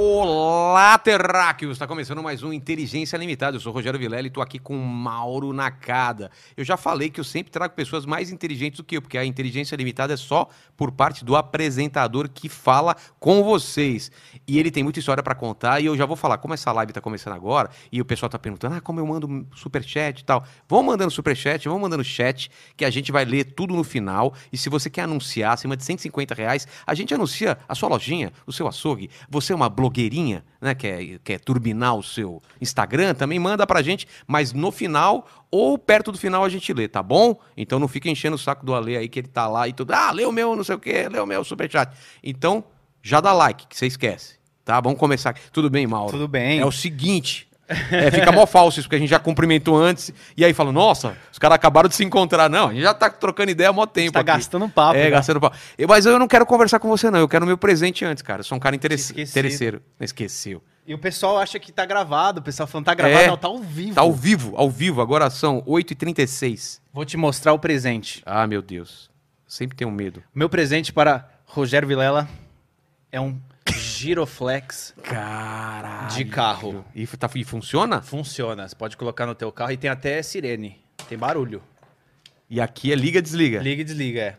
Olá, terráqueos! Está começando mais um Inteligência Limitada. Eu sou Rogério Vilela e estou aqui com Mauro Nakada. Eu já falei que eu sempre trago pessoas mais inteligentes do que eu, porque a inteligência limitada é só por parte do apresentador que fala com vocês. E ele tem muita história para contar e eu já vou falar, como essa live está começando agora e o pessoal está perguntando, ah, como eu mando superchat e tal. Vão mandando superchat, vão mandando chat, que a gente vai ler tudo no final. E se você quer anunciar acima de 150 reais, a gente anuncia a sua lojinha, o seu açougue. Você é uma blogueirinha, né, quer, quer turbinar o seu Instagram, também manda pra gente, mas no final ou perto do final a gente lê, tá bom? Então não fica enchendo o saco do Ale aí que ele tá lá e tudo, ah, lê o meu, não sei o quê, lê o meu superchat. Então, já dá like, que você esquece, tá? Vamos começar aqui. Tudo bem, Mauro? Tudo bem. É o seguinte, é, fica mó falso isso, porque a gente já cumprimentou antes, e aí fala, nossa, os caras acabaram de se encontrar. Não, a gente já tá trocando ideia há mó tempo tá aqui. gastando papo. É, né? gastando papo. Eu- Mas eu não quero conversar com você, não. Eu quero meu presente antes, cara. Eu sou um cara interesse... Interesseiro. Esqueceu. E o pessoal acha que tá gravado. O pessoal falando tá gravado. É. Não, tá ao vivo. Tá ao vivo, ao vivo. Agora são 8h36. Vou te mostrar o presente. Ah, meu Deus. Sempre tenho medo. Meu presente para Rogério Vilela é um Giroflex. Caralho. De carro. E, tá, e funciona? Funciona. Você pode colocar no teu carro e tem até sirene. Tem barulho. E aqui é liga, desliga. Liga e desliga, é.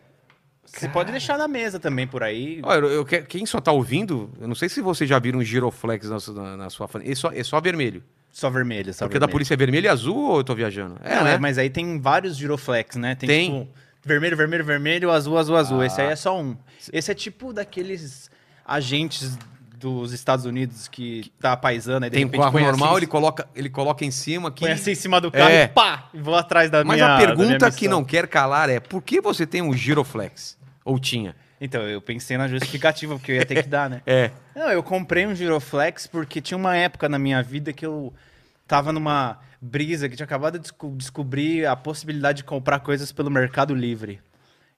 Você pode deixar na mesa também por aí. Olha, eu, eu que- quem só tá ouvindo, eu não sei se vocês já viram um giroflex na, sua- na, na sua. É só, é só vermelho. Só vermelho, só Porque da vermelho. polícia é vermelho e azul ou eu tô viajando? É, Não, né? é, mas aí tem vários Giroflex, né? Tem, Tem. tipo vermelho, vermelho, vermelho, azul, azul, azul. Ah. Esse aí é só um. Esse é tipo daqueles agentes dos Estados Unidos que tá paisando aí de Tem um repente carro põe normal, ele, coloca, ele coloca em cima aqui. assim em cima do carro É. e pá, e vou atrás da Mas minha a da minha pergunta que não quer calar é: por que você tem um giroflex? Ou tinha? Então, eu pensei na justificativa, porque eu ia ter que dar, né? É. Não, eu comprei um Giroflex porque tinha uma época na minha vida que eu tava numa brisa que tinha acabado de desco- descobrir a possibilidade de comprar coisas pelo Mercado Livre.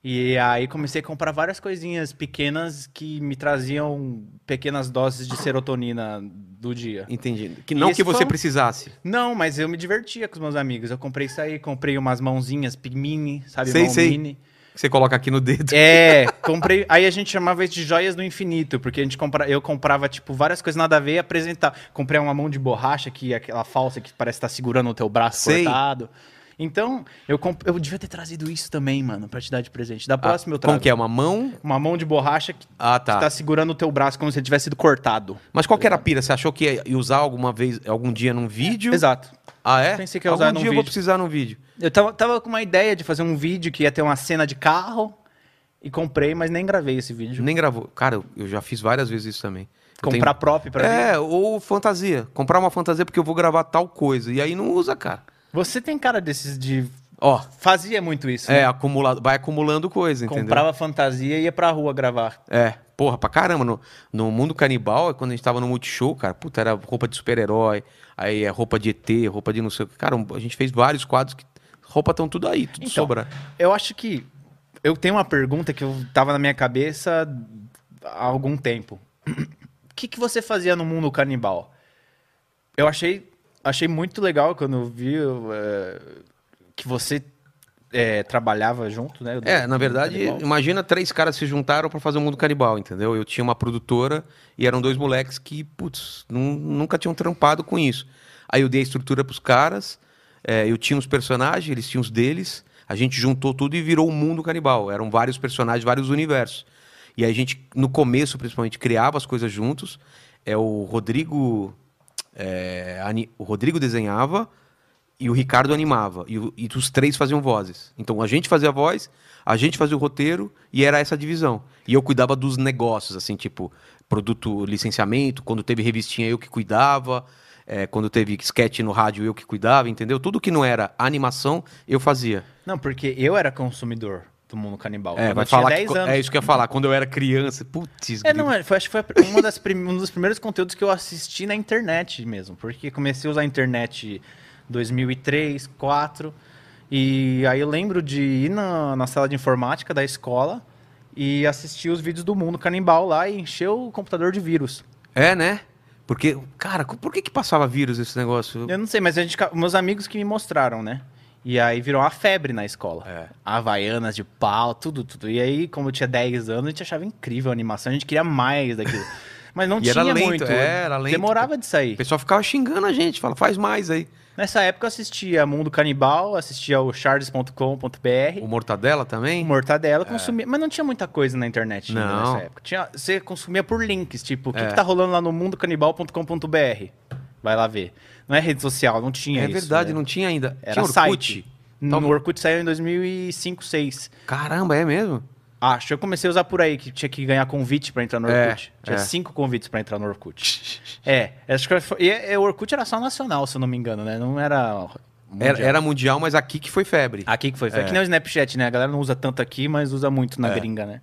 E aí comecei a comprar várias coisinhas pequenas que me traziam pequenas doses de serotonina do dia. Entendi. Que não esse que você foi precisasse. Não, mas eu me divertia com os meus amigos. Eu comprei isso aí, comprei umas mãozinhas pi- mini, sabe? Sei, mão sei. mini. Que você coloca aqui no dedo. É, comprei. Aí a gente chamava isso de joias do infinito, porque a gente compra, eu comprava, tipo, várias coisas nada a ver e apresentava. Comprei uma mão de borracha, que é aquela falsa que parece estar segurando o teu braço Sei. cortado. Então, eu, comp... eu devia ter trazido isso também, mano, pra te dar de presente. Da próxima eu trago. Como que é? Uma mão? Uma mão de borracha que Ah, tá. tá segurando o teu braço como se ele tivesse sido cortado. Mas qual que era a pira? Você achou que ia usar alguma vez, algum dia num vídeo? Exato. Ah, é? Pensei que ia algum usar dia num eu vou vídeo. precisar num vídeo. Eu tava, tava com uma ideia de fazer um vídeo que ia ter uma cena de carro e comprei, mas nem gravei esse vídeo. Nem gravou. Cara, eu- já fiz várias vezes isso também. Comprar próprio pra mim. É, ou fantasia. Comprar uma fantasia porque eu vou gravar tal coisa. E aí não usa, cara. Você tem cara desses de. Ó, Fazia muito isso. é, né? acumulado, vai acumulando coisa, entendeu? Comprava fantasia e ia pra rua gravar. É, porra, pra caramba. No, no mundo canibal, quando a gente tava no Multishow, cara, puta, era roupa de super-herói, aí é roupa de ET, roupa de não sei o que. Cara, a gente fez vários quadros que. Roupa estão tudo aí, tudo Então, sobra. Eu acho que. Eu tenho uma pergunta que eu tava na minha cabeça há algum tempo. O que, que você fazia no mundo canibal? Eu achei, achei muito legal quando eu vi é, que você é, trabalhava junto, né? É, na verdade, canibal. imagina três caras se juntaram pra fazer o mundo canibal, entendeu? Eu tinha uma produtora e eram dois moleques que, putz, nun- nunca tinham trampado com isso. Aí eu dei a estrutura pros caras, é, eu tinha os personagens, eles tinham os deles, a gente juntou tudo e virou o mundo canibal. Eram vários personagens, vários universos. E aí a gente, no começo, principalmente, criava as coisas juntos. É o Rodrigo. É, o Rodrigo desenhava e o Ricardo animava. E, e os três faziam vozes. Então a gente fazia a voz, a gente fazia o roteiro e era essa divisão. E eu cuidava dos negócios, assim, tipo, produto, licenciamento. Quando teve revistinha, eu que cuidava. É, quando teve sketch no rádio, eu que cuidava, entendeu? Tudo que não era animação, eu fazia. Não, porque eu era consumidor do mundo canibal. É, vai eu tinha falar 10 que, anos. é isso que eu ia falar. Quando eu era criança, putz, É, não, é, foi, acho que foi uma das um dos primeiros conteúdos que eu assisti na internet mesmo, porque comecei a usar a internet em 2003, 2004, e aí eu lembro de ir na, na sala de informática da escola e assistia os vídeos do mundo canibal lá e encheu o computador de vírus. É, né? Porque, cara, por que que passava vírus esse negócio? Eu não sei, mas a gente, meus amigos que me mostraram, né? E aí virou uma febre na escola. É. Havaianas de pau, tudo, tudo. E aí, como eu tinha 10 anos, a gente achava incrível a animação, a gente queria mais daquilo. Mas não E tinha era lento, muito. é, era lento. Demorava de O sair. pessoal ficava xingando a gente, fala, faz mais aí. Nessa época eu assistia Mundo Canibal, assistia o charles.com.br, O Mortadela também? Mortadela, consumia. Mas não tinha muita coisa na internet ainda É. Não. nessa época. Tinha, você consumia por links, tipo, o que, É. que tá rolando lá no mundocanibal.com.br? Vai lá ver. Não é rede social, não tinha É isso. verdade, né? não tinha ainda. Era tinha Orkut? site. No Orkut saiu em 2005, 2006. Caramba, é mesmo? Acho, eu comecei a usar por aí, que tinha que ganhar convite pra entrar no É, Orkut. tinha é. cinco convites pra entrar no Orkut. é, acho que foi, e, e o Orkut era só nacional, se eu não me engano, né? Não era mundial. Era, era mundial, mas aqui que foi febre. Aqui que foi. Foi É. que nem o Snapchat, né? A galera não usa tanto aqui, mas usa muito na É. gringa, né?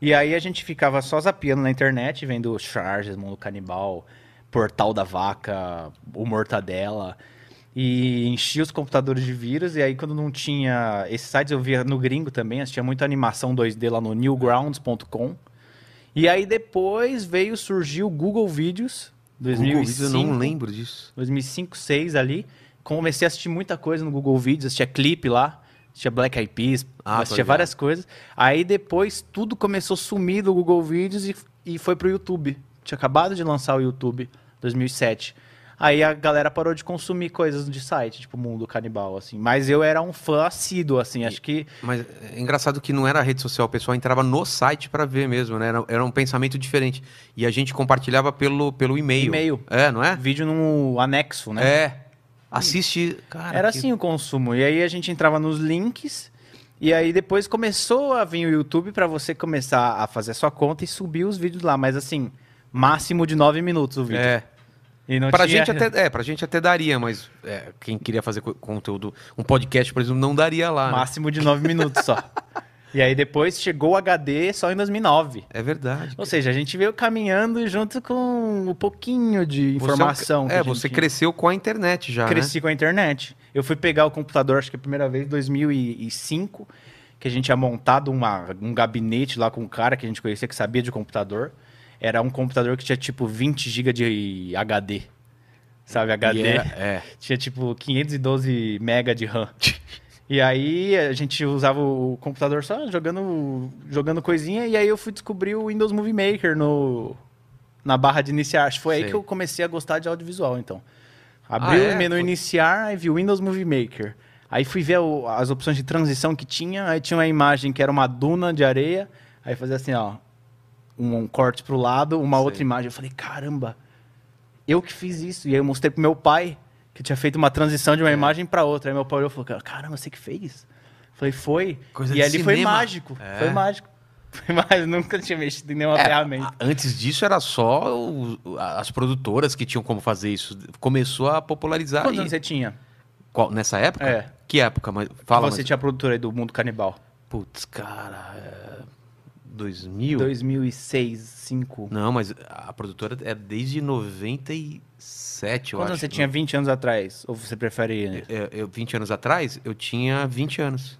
E aí a gente ficava só zapeando na internet, vendo Charges, Mundo Canibal, Portal da Vaca, o Mortadela. E enchia os computadores de vírus. E aí, quando não tinha. Esses sites eu via no gringo também, assistia muita animação 2D lá no newgrounds.com. E aí depois veio surgir o Google Vídeos, Google 2005. Vídeos, eu não lembro disso. 2005, 2006 ali. Comecei a assistir muita coisa no Google Vídeos, assistia clipe lá, assistia Black Eyed Peas, Ah, assistia várias coisas. Aí depois tudo começou a sumir do Google Vídeos e, e foi pro YouTube. Tinha acabado de lançar o YouTube, 2007. Aí a galera parou de consumir coisas de site, tipo Mundo Canibal, assim. Mas eu era um fã assíduo, assim, acho que... Mas é engraçado que não era rede social, o pessoal entrava no site pra ver mesmo, né? Era, era um pensamento diferente. E a gente compartilhava pelo, pelo e-mail. E-mail. É, não é? Vídeo no anexo, né? É. Assiste. Cara, Era que- assim o consumo. E aí a gente entrava nos links. E aí depois começou a vir o YouTube pra você começar a fazer a sua conta e subir os vídeos lá. Mas assim, máximo de nove minutos o vídeo. É. E não Pra tinha... gente até, é, pra gente até daria, mas é, quem queria fazer co- conteúdo, um podcast, por exemplo, não daria lá. né? Máximo de nove minutos só. E aí depois chegou o HD só em 2009. É verdade. Ou seja, a gente veio caminhando junto com um pouquinho de Você é um- informação. que É, gente você cresceu com a internet já, cresci com a internet. Eu fui pegar o computador, acho que a primeira vez em 2005, que a gente tinha montado uma, um gabinete lá com um cara que a gente conhecia que sabia de computador. Era um computador que tinha tipo 20 GB de HD. Sabe? HD? Era- é. Tinha tipo 512 MB de RAM. E aí a gente usava o computador só jogando, jogando coisinha, e aí eu fui descobrir o Windows Movie Maker no, na barra de iniciar. Acho que foi aí Sei. que eu comecei a gostar de audiovisual, então. Abri Ah, é? o menu Foi- iniciar, aí vi o Windows Movie Maker. Aí fui ver o- as opções de transição que tinha, aí tinha uma imagem que era uma duna de areia, aí fazia assim, ó, um, um corte pro lado, uma Sei. outra imagem. Eu falei, caramba, eu que fiz isso. E aí eu mostrei pro meu pai, que tinha feito uma transição de uma imagem para outra. Aí meu pai olhou e falou, caramba, você que fez? Eu falei, foi. Coisa e ali foi cinema. mágico. É. Foi mágico. Foi mágico. Nunca tinha mexido em nenhuma É, ferramenta. Antes disso era só o- as produtoras que tinham como fazer isso. Começou a popularizar Quantos anos você tinha? Qual- nessa época? É. Que época? Mas, fala, você mas... tinha a produtora aí do Mundo Canibal. Putz, cara, é... 2000? 2006, 2005. Não, mas a produtora é desde 97, eu acho. você tinha 20 anos atrás? Ou você prefere... Eu, eu, 20 anos atrás, eu tinha 20 anos.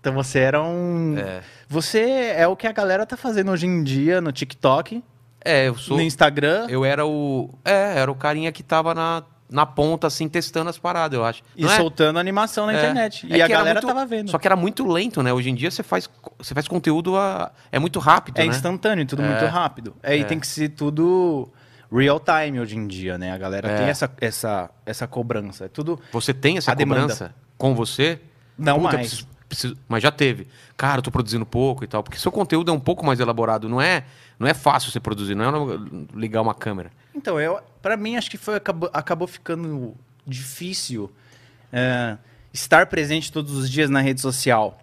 Então você era um... É, Você é o que a galera tá fazendo hoje em dia no TikTok, é eu sou... no Instagram. Eu era o... É, era o carinha que tava na, na ponta, assim, testando as paradas, eu acho. E Não é? soltando animação na É. internet. É E a galera muito- tava vendo. Só que era muito lento, né? Hoje em dia você faz, você faz conteúdo, a- é muito rápido, É né? instantâneo, tudo É. muito rápido. É, e É. tem que ser tudo real time hoje em dia, né? A galera É. tem essa, essa, essa cobrança. É tudo. Você tem essa A demanda. cobrança com você? Não Puta, mais. preciso- preciso- mas já teve. Cara, eu tô produzindo pouco e tal. Porque seu conteúdo é um pouco mais elaborado. Não é, não é fácil você produzir, não é ligar uma câmera. Então, eu, para mim, acho que foi acabou, acabou ficando difícil é, estar presente todos os dias na rede social.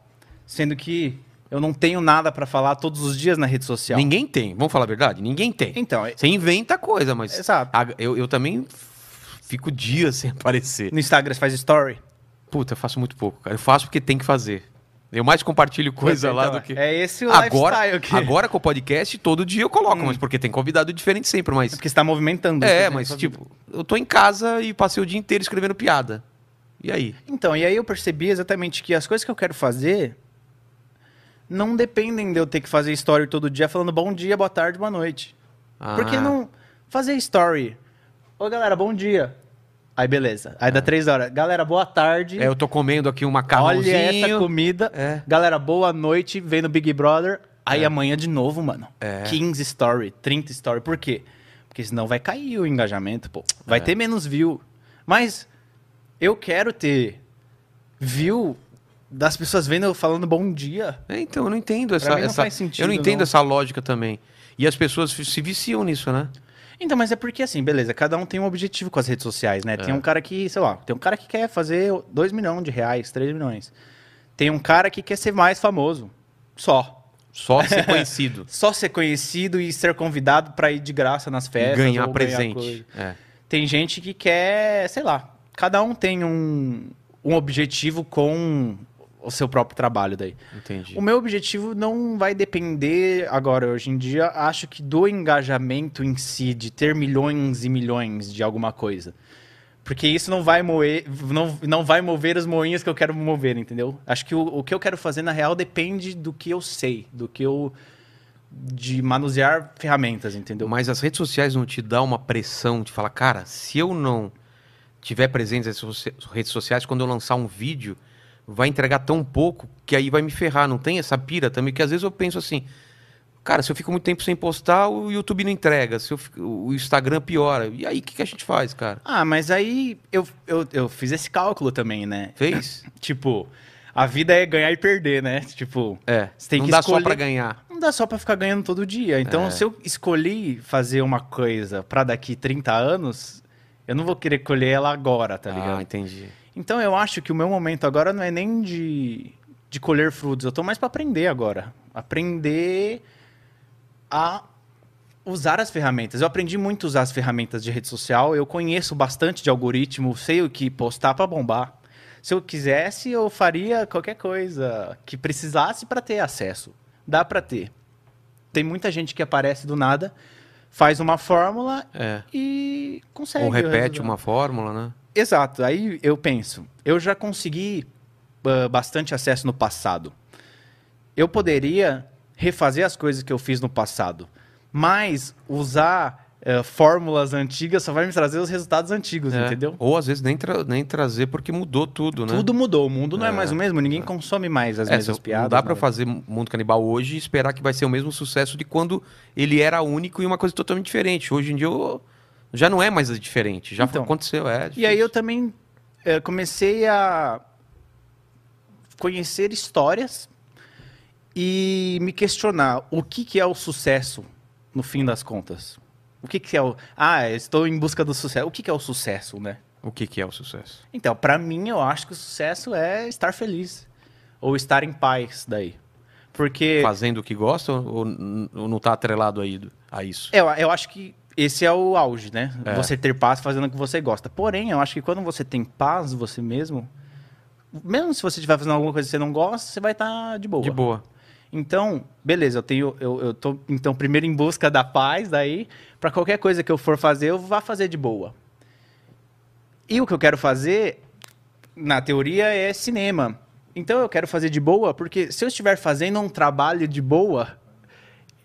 Sendo que eu não tenho nada pra falar todos os dias na rede social. Ninguém tem, vamos falar a verdade? Ninguém tem. Então, é- Você inventa coisa, mas. Exato. a- eu, eu também fico dias sem aparecer. no Instagram você faz story. Puta, eu faço muito pouco, cara. Eu faço porque tem que fazer. Eu mais compartilho coisa lá Então, do que. É esse o Agora, que... agora com o podcast, todo dia eu coloco, Hum. mas porque tem convidado diferente sempre, mas. Porque você tá movimentando. É, você mas tipo, eu tô em casa e passei o dia inteiro escrevendo piada. E aí? Então, e aí eu percebi exatamente que as coisas que eu quero fazer não dependem de eu ter que fazer story todo dia falando bom dia, boa tarde, boa noite. Ah, Porque não. Fazer story. Ô galera, bom dia. Aí beleza. Aí dá três horas. Galera, boa tarde. É, eu tô comendo aqui um macarrãozinho. Olha essa comida. É. Galera, boa noite. Vem no Big Brother. Aí amanhã de novo, mano. É. 15 story, 30 story. Por quê? Porque senão vai cair o engajamento, pô. Vai ter menos view. Mas eu quero ter view das pessoas vendo eu falando bom dia. É, então, eu não entendo essa. mim não essa- faz sentido, eu não entendo não. essa lógica também. E as pessoas se viciam nisso, né? Então, mas é porque assim, beleza, cada um tem um objetivo com as redes sociais, né? Tem É. um cara que, sei lá, tem um cara que quer fazer 2 milhões de reais, 3 milhões. Tem um cara que quer ser mais famoso. Só. Só ser conhecido. Só ser conhecido e ser convidado pra ir de graça nas festas. ganhar presente. coisa. É. Tem gente que quer, sei lá, cada um tem um, um objetivo com o seu próprio trabalho daí. Entendi. O meu objetivo não vai depender agora, hoje em dia, acho que do engajamento em si, de ter milhões e milhões de alguma coisa. Porque isso não vai mover, não, não vai mover os moinhos que eu quero mover, entendeu? Acho que o, o que eu quero fazer, na real, depende do que eu sei, do que eu. de manusear ferramentas, entendeu? Mas as redes sociais não te dão uma pressão de falar, cara, se eu não tiver presente nas redes sociais, quando eu lançar um vídeo, vai entregar tão pouco que aí vai me ferrar. Não tem essa pira também? Que às vezes eu penso assim, cara, se eu fico muito tempo sem postar, o YouTube não entrega, se eu fico- o Instagram piora. E aí, o que, que a gente faz, cara? Ah, mas aí eu, eu, eu fiz esse cálculo também, né? Fez? Tipo, a vida é ganhar e perder, né? Tipo, É. Você tem não que dá só escolher- pra ganhar. não dá só pra ficar ganhando todo dia. Então, É. se eu escolhi fazer uma coisa pra daqui 30 anos, eu não vou querer colher ela agora, tá ligado? ah, entendi. Então, eu acho que o meu momento agora não é nem de, de colher frutos. Eu tô mais pra aprender agora. Aprender a usar as ferramentas. Eu aprendi muito a usar as ferramentas de rede social. Eu conheço bastante de algoritmo, sei o que postar pra bombar. Se eu quisesse, eu faria qualquer coisa que precisasse pra ter acesso. Dá pra ter. Tem muita gente que aparece do nada, faz uma fórmula É. e consegue. Ou repete uma fórmula, né? Exato. Aí eu penso, eu já consegui ah, bastante acesso no passado. Eu poderia refazer as coisas que eu fiz no passado, mas usar eh, fórmulas antigas só vai me trazer os resultados antigos, É. entendeu? Ou às vezes nem, tra- nem trazer porque mudou tudo, né? Tudo mudou, o mundo não é, É. mais o mesmo, ninguém consome mais as É, mesmas piadas. não dá pra nada. fazer Mundo Canibal hoje e esperar que vai ser o mesmo sucesso de quando ele era único e uma coisa totalmente diferente. Hoje em dia eu- já não é mais diferente, já Então. aconteceu, é. E aí eu difícil. também eh, comecei a conhecer histórias e me questionar o que, que é o sucesso no fim das contas. O que, que é o. Ah, estou em busca do sucesso. O que, que é o sucesso, né? O que, que é o sucesso? Então, pra mim, eu acho que o sucesso é estar feliz. Ou estar em paz daí. Porque. Fazendo o que gosta ou, ou não tá atrelado a isso? Eu, eu acho que esse é o auge, né? É. Você ter paz fazendo o que você gosta. Porém, eu acho que quando você tem paz você mesmo, mesmo se você estiver fazendo alguma coisa que você não gosta, você vai estar de boa. De boa. Então, beleza, eu tenho. Eu, eu tô, então, primeiro em busca da paz, daí, pra qualquer coisa que eu for fazer, eu vá fazer de boa. E o que eu quero fazer, na teoria, é cinema. Então eu quero fazer de boa, porque se eu estiver fazendo um trabalho de boa,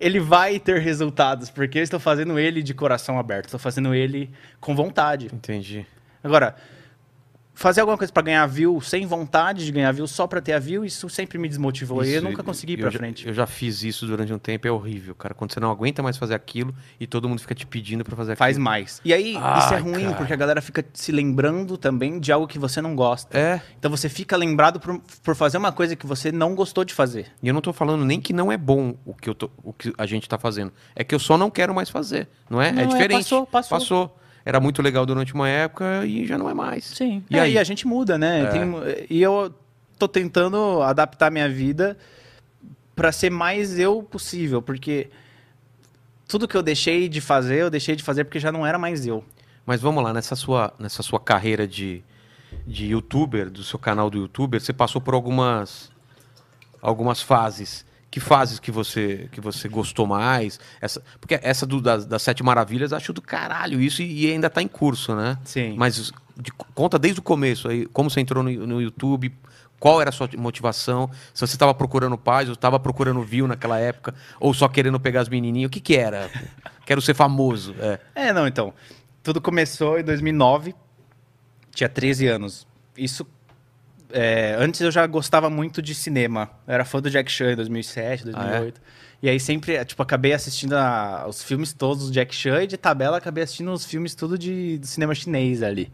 ele vai ter resultados, porque eu estou fazendo ele de coração aberto, estou fazendo ele com vontade. Entendi. Agora, fazer alguma coisa pra ganhar view sem vontade de ganhar view só pra ter a view, isso sempre me desmotivou. e eu Isso, nunca consegui ir já- frente. Eu já fiz isso durante um tempo, é horrível, cara. Quando você não aguenta mais fazer aquilo e todo mundo fica te pedindo pra fazer Faz aquilo. mais. E aí, isso é ruim, cara. porque a galera fica se lembrando também de algo que você não gosta. É, Então você fica lembrado por, por fazer uma coisa que você não gostou de fazer. e eu não tô falando nem que não é bom o que, eu tô, o que a gente tá fazendo. É que eu só não quero mais fazer, não é? Não, é é, diferente. passou, passou. Era muito legal durante uma época e já não é mais. Sim. E E aí? aí a gente muda, né? É. Tem- e eu tô tentando adaptar minha vida pra ser mais eu possível, porque tudo que eu deixei de fazer, eu deixei de fazer porque já não era mais eu. Mas vamos lá, nessa sua, nessa sua carreira de, de youtuber, do seu canal do youtuber, você passou por algumas algumas fases. Que fases que você que você gostou mais? Essa, porque essa do, das, das Sete Maravilhas, acho do caralho isso e, e ainda tá em curso, né? Sim. Mas de- conta desde o começo aí, como você entrou no, no YouTube, Qual era a sua motivação? Se você estava procurando paz, ou estava procurando view naquela época, ou só querendo pegar as menininhas, o que que era? Quero ser famoso. É. É, não, então. Tudo começou em 2009. Tinha 13 anos. Isso. É, antes eu já gostava muito de cinema. Eu era fã do Jack Chan em 2007, 2008. E aí sempre, é, tipo, acabei assistindo a- os filmes todos do Jack Chan e de tabela acabei assistindo os filmes tudo de, do cinema chinês ali.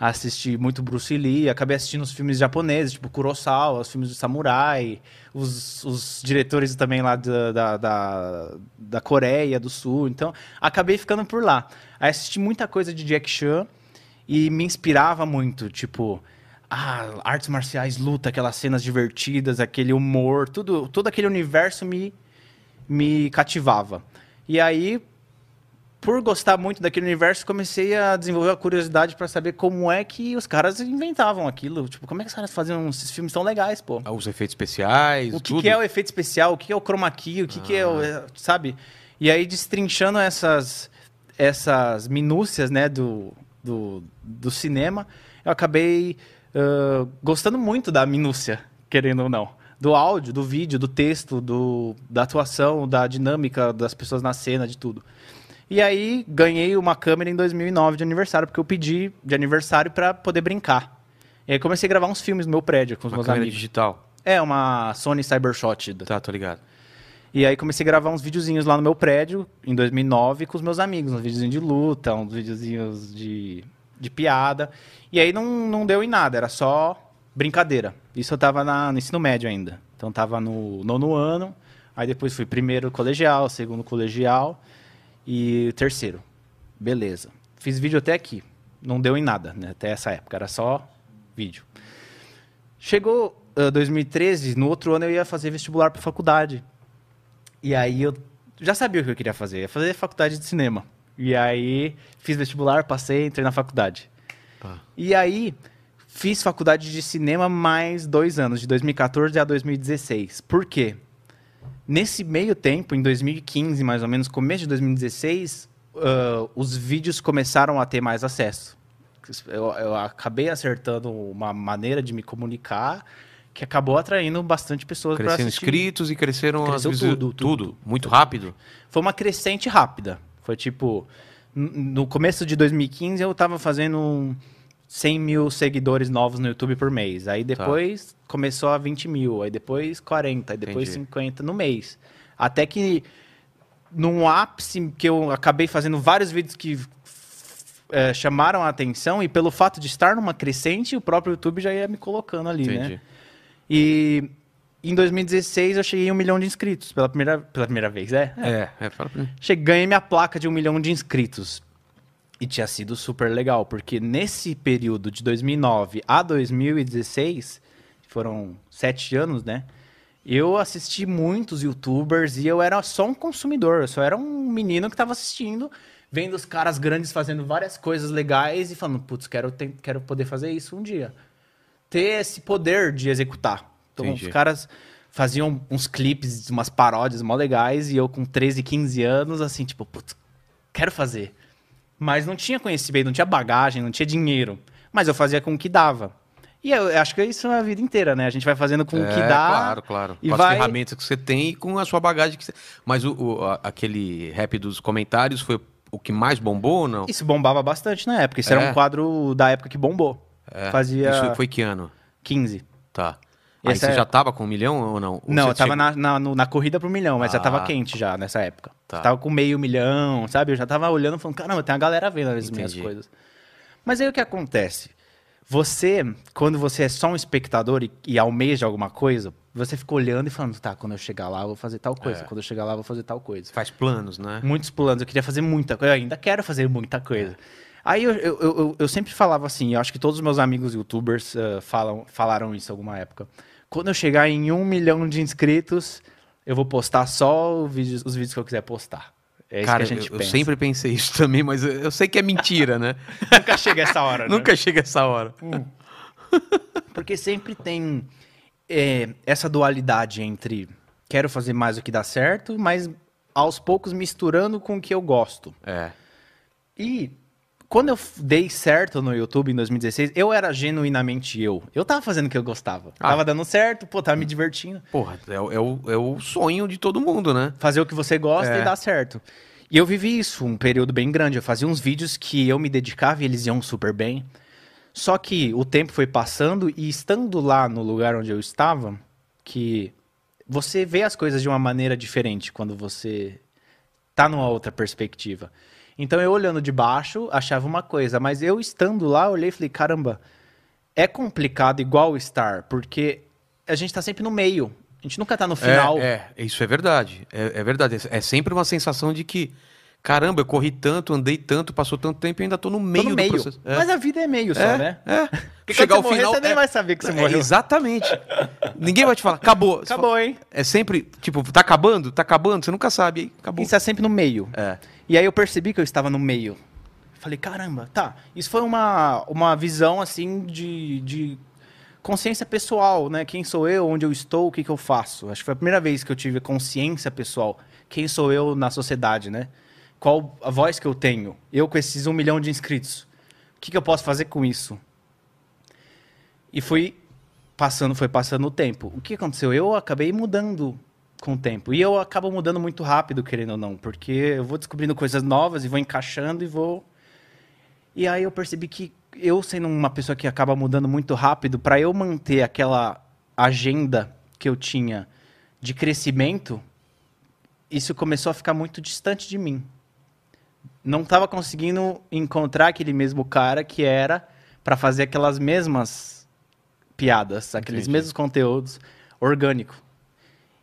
Assisti muito Bruce Lee, acabei assistindo os filmes japoneses, tipo Kurosawa, os filmes de samurai, os, os diretores também lá da, da, da, da Coreia do Sul. Então, acabei ficando por lá. Aí assisti muita coisa de Jack Chan e me inspirava muito, tipo, ah, artes marciais, luta, aquelas cenas divertidas, aquele humor, tudo, todo aquele universo me, me cativava. E aí, por gostar muito daquele universo, comecei a desenvolver a curiosidade para saber como é que os caras inventavam aquilo. Tipo, como é que os caras faziam esses filmes tão legais, pô? Os efeitos especiais, O que, que é o efeito especial? O que é o chroma key? O que, que é o. Ah. é, Sabe? E aí, destrinchando essas, essas minúcias, né, do, do, do cinema, eu acabei ah, gostando muito da minúcia, querendo ou não. Do áudio, do vídeo, do texto, do, da atuação, da dinâmica das pessoas na cena, de tudo. E aí, ganhei uma câmera em 2009 de aniversário, porque eu pedi de aniversário para poder brincar. E aí comecei a gravar uns filmes no meu prédio com os Uma meus câmera amigos. digital. É, uma Sony Cybershot. Tá, tô ligado. E aí comecei a gravar uns videozinhos lá no meu prédio, em 2009, com os meus amigos. Uns videozinhos de luta, uns videozinhos de, de piada. E aí não, não deu em nada, era só brincadeira. Isso eu tava na, no ensino médio ainda. Então tava no nono ano, aí depois fui primeiro colegial, segundo colegial e terceiro. Beleza. Fiz vídeo até aqui. Não deu em nada, né? Até essa época, era só vídeo. Chegou ah, 2013, no outro ano eu ia fazer vestibular para faculdade. E aí eu já sabia o que eu queria fazer, ia fazer faculdade de cinema. E aí fiz vestibular, passei, entrei na faculdade. Tá. E aí fiz faculdade de cinema mais dois anos, de 2014 a 2016. Por quê? Nesse meio tempo, em 2015, mais ou menos, começo de 2016, ah, os vídeos começaram a ter mais acesso. Eu, eu acabei acertando uma maneira de me comunicar que acabou atraindo bastante pessoas para Cresceram assistir. inscritos e cresceram Cresceu as tudo, tudo, tudo. Muito rápido. Foi uma crescente rápida. Foi tipo, no começo de 2015 eu tava fazendo um 100 mil seguidores novos no YouTube por mês. Aí depois começou a 20 mil, aí depois 40, aí depois Entendi. 50 no mês. Até que num ápice que eu acabei fazendo vários vídeos que eh, chamaram a atenção e pelo fato de estar numa crescente, o próprio YouTube já ia me colocando ali, né? Entendi. E em 2016 eu cheguei a um milhão de inscritos pela primeira, pela primeira vez, é? É, é, fala pra mim. Cheguei, ganhei minha placa de um milhão de inscritos. E tinha sido super legal, porque nesse período de 2009 a 2016, foram sete anos, né? Eu assisti muitos youtubers e eu era só um consumidor. Eu só era um menino que estava assistindo, vendo os caras grandes fazendo várias coisas legais e falando, putz, quero, quero poder fazer isso um dia. Ter esse poder de executar. Então, Entendi. os caras faziam uns clipes, umas paródias mó legais e eu com 13, 15 anos, assim, tipo, putz, quero fazer. Mas não tinha conhecimento, não tinha bagagem, não tinha dinheiro. Mas eu fazia com o que dava. E eu, acho que isso é a vida inteira, né? A gente vai fazendo com o que É, dá. Claro, claro. e com vai- as ferramentas que você tem e com a sua bagagem que você... Mas o, o- a- aquele rap dos comentários foi o que mais bombou ou não? Isso bombava bastante na época. Isso era É? um quadro da época que bombou. É. Fazia Isso foi que ano? 15. Tá. Aí você é- já tava com um milhão ou não? Ou Não, eu tava chegou- na, na, no- na corrida pro milhão, mas já tava Ah. quente já nessa época. Tá. Tava com meio milhão, sabe? Eu já tava olhando e falando, caramba, tem uma galera vendo as minhas Entendi. coisas. Mas aí o que acontece? Você, quando você é só um espectador e, e almeja alguma coisa, você fica olhando e falando, tá, quando eu chegar lá eu vou fazer tal coisa, É. quando eu chegar lá eu vou fazer tal coisa. Faz planos, né? Muitos planos, eu queria fazer muita coisa, eu ainda quero fazer muita coisa. Aí eu, eu, eu, eu- sempre falava assim, eu acho que todos os meus amigos youtubers eh, falam, falaram isso alguma época. Quando eu chegar em um milhão de inscritos, eu vou postar só vídeo- os vídeos que eu quiser postar. É Cara, eu, eu sempre pensei isso também, mas eu, eu sei que é mentira, né? Nunca chega essa hora, né? Nunca chega essa hora. Porque sempre tem é, essa dualidade entre quero fazer mais o que dá certo, mas aos poucos misturando com o que eu gosto. É. E quando eu dei certo no YouTube em 2016, eu era genuinamente eu. Eu tava fazendo o que eu gostava. Ah. Tava dando certo, pô, tava me divertindo. Porra, é, o- é o, é o sonho de todo mundo, né? Fazer o que você gosta É. e dar certo. E eu vivi isso um período bem grande. Eu fazia uns vídeos que eu me dedicava e eles iam super bem. Só que o tempo foi passando e estando lá no lugar onde eu estava, que você vê as coisas de uma maneira diferente quando você tá numa outra perspectiva. Então eu olhando de baixo, achava uma coisa, mas eu estando lá, olhei e falei, caramba, é complicado igual estar, porque a gente tá sempre no meio. A gente nunca tá no final. É, é, isso é verdade. É, é verdade. É, é sempre uma sensação de que, caramba, eu corri tanto, andei tanto, passou tanto tempo e ainda tô no Tô meio, no do meio. processo. É. Mas a vida é meio só, é, né? É. Porque quando você morrer, você nem vai saber que você É, morreu. Exatamente. Ninguém vai te falar, acabou. Acabou, fala- hein? É sempre, tipo, tá acabando? Tá acabando? Você nunca sabe, aí acabou. Você tá sempre no meio. É. E aí eu percebi que eu estava no meio. Falei, caramba, tá. Isso foi uma, uma visão, assim, de, de consciência pessoal, né? Quem sou eu, onde eu estou, o que, que eu faço. Acho que foi a primeira vez que eu tive consciência pessoal. Quem sou eu na sociedade, né? Qual a voz que eu tenho? Eu com esses um milhão de inscritos. O que, que eu posso fazer com isso? E fui passando, foi passando o tempo. O que aconteceu? Eu acabei mudando com o tempo. E eu acabo mudando muito rápido, querendo ou não, porque eu vou descobrindo coisas novas e vou encaixando e vou. E aí eu percebi que eu sendo uma pessoa que acaba mudando muito rápido, para eu manter aquela agenda que eu tinha de crescimento, isso começou a ficar muito distante de mim. Não estava conseguindo encontrar aquele mesmo cara que era para fazer aquelas mesmas piadas, aqueles Entendi. mesmos conteúdos orgânico.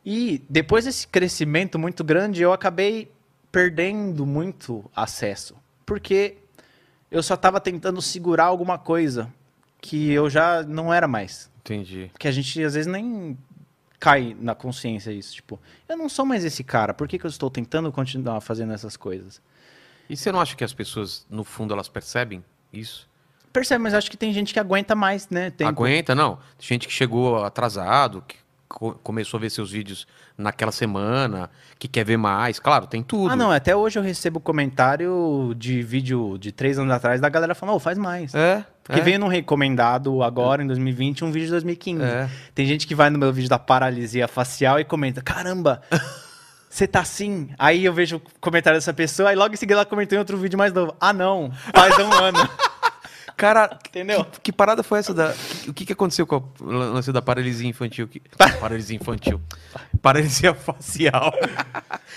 E depois desse crescimento muito grande, eu acabei perdendo muito acesso, porque eu só estava tentando segurar alguma coisa que eu já não era mais. Entendi. Que a gente às vezes nem cai na consciência isso, tipo, eu não sou mais esse cara, por que, que eu estou tentando continuar fazendo essas coisas? E você não acha que as pessoas, no fundo, elas percebem isso? Percebe, mas acho que tem gente que aguenta mais, né? Tempo. Aguenta, não. Tem gente que chegou atrasado, que co- começou a ver seus vídeos naquela semana, que quer ver mais. Claro, tem tudo. Ah, não, até hoje eu recebo comentário de vídeo de três anos atrás da galera falando, ô, faz mais. É. Que é, veio num recomendado agora, em 2020, um vídeo de 2015. É. Tem gente que vai no meu vídeo da paralisia facial e comenta, caramba, você tá assim? Aí eu vejo o comentário dessa pessoa, aí logo em seguida ela comentou em outro vídeo mais novo. Ah, não, faz um ano. Cara, Entendeu? Que, que parada foi essa da. que- o que, que aconteceu com o lance da paralisia infantil? Que, paralisia infantil. Paralisia facial.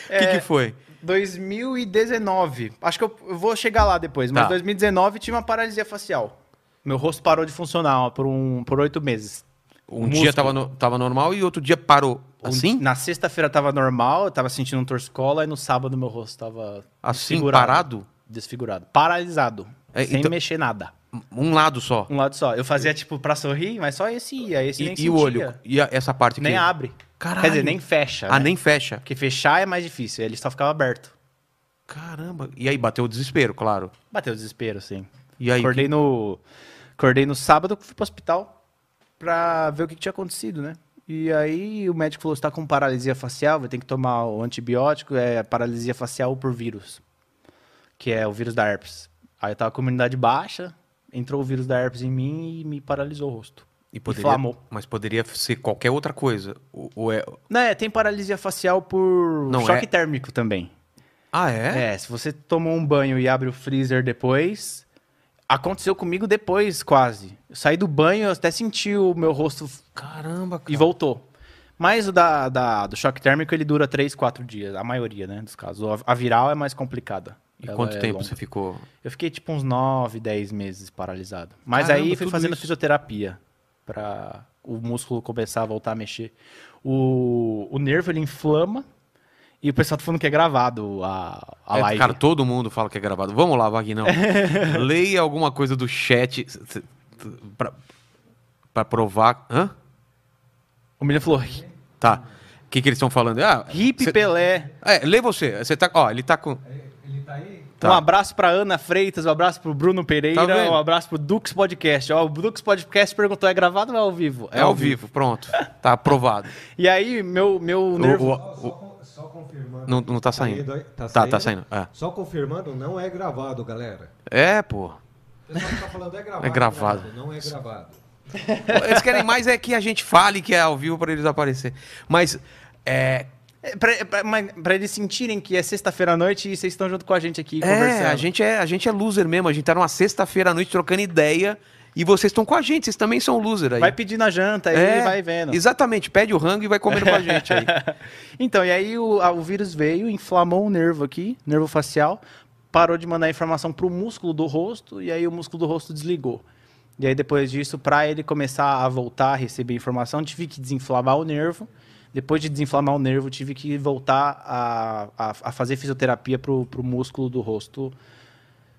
O que, É. que foi? 2019. Acho que eu, eu vou chegar lá depois, mas Tá. 2019 tive uma paralisia facial. Meu rosto parou de funcionar ó, por um por oito meses. Um músculo. dia tava, no- tava normal e outro dia parou. Assim? Na sexta-feira tava normal, eu tava sentindo um torcicola, e no sábado meu rosto tava Assim, desfigurado. parado? Desfigurado. Paralisado. É, sem então- mexer nada. Um lado só. Um lado só. Eu fazia, tipo, pra sorrir, mas só esse ia. Esse nem E, e sentia. o olho? E a- essa parte Nem abre. Caralho. Quer dizer, nem fecha. Ah, né? nem fecha. Porque fechar é mais difícil. Ele só ficava aberto. Caramba. E aí bateu o desespero, claro. Bateu o desespero, sim. E aí? Acordei no. Acordei no sábado, fui pro hospital pra ver o que, que tinha acontecido, né? E aí o médico falou: você tá com paralisia facial, vai ter que tomar o antibiótico, é paralisia facial por vírus. Que é o vírus da herpes. Aí eu tava com a imunidade baixa, entrou o vírus da herpes em mim e me paralisou o rosto. E poderia, Inflamou. mas poderia ser qualquer outra coisa. Ou, ou é... Né, tem paralisia facial por Não, choque é- térmico também. Ah, é? É, se você tomou um banho e abre o freezer depois. Aconteceu comigo depois, quase. Eu saí do banho, eu até senti o meu rosto Caramba, cara. e voltou. Mas o da, da- do choque térmico, ele dura 3, 4 dias, a maioria, né, dos casos. A viral é mais complicada. E Ela quanto é tempo longa. você ficou? Eu fiquei tipo uns 9, 10 meses paralisado. Mas Caramba, aí fui fazendo isso. fisioterapia pra o músculo começar a voltar a mexer. O, o nervo, ele inflama e o pessoal tá falando que é gravado a, a É, live. Cara, todo mundo fala que é gravado. Vamos lá, Vagnão. Leia alguma coisa do chat pra provar. Hã? O menino falou, Tá. O que, que eles estão falando? Ah, hip cê- Pelé. É, lê você. Você tá. Ó, ele tá com. Tá. Um abraço pra Ana Freitas, um abraço pro Bruno Pereira, Tá um abraço pro Dux Podcast. Ó, o Dux Podcast perguntou, é gravado ou é ao vivo? É, ao vivo, pronto. Tá aprovado. E aí, meu, meu O- nervo... o- Só, o- só, só confirmando Não, não tá saindo. indo aí? Tá Tá, tá saindo. É, Só confirmando, não é gravado, galera. é pô. O pessoal tá falando é gravado. É gravado. Renato, Não é gravado. Eles querem mais é que a gente fale que é ao vivo pra eles aparecer. Mas, é, É, mas pra eles sentirem que é sexta-feira à noite e vocês estão junto com a gente aqui é, conversando. a gente é, a gente é loser mesmo. A gente tá numa sexta-feira à noite trocando ideia e vocês estão com a gente. Vocês também são loser aí. Vai pedir na janta aí É, vai vendo. Exatamente, pede o rango e vai comendo com a gente aí. Então, e aí o, a- o vírus veio, inflamou o nervo aqui, nervo facial, parou de mandar informação pro músculo do rosto e aí o músculo do rosto desligou. E aí depois disso, para ele começar a voltar a receber informação, tive que desinflamar o nervo. Depois de desinflamar o nervo, tive que voltar a, a, a fazer fisioterapia pro, pro músculo do rosto.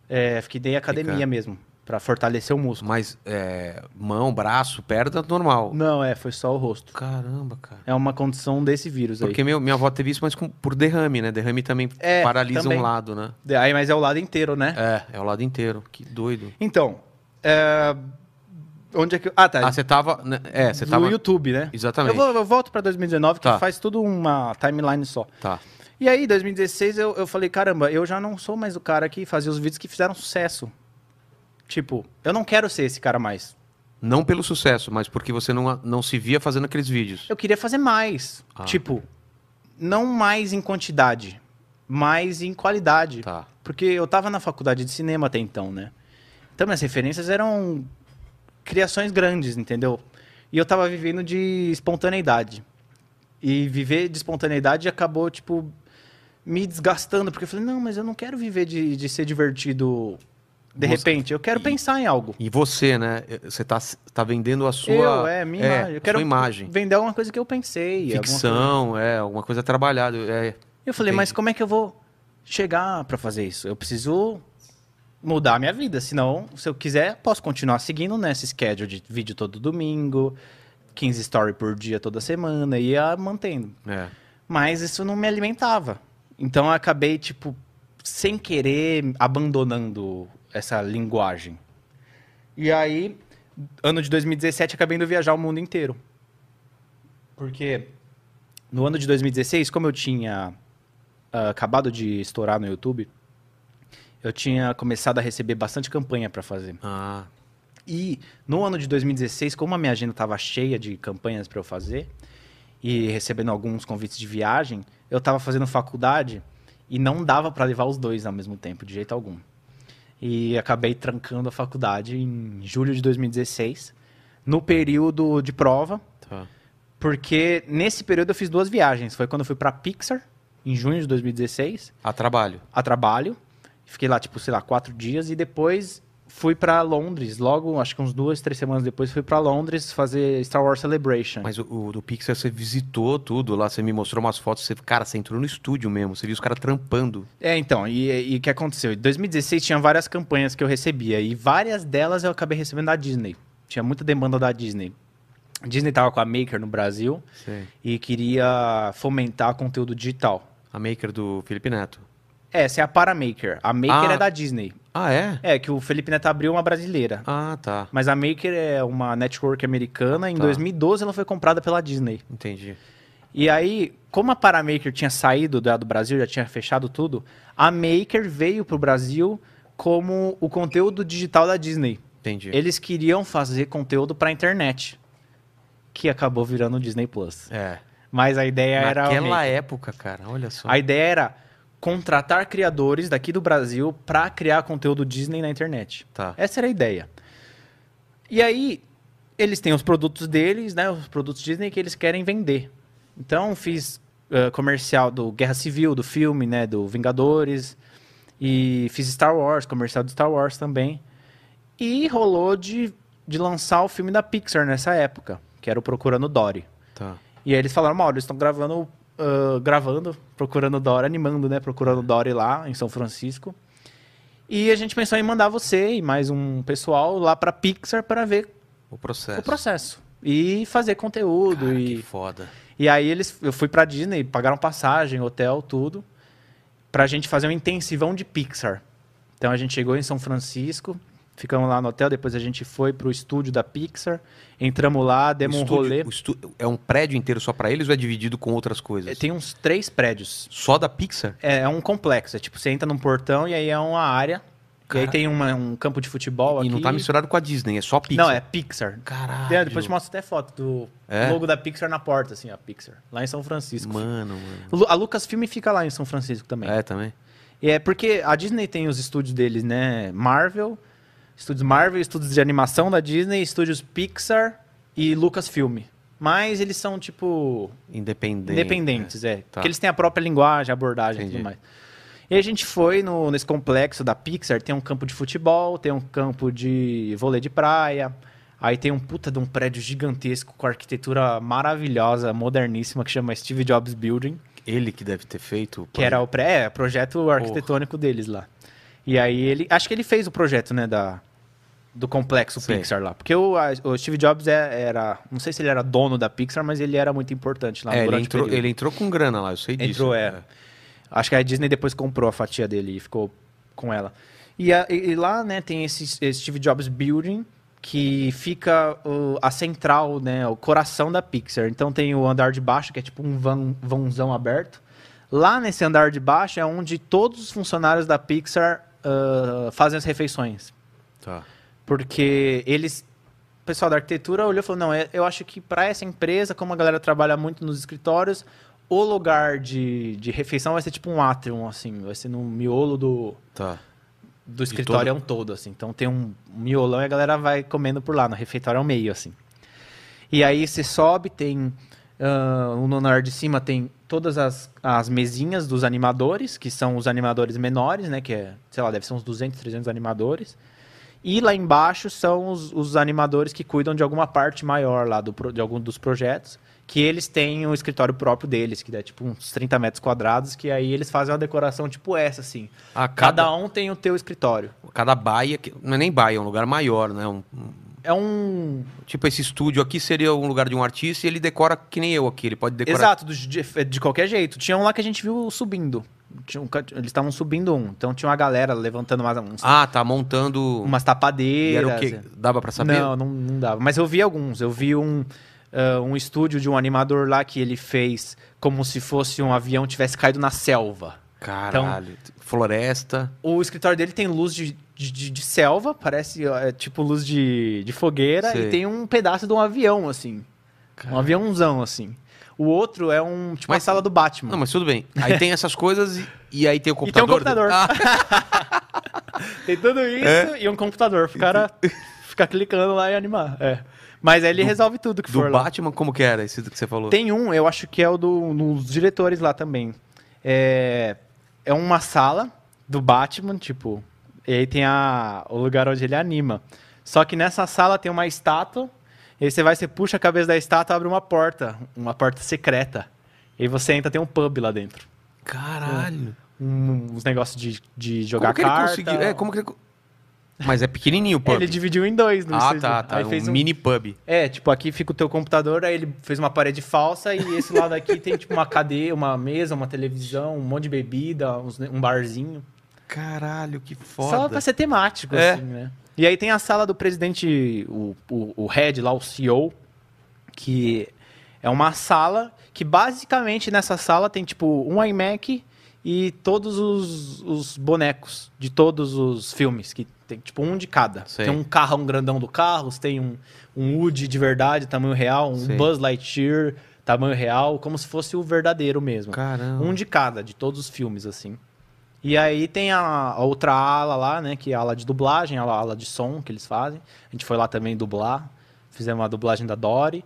É, fiquei dei academia Fica- mesmo, para fortalecer o músculo. Mas é, mão, braço, perna, normal. Não, é, foi só o rosto. Caramba, cara. É uma condição desse vírus aí. Porque meu, minha avó teve isso, mas com- por derrame, né? Derrame também É, paralisa também. um lado, né? Aí, mas é o lado inteiro, né? É, é o lado inteiro. Que doido. Então, é, onde é que... Ah, tá. Ah, você tava. né? É, você tava. YouTube, né? Exatamente. Eu, vou- eu volto pra 2019, que Tá. faz tudo uma timeline só. Tá. E aí, 2016, eu, eu falei, caramba, eu já não sou mais o cara que fazia os vídeos que fizeram sucesso. Tipo, eu não quero ser esse cara mais. Não pelo sucesso, mas porque você não, não se via fazendo aqueles vídeos. Eu queria fazer mais. Ah. Tipo, não mais em quantidade, mais em qualidade. Tá. Porque eu tava na faculdade de cinema até então, né? Então minhas referências eram criações grandes, entendeu? E eu tava vivendo de espontaneidade. E viver de espontaneidade acabou, tipo, me desgastando. Porque eu falei, não, mas eu não quero viver de, de ser divertido de Você- repente. Eu quero E- pensar em algo. E você, né? Você tá, tá vendendo a sua. eu, é, minha imagem. Eu quero imagem. vender alguma coisa que eu pensei. alguma coisa- Ficção, é, alguma coisa trabalhada. É, Eu falei, mas Entendi. como é que eu vou chegar pra fazer isso? Eu preciso mudar a minha vida, senão, se eu quiser, posso continuar seguindo nesse schedule de vídeo todo domingo, 15 story por dia toda semana, e ia mantendo. é. Mas isso não me alimentava. Então eu acabei, tipo, sem querer, abandonando essa linguagem. E aí, ano de 2017, acabei indo viajar o mundo inteiro. Porque no ano de 2016, como eu tinha ah, acabado de estourar no YouTube, eu tinha começado a receber bastante campanha para fazer. Ah, E no ano de 2016, como a minha agenda estava cheia de campanhas para eu fazer e recebendo alguns convites de viagem, eu estava fazendo faculdade e não dava para levar os dois ao mesmo tempo, de jeito algum. E acabei trancando a faculdade em julho de 2016, no período de prova, tá. porque nesse período eu fiz duas viagens. Foi quando eu fui para Pixar, em junho de 2016, A trabalho. a trabalho. Fiquei lá, tipo, sei lá, quatro dias e depois fui pra Londres. Logo, acho que uns duas, três semanas depois, fui pra Londres fazer Star Wars Celebration. Mas o, o do Pixar você visitou tudo lá, você me mostrou umas fotos, você, cara, você entrou no estúdio mesmo, você viu os caras trampando. É, então, e o que aconteceu? Em 2016 tinha várias campanhas que eu recebia e várias delas eu acabei recebendo da Disney. Tinha muita demanda da Disney. A Disney tava com a Maker no Brasil Sei. e queria fomentar conteúdo digital. A maker do Felipe Neto. Essa é a Paramaker. A Maker Ah. é da Disney. Ah, é? É, que o Felipe Neto abriu uma brasileira. Ah, tá. Mas a Maker é uma network americana. Em Tá. 2012 ela foi comprada pela Disney. Entendi. E aí, como a Paramaker tinha saído do Brasil, já tinha fechado tudo, a Maker veio pro Brasil como o conteúdo digital da Disney. Entendi. Eles queriam fazer conteúdo pra internet, que acabou virando o Disney Plus. É. Mas a ideia era a Naquela época, cara, olha só. a ideia era contratar criadores daqui do Brasil pra criar conteúdo Disney na internet. Tá. Essa era a ideia. E aí, eles têm os produtos deles, né? Os produtos Disney que eles querem vender. Então, fiz eh, comercial do Guerra Civil, do filme, né? Do Vingadores. E fiz Star Wars, comercial do Star Wars também. E rolou de, de lançar o filme da Pixar nessa época, que era o Procurando Dory. Tá. E aí eles falaram, Mauro, eles estão gravando, ah, gravando, procurando Dory, animando, né? Procurando Dory lá em São Francisco. E a gente pensou em mandar você e mais um pessoal lá pra Pixar para ver O processo. o processo. E fazer conteúdo. Cara, e, que foda. e aí eles, eu fui pra Disney, pagaram passagem, hotel, tudo, pra gente fazer um intensivão de Pixar. Então a gente chegou em São Francisco, Ficamos lá no hotel, depois a gente foi pro estúdio da Pixar, entramos lá, demos O um estúdio- rolê. É um prédio inteiro só pra eles ou é dividido com outras coisas? É, Tem uns três prédios. Só da Pixar? É, é um complexo, é tipo, você entra num portão e aí é uma área. E aí tem uma- um campo de futebol E aqui. não tá misturado com a Disney, é só Pixar. Não, é Pixar. Caralho. É, depois te mostro até foto do É? logo da Pixar na porta, assim, a Pixar. Lá em São Francisco. Mano, mano. Lu- A Lucasfilm fica lá em São Francisco também. É, também. E é porque a Disney tem os estúdios deles, né? Marvel, estúdios Marvel, estúdios de animação da Disney, estúdios Pixar e Lucasfilm. Mas eles são, tipo, Independente. independentes, é. Tá. Porque eles têm a própria linguagem, abordagem e Entendi. tudo mais. E a gente foi no, nesse complexo da Pixar, tem um campo de futebol, tem um campo de vôlei de praia, aí tem um puta de um prédio gigantesco com arquitetura maravilhosa, moderníssima, que chama Steve Jobs Building. Ele que deve ter feito. Que era o pré, é, projeto arquitetônico deles lá. E aí ele. Acho que ele fez o projeto, né, da, do complexo Sei. Pixar lá. Porque o, a- o Steve Jobs é- era. Não sei se ele era dono da Pixar, mas ele era muito importante lá É, ele entrou, ele entrou com grana lá, eu sei disso. Entrou, é. Acho que a Disney depois comprou a fatia dele e ficou com ela. E, a- e- lá, né, tem esse, esse Steve Jobs Building, que fica o- a central, né, o coração da Pixar. Então tem o andar de baixo, que é tipo um vão, vãozão aberto. Lá nesse andar de baixo é onde todos os funcionários da Pixar ah, fazem as refeições. Tá. Porque eles. O pessoal da arquitetura olhou e falou: não, é- eu acho que para essa empresa, como a galera trabalha muito nos escritórios, o lugar de, de refeição vai ser tipo um atrium, assim, vai ser no miolo do, Tá. do escritório todo- um todo, assim. Então tem um miolão e a galera vai comendo por lá, no refeitório ao meio, assim. E aí você sobe, tem. Ah, no andar de cima tem todas as, as mesinhas dos animadores, que são os animadores menores, né? Que é, sei lá, deve ser uns 200, 300 animadores. E lá embaixo são os, os animadores que cuidam de alguma parte maior lá do, de algum dos projetos. Que eles têm o escritório próprio deles, que é tipo uns 30 metros quadrados, que aí eles fazem uma decoração tipo essa, assim. Ah, Cada cada, um tem o teu escritório. cada baia, que- não é nem baia, é um lugar maior, né? Um- um- É um. tipo, esse estúdio aqui seria um lugar de um artista e ele decora que nem eu aqui. Ele pode decorar. Exato, de, de qualquer jeito. Tinha um lá que a gente viu subindo. Tinha um eles estavam subindo um. Então tinha uma galera levantando umas, uns- Ah, tá montando. umas E tapadeiras. era o quê? Dava pra saber? Não, não, não dava. Mas eu vi alguns. Eu vi um, ah, um estúdio de um animador lá que ele fez como se fosse um avião tivesse caído na selva. Caralho. Floresta. O escritório dele tem luz de, de, de- selva, parece é, tipo luz de, de fogueira, Sei. e tem um pedaço de um avião, assim. Um aviãozão, assim. O outro é um tipo Mas- sala do Batman. Não, mas tudo bem. Aí tem essas coisas e, e aí tem o E tem um computador. computador. Ah, Tem tudo isso e um computador. O cara ficar clicando lá e animar. É. Mas aí ele resolve tudo que do for lá. Batman, como que era esse que você falou? Tem um, eu acho que é o do, dos diretores lá também. É, é uma sala do Batman, tipo, e aí tem a, o lugar onde ele anima. Só que nessa sala tem uma estátua, e aí você vai, você puxa a cabeça da estátua, abre uma porta, uma porta secreta. E aí você entra, tem um pub lá dentro. Caralho. Um- uns negócios de, de jogar como que ele carta. conseguiu? É, como que ele... Mas é pequenininho o pub. Ele dividiu em dois no Ah, estúdio. tá, tá. Aí um fez um, mini pub. É, tipo, aqui fica o teu computador, aí ele fez uma parede falsa e esse lado aqui tem tipo uma cadeia, uma mesa, uma televisão, um monte de bebida, uns- um barzinho. Caralho, que Só foda. pra ser temático, É. assim, né? E aí tem a sala do presidente, o, o, o head lá, o CEO, que é uma sala que basicamente nessa sala tem tipo um iMac e todos os, os bonecos de todos os filmes, que tem tipo um de cada. Sei. Tem um carro, um grandão do Carros, tem um, um Woody de verdade, tamanho real, um Sei. Buzz Lightyear, tamanho real, como se fosse o verdadeiro mesmo. Caramba. Um de cada, de todos os filmes, assim. E aí tem a, a outra ala lá, né? Que é a ala de dublagem, a ala, ala de som que eles fazem. A gente foi lá também dublar. Fizemos a dublagem da Dory.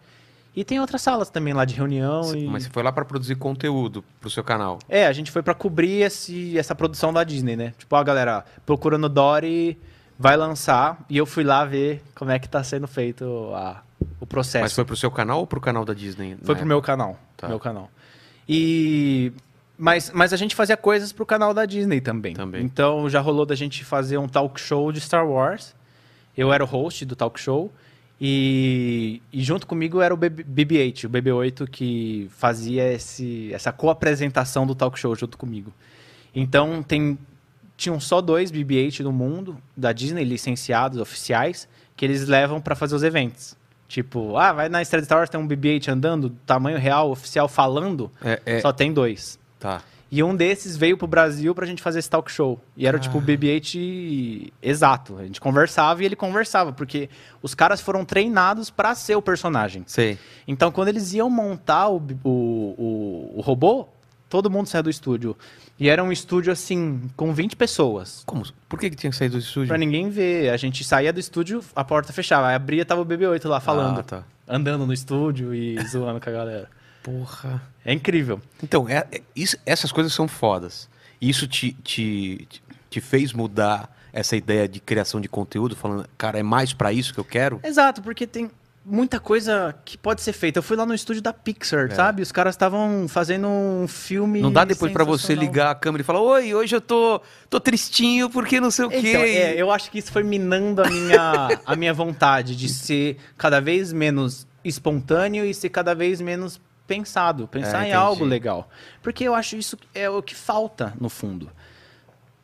E tem outras salas também lá de reunião. E... Mas você foi lá pra produzir conteúdo pro seu canal. É, a gente foi pra cobrir esse, essa produção da Disney, né? Tipo, ó, galera, procurando Dory, vai lançar. E eu fui lá ver como é que tá sendo feito a, o processo. Mas foi pro seu canal ou pro canal da Disney? Foi né? pro meu canal. Tá. Meu canal. E. Mas, mas a gente fazia coisas pro canal da Disney também. Também. Então já rolou da gente fazer um talk show de Star Wars. Eu era o host do talk show. E, e junto comigo era o BB- BB-8, o BB-8 que fazia esse, essa co-apresentação do talk show junto comigo. Então tem tinham só dois BB-8 no mundo, da Disney, licenciados, oficiais, que eles levam pra fazer os eventos. Tipo, ah, vai na Estrada Star Wars, tem um BB-8 andando, tamanho real, oficial, falando, É, é, só tem dois. Tá. E um desses veio pro Brasil pra gente fazer esse talk show. E era tipo o BB-8 exato. A gente conversava e ele conversava, porque os caras foram treinados pra ser o personagem. Sei. Então, quando eles iam montar o, o, o, o robô, todo mundo saía do estúdio. E era um estúdio, assim, com 20 pessoas. Como? Por que, que tinha que sair do estúdio? Pra ninguém ver. A gente saía do estúdio, a porta fechava. Aí abria, tava o BB-8 lá falando. Ah, tá. Andando no estúdio e zoando com a galera. Porra. É incrível. Então, é- é- isso- essas coisas são fodas. Isso te, te, te- fez mudar essa ideia de criação de conteúdo, falando, cara, é mais pra isso que eu quero? Exato, porque tem muita coisa que pode ser feita. Eu fui lá no estúdio da Pixar, É. sabe? Os caras estavam fazendo um filme. Não dá depois pra você ligar a câmera e falar, oi, hoje eu tô, tô tristinho porque não sei o quê. Então, é, eu acho que isso foi minando a minha, a minha vontade de ser cada vez menos espontâneo e ser cada vez menos pensado, pensar É, em algo legal. Porque eu acho isso é o que falta no fundo.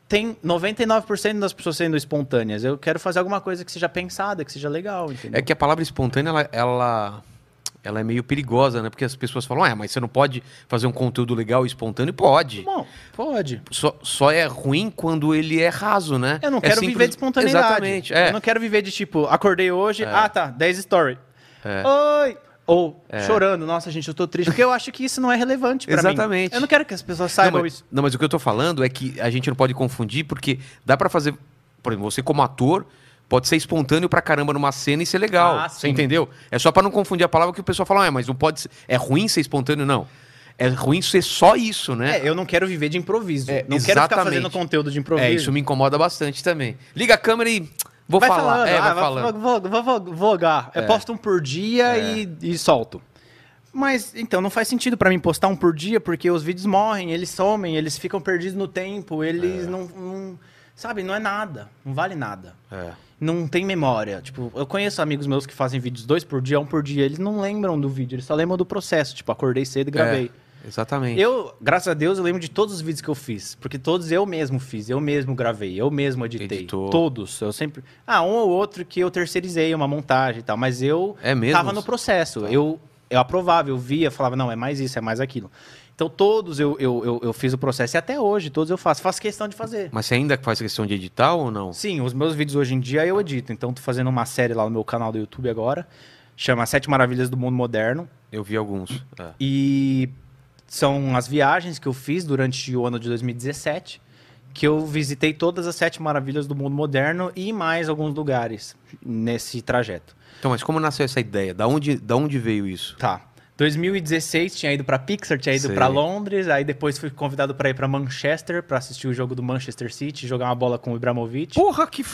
Tem 99% das pessoas sendo espontâneas. Eu quero fazer alguma coisa que seja pensada, que seja legal, entendeu? É que a palavra espontânea, ela, ela, ela é meio perigosa, né? Porque as pessoas falam, é, mas você não pode fazer um conteúdo legal e espontâneo? Pode. Bom, pode. Só, só é ruim quando ele é raso, né? Eu não É quero simples- viver de espontaneidade. Exatamente, é. Eu não quero viver de tipo, acordei hoje, ah tá, 10 story. É. Oi! Ou chorando, nossa gente, eu tô triste. Porque eu acho que isso não é relevante pra mim. Exatamente. Eu não quero que as pessoas Não saibam mas, isso. não, mas o que eu tô falando é que a gente não pode confundir, porque dá pra fazer. Por exemplo, você como ator pode ser espontâneo pra caramba numa cena e ser legal. Ah, você entendeu? É só pra não confundir a palavra que o pessoal fala, ah, mas não pode ser. É ruim ser espontâneo, não. É ruim ser só isso, né? É, eu não quero viver de improviso. É, não quero ficar exatamente. fazendo conteúdo de improviso. É, isso me incomoda bastante também. Liga a câmera e. Vou vai falar. falando, é, vai ah, falando. Vou, vou, vou, vogar. Eu É. posto um por dia e, e solto. Mas, então, não faz sentido pra mim postar um por dia, porque os vídeos morrem, eles somem, eles ficam perdidos no tempo, É. eles não, não- Sabe, não é nada. Não vale nada. É. Não tem memória. Tipo, eu conheço amigos meus que fazem vídeos dois por dia, um por dia. Eles não lembram do vídeo, eles só lembram do processo. Tipo, acordei cedo e gravei. É, exatamente. Eu, graças a Deus, eu lembro de todos os vídeos que eu fiz. Porque todos eu mesmo fiz, eu mesmo gravei, eu mesmo editei. Editou. Todos. Eu sempre. Ah, um ou outro que eu terceirizei, uma montagem e tal. Mas eu É mesmo? tava no processo. Eu, eu aprovava, eu via, falava, não, é mais isso, é mais aquilo. Então todos eu, eu, eu, eu fiz o processo. E até hoje, todos eu faço. Faço questão de fazer. Mas você ainda faz questão de editar ou não? Sim, os meus vídeos hoje em dia eu edito. Então tô fazendo uma série lá no meu canal do YouTube agora. Chama Sete Maravilhas do Mundo Moderno. Eu vi alguns. é. E são as viagens que eu fiz durante o ano de 2017, que eu visitei todas as sete maravilhas do mundo moderno e mais alguns lugares nesse trajeto. Então, mas como nasceu essa ideia? Da onde, da onde veio isso? Tá. 2016 tinha ido pra Pixar, tinha ido pra Londres, aí depois fui convidado pra ir pra Manchester pra assistir o jogo do Manchester City, jogar uma bola com o Ibrahimovic. Porra, que.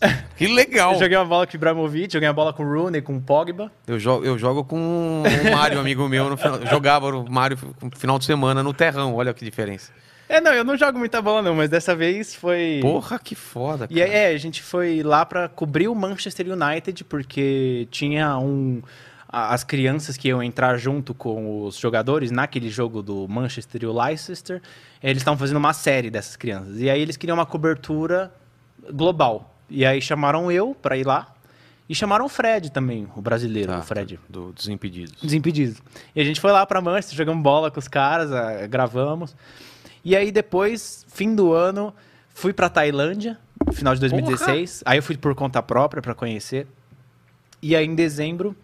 Que legal! Eu joguei uma bola com o Ibrahimovic, joguei uma bola com o Rooney, com o Pogba. Eu jogo, eu jogo com o Mário, amigo meu. No final, jogava o Mário no final de semana no terrão. Olha que diferença. É, não, eu não jogo muita bola não, mas dessa vez foi... Porra, que foda. E cara. aí, é, a gente foi lá pra cobrir o Manchester United, porque tinha um. As crianças que iam entrar junto com os jogadores naquele jogo do Manchester e o Leicester, eles estavam fazendo uma série dessas crianças. E aí eles queriam uma cobertura global. E aí chamaram eu pra ir lá. E chamaram o Fred também, o brasileiro, Tá, o Fred. Do Desimpedidos. Desimpedidos. E a gente foi lá pra Manchester, jogamos bola com os caras, gravamos. E aí depois, fim do ano, fui pra Tailândia, final de 2016. Aí eu fui por conta própria pra conhecer. E aí em dezembro,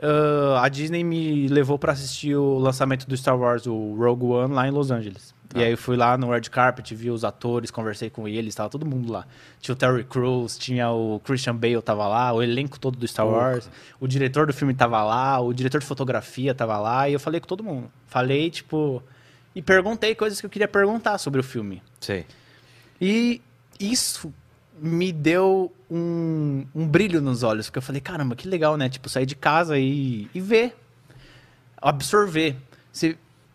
ah, a Disney me levou pra assistir o lançamento do Star Wars, o Rogue One, lá em Los Angeles. E aí eu fui lá no Red Carpet, vi os atores, conversei com eles, tava todo mundo lá. Tinha o Terry Crews, tinha o Christian Bale tava lá, o elenco todo do Star Wars, o diretor do filme tava lá, o diretor de fotografia tava lá, e eu falei com todo mundo. Falei, tipo, e perguntei coisas que eu queria perguntar sobre o filme. Sei. E isso me deu um, um brilho nos olhos, porque eu falei, caramba, que legal, né? Tipo, sair de casa e, e ver, absorver.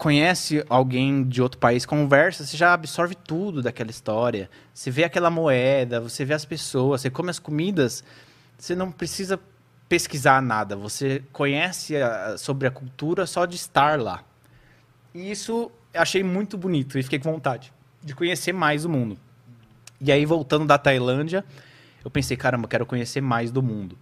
Conhece alguém de outro país, conversa, você já absorve tudo daquela história. Você vê aquela moeda, você vê as pessoas, você come as comidas, você não precisa pesquisar nada, você conhece a- sobre a cultura só de estar lá. E isso eu achei muito bonito e fiquei com vontade de conhecer mais o mundo. E aí, voltando da Tailândia, eu pensei, caramba, eu quero conhecer mais do mundo.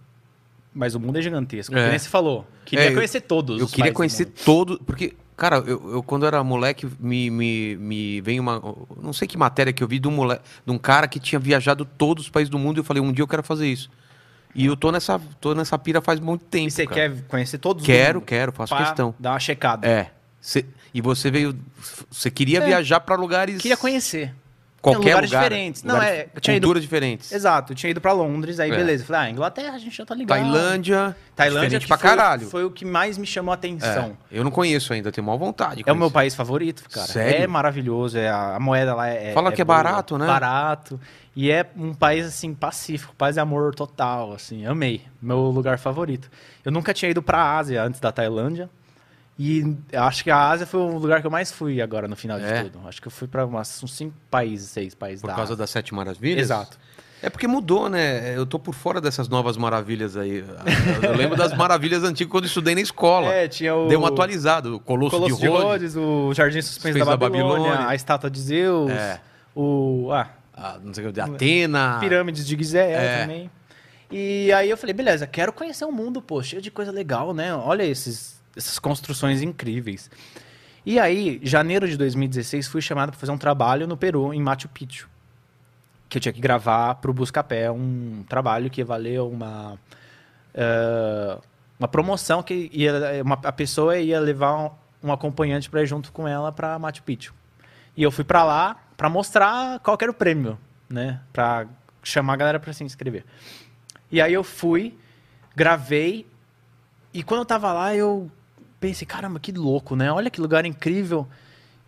Mas o mundo é gigantesco. É. É. você falou. Queria É, conhecer todos. Eu queria conhecer todo. Porque, cara, eu, eu quando era moleque, me, me, me vem uma. Não sei que matéria que eu vi de um, moleque, de um cara que tinha viajado todos os países do mundo e eu falei, um dia eu quero fazer isso. E eu tô nessa, tô nessa pira faz muito tempo. E você cara. quer conhecer todos? do Quero, quero, faço questão. Dar uma checada. É. Cê- e você veio. Você queria É. viajar pra lugares. Queria conhecer. Qualquer lugares lugar. diferentes. Não, lugares- é, eu tinha ido- culturas diferentes. Exato, eu tinha ido pra Londres, aí É. beleza. Falei, ah, Inglaterra a gente já tá ligado. Tailândia. Tailândia pra foi, caralho. Foi o que mais me chamou a É, atenção. eu não conheço ainda, tenho maior vontade. de É o meu país favorito, cara. Sério? É maravilhoso, é a, a moeda lá é. Fala que é boa, barato, né? Barato. E é um país assim pacífico, paz e amor total, assim. Amei, meu lugar favorito. Eu nunca tinha ido pra Ásia antes da Tailândia. E eu acho que a Ásia foi o lugar que eu mais fui agora no final É? de tudo. Acho que eu fui umas, uns cinco países, seis países Por da causa Ásia. das Sete Maravilhas? Exato. É porque mudou, né? Eu tô por fora dessas novas maravilhas aí. Eu lembro das maravilhas antigas quando estudei na escola. É, tinha o Deu uma atualizada. O Colosso, Colosso de Rhodes. Rhodes, o Jardim Suspenso da, da Babilônia, Babilônia. a estátua de Zeus, É. o ah, a, não sei o que, de Atena. pirâmides de Gizé É. também. E aí eu falei, beleza, quero conhecer o mundo, pô, cheio de coisa legal, né? Olha esses, essas construções incríveis. E aí, janeiro de 2016, fui chamado para fazer um trabalho no Peru, em Machu Picchu. Que eu tinha que gravar para o Buscapé, um trabalho que ia valer uma, eh, uma promoção que ia, uma, a pessoa ia levar um, um acompanhante para ir junto com ela para Machu Picchu. E eu fui para lá para mostrar qual era o prêmio, né? Para chamar a galera para se inscrever. E aí eu fui, gravei, e quando eu tava lá, eu pensei, caramba, que louco, né? Olha que lugar incrível.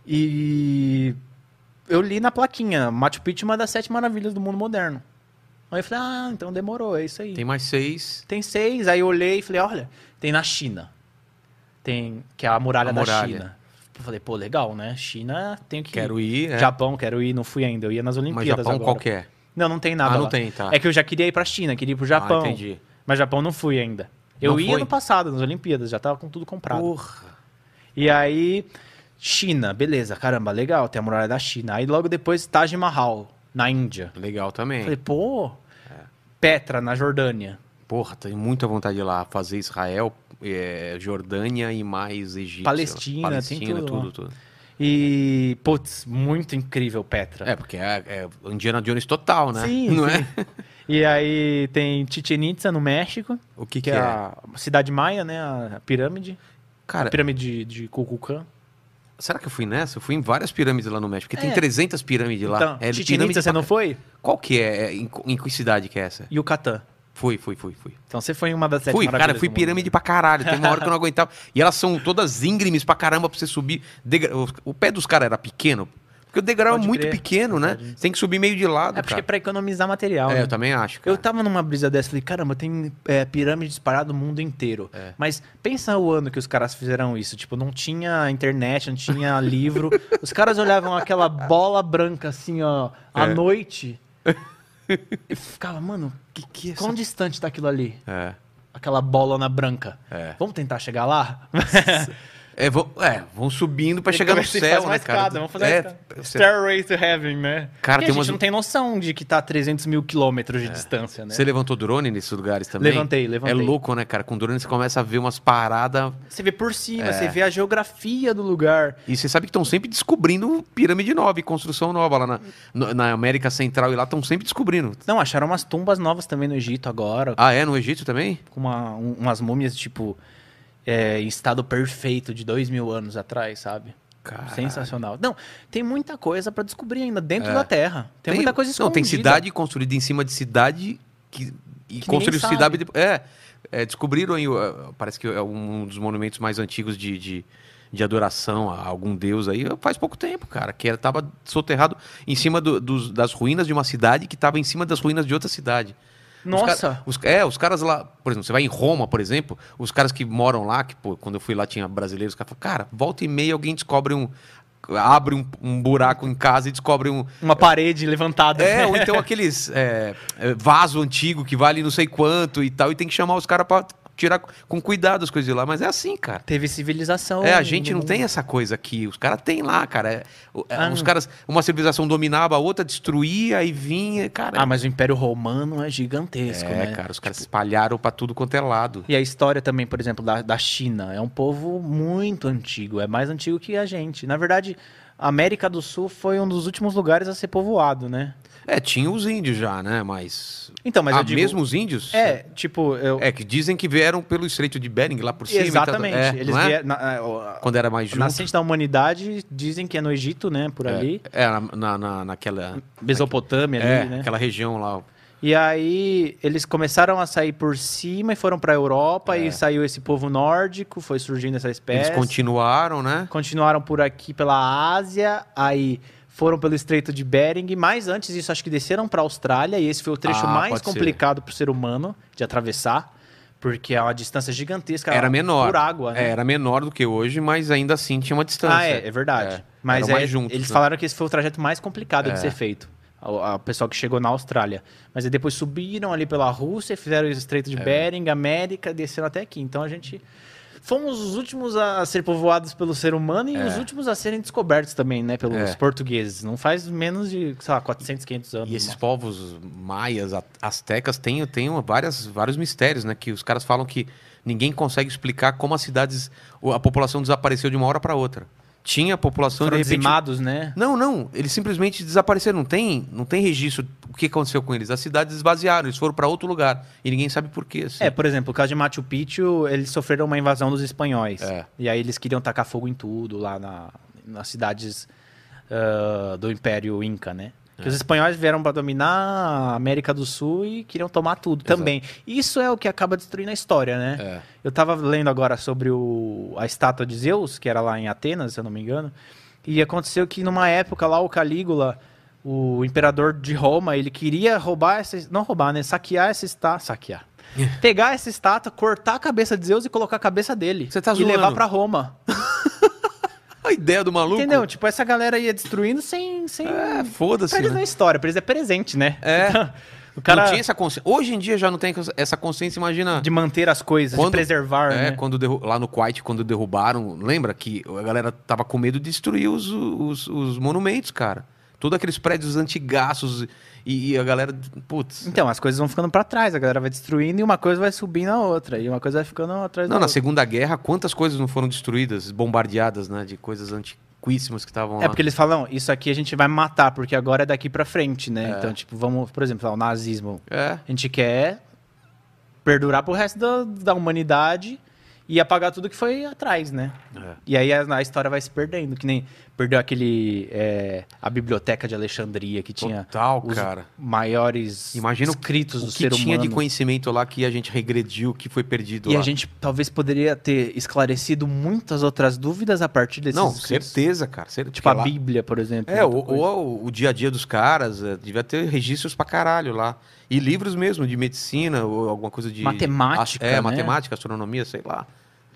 E eu li na plaquinha, Machu Picchu é uma das sete maravilhas do mundo moderno. Aí eu falei, ah, então demorou, é isso aí. Tem Tem, mais seis. seis, aí eu olhei e falei, olha, tem na China. Tem, que é a muralha, A da muralha. China. Eu falei, pô, legal, né? China, tenho que Quero ir. É. Japão, quero ir, não fui ainda, eu ia nas Mas Olimpíadas Japão agora. qual que é? Não, não tem nada Ah, não lá. tem, tá. É que eu já queria ir pra China, queria ir pro Japão. Ah, entendi. Mas Japão não fui ainda. Eu Não ia foi? no passado, nas Olimpíadas, já tava com tudo comprado. Porra. E aí, China, beleza, caramba, legal, tem a muralha da China. Aí logo depois, Taj Mahal, na Índia. Legal também. Falei, pô, É. Petra, na Jordânia. Porra, tenho muita vontade de ir lá fazer Israel, é, Jordânia e mais Egito. Palestina, Palestina, tem tudo tudo, tudo. E, putz, muito incrível Petra. É, porque é, é Indiana Jones total, né? Sim, Não sim. é? E aí tem Chichen Itza, no México, O que, que, que, é é? a cidade maia, né, a pirâmide. Cara, a pirâmide de, de Kukulkan. será que eu fui nessa? Eu fui em várias pirâmides lá no México, porque É. tem 300 pirâmides lá. Então, é Chichen Itza você pra- não foi? Qual que é? É, Em, em que cidade que é essa? Yucatán. Fui, fui, fui, fui. Então você foi em uma das sete Fui, cara, fui mundo. pirâmide pra caralho. Tem uma hora que eu não aguentava. E elas são todas íngremes pra caramba pra você subir. O pé dos caras era pequeno. Porque o degrau Pode é muito crer. pequeno, né? Tem que subir meio de lado, É porque é cara. pra economizar material, É, né? eu também acho, cara. Eu tava numa brisa dessa, falei, caramba, tem é, pirâmide disparada no mundo inteiro. É. Mas pensa o ano que os caras fizeram isso. Tipo, não tinha internet, não tinha livro. Os caras olhavam aquela bola branca assim, ó, à É. noite. E ficava, mano, Que que é quão distante tá aquilo ali? É, Aquela bolona branca. é. Vamos tentar chegar lá? É, vão, é, vão subindo pra Ele chegar no céu, né, uma cara? escada, Vamos fazer é, uma escada. você- Stairway to Heaven, né? Cara, tem a umas- gente não tem noção de que tá a 300 mil quilômetros de distância, né? Você levantou drone nesses lugares também? Levantei, levantei. É louco, né, cara? Com drone você começa a ver umas paradas. Você vê por cima, É. você vê a geografia do lugar. E você sabe que estão sempre descobrindo pirâmide nova e construção nova lá na, na América Central e lá estão sempre descobrindo. Não, acharam umas tumbas novas também no Egito agora, Ah, é? No Egito também? com uma- um- umas múmias, tipo, é, em estado perfeito de dois mil anos atrás, sabe? Caralho. Sensacional. Não, tem muita coisa pra descobrir ainda dentro É. da Terra. Tem, muita coisa escondida. Não, tem cidade construída em cima de cidade que, e Que construíram cidade. sabe. É, é, descobriram aí, o- parece que é um dos monumentos mais antigos de, de, de adoração a algum deus aí, faz pouco tempo, cara, que era, tava soterrado em cima do- dos- das ruínas de uma cidade que estava em cima das ruínas de outra cidade. Os Nossa! ca- os- é, os caras lá, por exemplo, você vai em Roma, por exemplo, os caras que moram lá, que pô, quando eu fui lá tinha brasileiros, os caras falam, cara, volta e meia alguém descobre um. abre um, um buraco em casa e descobre um. Uma parede levantada. É, ou então aqueles é, é, vaso antigo que vale não sei quanto e tal, e tem que chamar os caras pra tirar com cuidado as coisas de lá, mas é assim, cara. Teve civilização. É, a gente não tem essa coisa aqui. Os caras têm lá, cara. É, é, Ah, os caras, uma civilização dominava, a outra destruía e vinha, cara. Ah, mas o Império Romano é gigantesco, é, né? cara, os caras espalharam pra tudo quanto é lado. E a história também, por exemplo, da, da China. É um povo muito antigo. É mais antigo que a gente. Na verdade, a América do Sul foi um dos últimos lugares a ser povoado, né? É, tinha os índios já, né? Mas. Então, mas ah, eu digo... mesmo os índios? É, tipo... Eu... É, que dizem que vieram pelo Estreito de Bering lá por cima. Exatamente. É, Eles é? vieram... Na, o- Quando era mais junto. nascente da humanidade dizem que é no Egito, né? Por ali. É, é, na, na, na- naquela. Mesopotâmia É, ali, né? aquela região lá. E aí eles começaram a sair por cima e foram pra Europa e saiu esse povo nórdico, foi surgindo essa É. Eles espécie. continuaram, né? Continuaram por aqui pela Ásia, aí foram pelo Estreito de Bering, mas antes disso acho que desceram pra Austrália e esse foi o trecho Ah, mais complicado pro ser humano de atravessar, porque é uma distância gigantesca Era menor. por água, né? É, era menor do que hoje, mas ainda assim tinha uma distância. Ah, é, é verdade. É, Mas é, juntos, eles né? falaram que esse foi o trajeto mais complicado É. de ser feito. O, a pessoal que chegou na Austrália. Mas aí depois subiram ali pela Rússia, fizeram o Estreito É. de Bering, América, desceram até aqui. Então a gente. Fomos os últimos a ser povoados pelo ser humano e os últimos a serem descobertos também, né? Pelos É. portugueses. Não faz menos de, sei lá, 400, 500 anos. E esses povos maias, astecas, têm, têm várias, vários mistérios, né? Que os caras falam que ninguém consegue explicar como as cidades, a população desapareceu de uma hora para outra. Tinha população Foram de repente. dizimados, né? Não, não, eles simplesmente desapareceram. Não tem, não tem registro do que aconteceu com eles. As cidades esvaziaram, eles foram para outro lugar e ninguém sabe por quê. assim. É, por exemplo, o caso de Machu Picchu, eles sofreram uma invasão dos espanhóis. É. E aí eles queriam tacar fogo em tudo lá na- nas cidades ah, do Império Inca, né? É. Que os espanhóis vieram para dominar a América do Sul e queriam tomar tudo Exato. também. Isso é o que acaba destruindo a história, né? É. Eu tava lendo agora sobre o, a estátua de Zeus, que era lá em Atenas, se eu não me engano. E aconteceu que numa época lá o Calígula, o imperador de Roma, ele queria roubar essa. Não roubar, né? Saquear essa estátua. Saquear. Pegar essa estátua, cortar a cabeça de Zeus e colocar a cabeça dele. Você tá e zoando. levar pra Roma. A ideia do maluco. Entendeu? Tipo, essa galera ia destruindo sem. sem... É, foda-se. pra eles né? não é história, pra eles é presente, né? É. Então, o cara. Não tinha essa consciência. Hoje em dia já não tem essa consciência, imagina. De manter as coisas, Quando- de preservar, É, né? quando derru- lá no Kuwait, quando derrubaram, lembra que a galera tava com medo de destruir os, os, os monumentos, cara. Todos aqueles prédios antigaços e, e a galera, putz. Então, as coisas vão ficando pra trás, a galera vai destruindo e uma coisa vai subindo a outra, e uma coisa vai ficando atrás Não, da na outra. Segunda Guerra, quantas coisas não foram destruídas, bombardeadas, né, de coisas antiquíssimas que estavam lá. É porque eles falam, isso aqui a gente vai matar, porque agora é daqui pra frente, né? É. Então, tipo, vamos, por exemplo, lá, o nazismo. É, A gente quer perdurar pro resto da, da humanidade e apagar tudo que foi atrás, né? é. E aí a, a história vai se perdendo, que nem perdeu aquele é, a biblioteca de Alexandria que tinha Total, os cara. maiores Imagina o- escritos O do que ser tinha humano. de conhecimento lá que a gente regrediu, que foi perdido E lá. a gente talvez poderia ter esclarecido muitas outras dúvidas a partir desses Não, escritos. certeza, cara. cer- Tipo a lá- Bíblia, por exemplo. É, outra ou, ou o dia a dia dos caras, é, devia ter registros pra caralho lá. E livros mesmo de medicina, ou alguma coisa de. Matemática, É, né? matemática, astronomia, sei lá.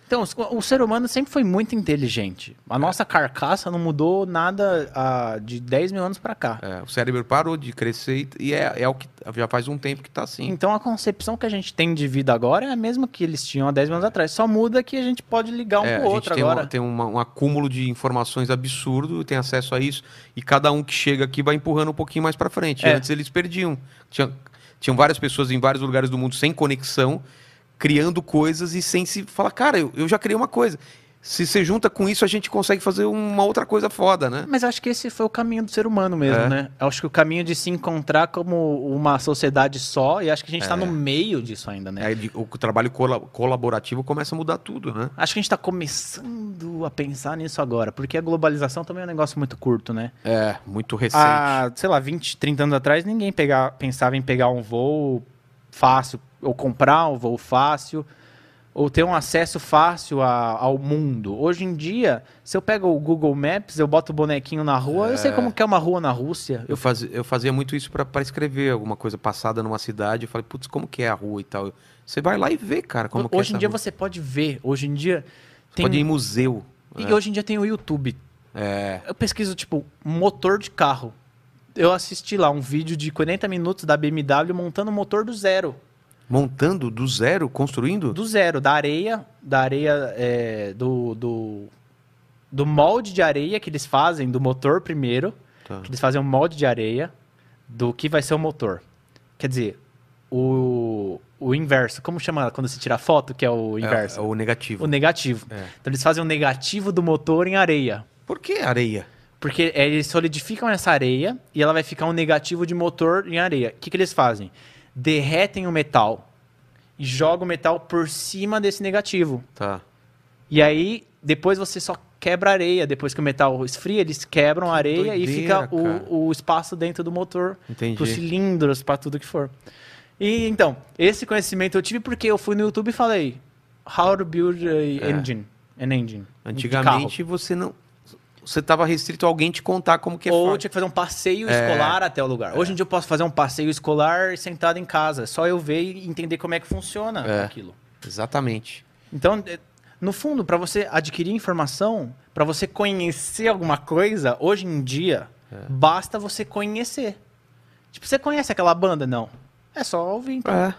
Então, o ser humano sempre foi muito inteligente. A nossa carcaça não mudou nada ah, de 10 mil anos pra cá. É, o cérebro parou de crescer e, é, é o que já faz um tempo que tá assim. Então a concepção que a gente tem de vida agora é a mesma que eles tinham há 10 anos atrás. Só muda que a gente pode ligar um É, pro a outro gente tem, agora. uma- tem uma- um acúmulo de informações absurdo, tem acesso a isso, e cada um que chega aqui vai empurrando um pouquinho mais pra frente. É. Antes eles perdiam. Tinha, tinham várias pessoas em vários lugares do mundo sem conexão, criando coisas e sem se falar, cara, eu, eu já criei uma coisa. Se você junta com isso, a gente consegue fazer uma outra coisa foda, né? Mas acho que esse foi o caminho do ser humano mesmo, É. né? Acho que o caminho de se encontrar como uma sociedade só, e acho que a gente É. tá no meio disso ainda, né? De- o trabalho cola- colaborativo começa a mudar tudo, né? Acho que a gente tá começando a pensar nisso agora, porque a globalização também é um negócio muito curto, né? É, muito recente. Há, sei lá, 20, 30 anos atrás, ninguém pega- pensava em pegar um voo fácil, ou comprar um voo fácil, ou ter um acesso fácil a- ao mundo. Hoje em dia, se eu pego o Google Maps, eu boto o bonequinho na rua, eu sei como que é uma rua na Rússia. Eu fazia, eu fazia muito isso pra escrever alguma coisa passada numa cidade. Eu falei, putz, como que é a rua e tal. Você vai lá e vê, cara, como que é hoje em essa dia rua. você pode ver, hoje em dia Você tem pode ir em museu. e né? hoje em dia tem o YouTube. É, Eu pesquiso tipo motor de carro. Eu assisti lá um vídeo de 40 minutos da BMW montando o motor do zero. Montando do zero, construindo? Do zero, da areia, da areia, é, do, do, do molde de areia que eles fazem, do motor primeiro, Tá. que eles fazem um molde de areia do que vai ser o motor. Quer dizer, o, o inverso, como chama quando se tira foto, que é o inverso? É, é o negativo. O negativo. É. Então eles fazem o negativo do motor em areia. Por que areia? Porque é, eles solidificam essa areia e ela vai ficar um negativo de motor em areia. O que, que eles fazem? Derretem o metal e jogam o metal por cima desse negativo. Tá. E aí, depois você só quebra a areia. Depois que o metal esfria, eles quebram a areia e doideira, fica cara. o, o espaço dentro do motor. Entendi. Para os cilindros, para tudo que for. E então, esse conhecimento eu tive porque eu fui no YouTube e falei How to build a engine. An engine. Antigamente você não. Você estava restrito a alguém te contar como que é Ou tinha que fazer um passeio escolar até o lugar. Hoje em dia eu posso fazer um passeio escolar sentado em casa. Só eu ver e entender como é que funciona É. aquilo. Exatamente. Então, é, no fundo, para você adquirir informação, para você conhecer alguma coisa, hoje em dia, É. basta você conhecer. Tipo, você conhece aquela banda? Não. É só ouvir. Então. É.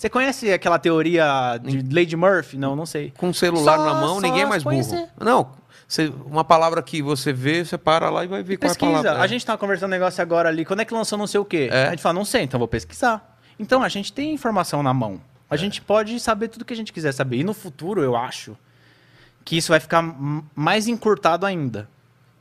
Você conhece aquela teoria de Lady Murphy? Não, não sei. Com o celular Só- na mão, ninguém é mais burro. conhecer. Não. Você, uma palavra que você vê, você para lá e vai ver qual é a Pesquisa. palavra. A gente tava conversando um negócio agora ali. Quando é que lançou não sei o quê? É. A gente fala, não sei, então vou pesquisar. Então a gente tem informação na mão. É. A gente pode saber tudo que a gente quiser saber. E no futuro, eu acho que isso vai ficar mais encurtado ainda.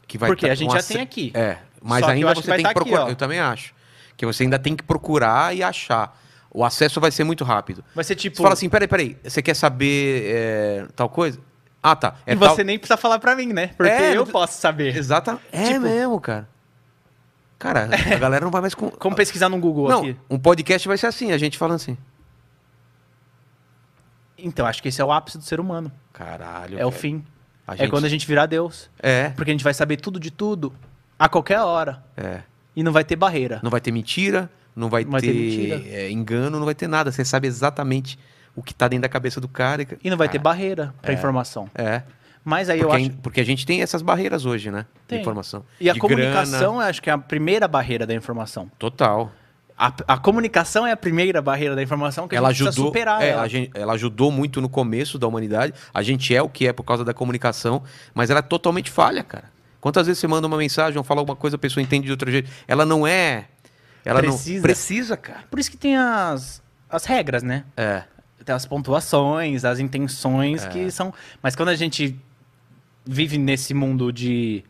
Que vai Porque tá a gente já ace- tem aqui. É, mas Só que ainda que você vai tem tá que aqui, procurar. ó. eu também acho. Que você ainda tem que procurar e achar. O acesso vai ser muito rápido. Vai ser tipo. Você fala assim, peraí, peraí, você quer saber é, tal coisa? Ah, tá. É e tal... você nem precisa falar pra mim, né? Porque É, eu posso saber. Exata. É Tipo- mesmo, cara. Cara, a galera não vai mais com. Como pesquisar no Google Não, aqui? um podcast vai ser assim, a gente falando assim. Então, acho que esse é o ápice do ser humano. Caralho. é o velho. fim. A É gente- quando a gente virar Deus. É, Porque a gente vai saber tudo de tudo a qualquer hora. é. E não vai ter barreira. Não vai ter mentira, não vai, vai ter, ter é, engano, não vai ter nada. Você sabe exatamente o que tá dentro da cabeça do cara. E não vai ter Cara, barreira pra informação. É. Mas aí Porque, eu a acho. porque a gente tem essas barreiras hoje, né? Tem. De informação. E a De comunicação, grana. acho que é a primeira barreira da informação. Total. A, a comunicação é a primeira barreira da informação que ela a gente ajudou, superar. é, ela. a gente- ela ajudou muito no começo da humanidade. A gente é o que é por causa da comunicação, mas ela é totalmente falha, cara. Quantas vezes você manda uma mensagem ou fala alguma coisa, a pessoa entende de outro jeito? Ela não é. Ela Precisa. não precisa, cara. Por isso que tem as, as regras, né? É. Tem as pontuações, as intenções É. que são. Mas quando a gente vive nesse mundo de.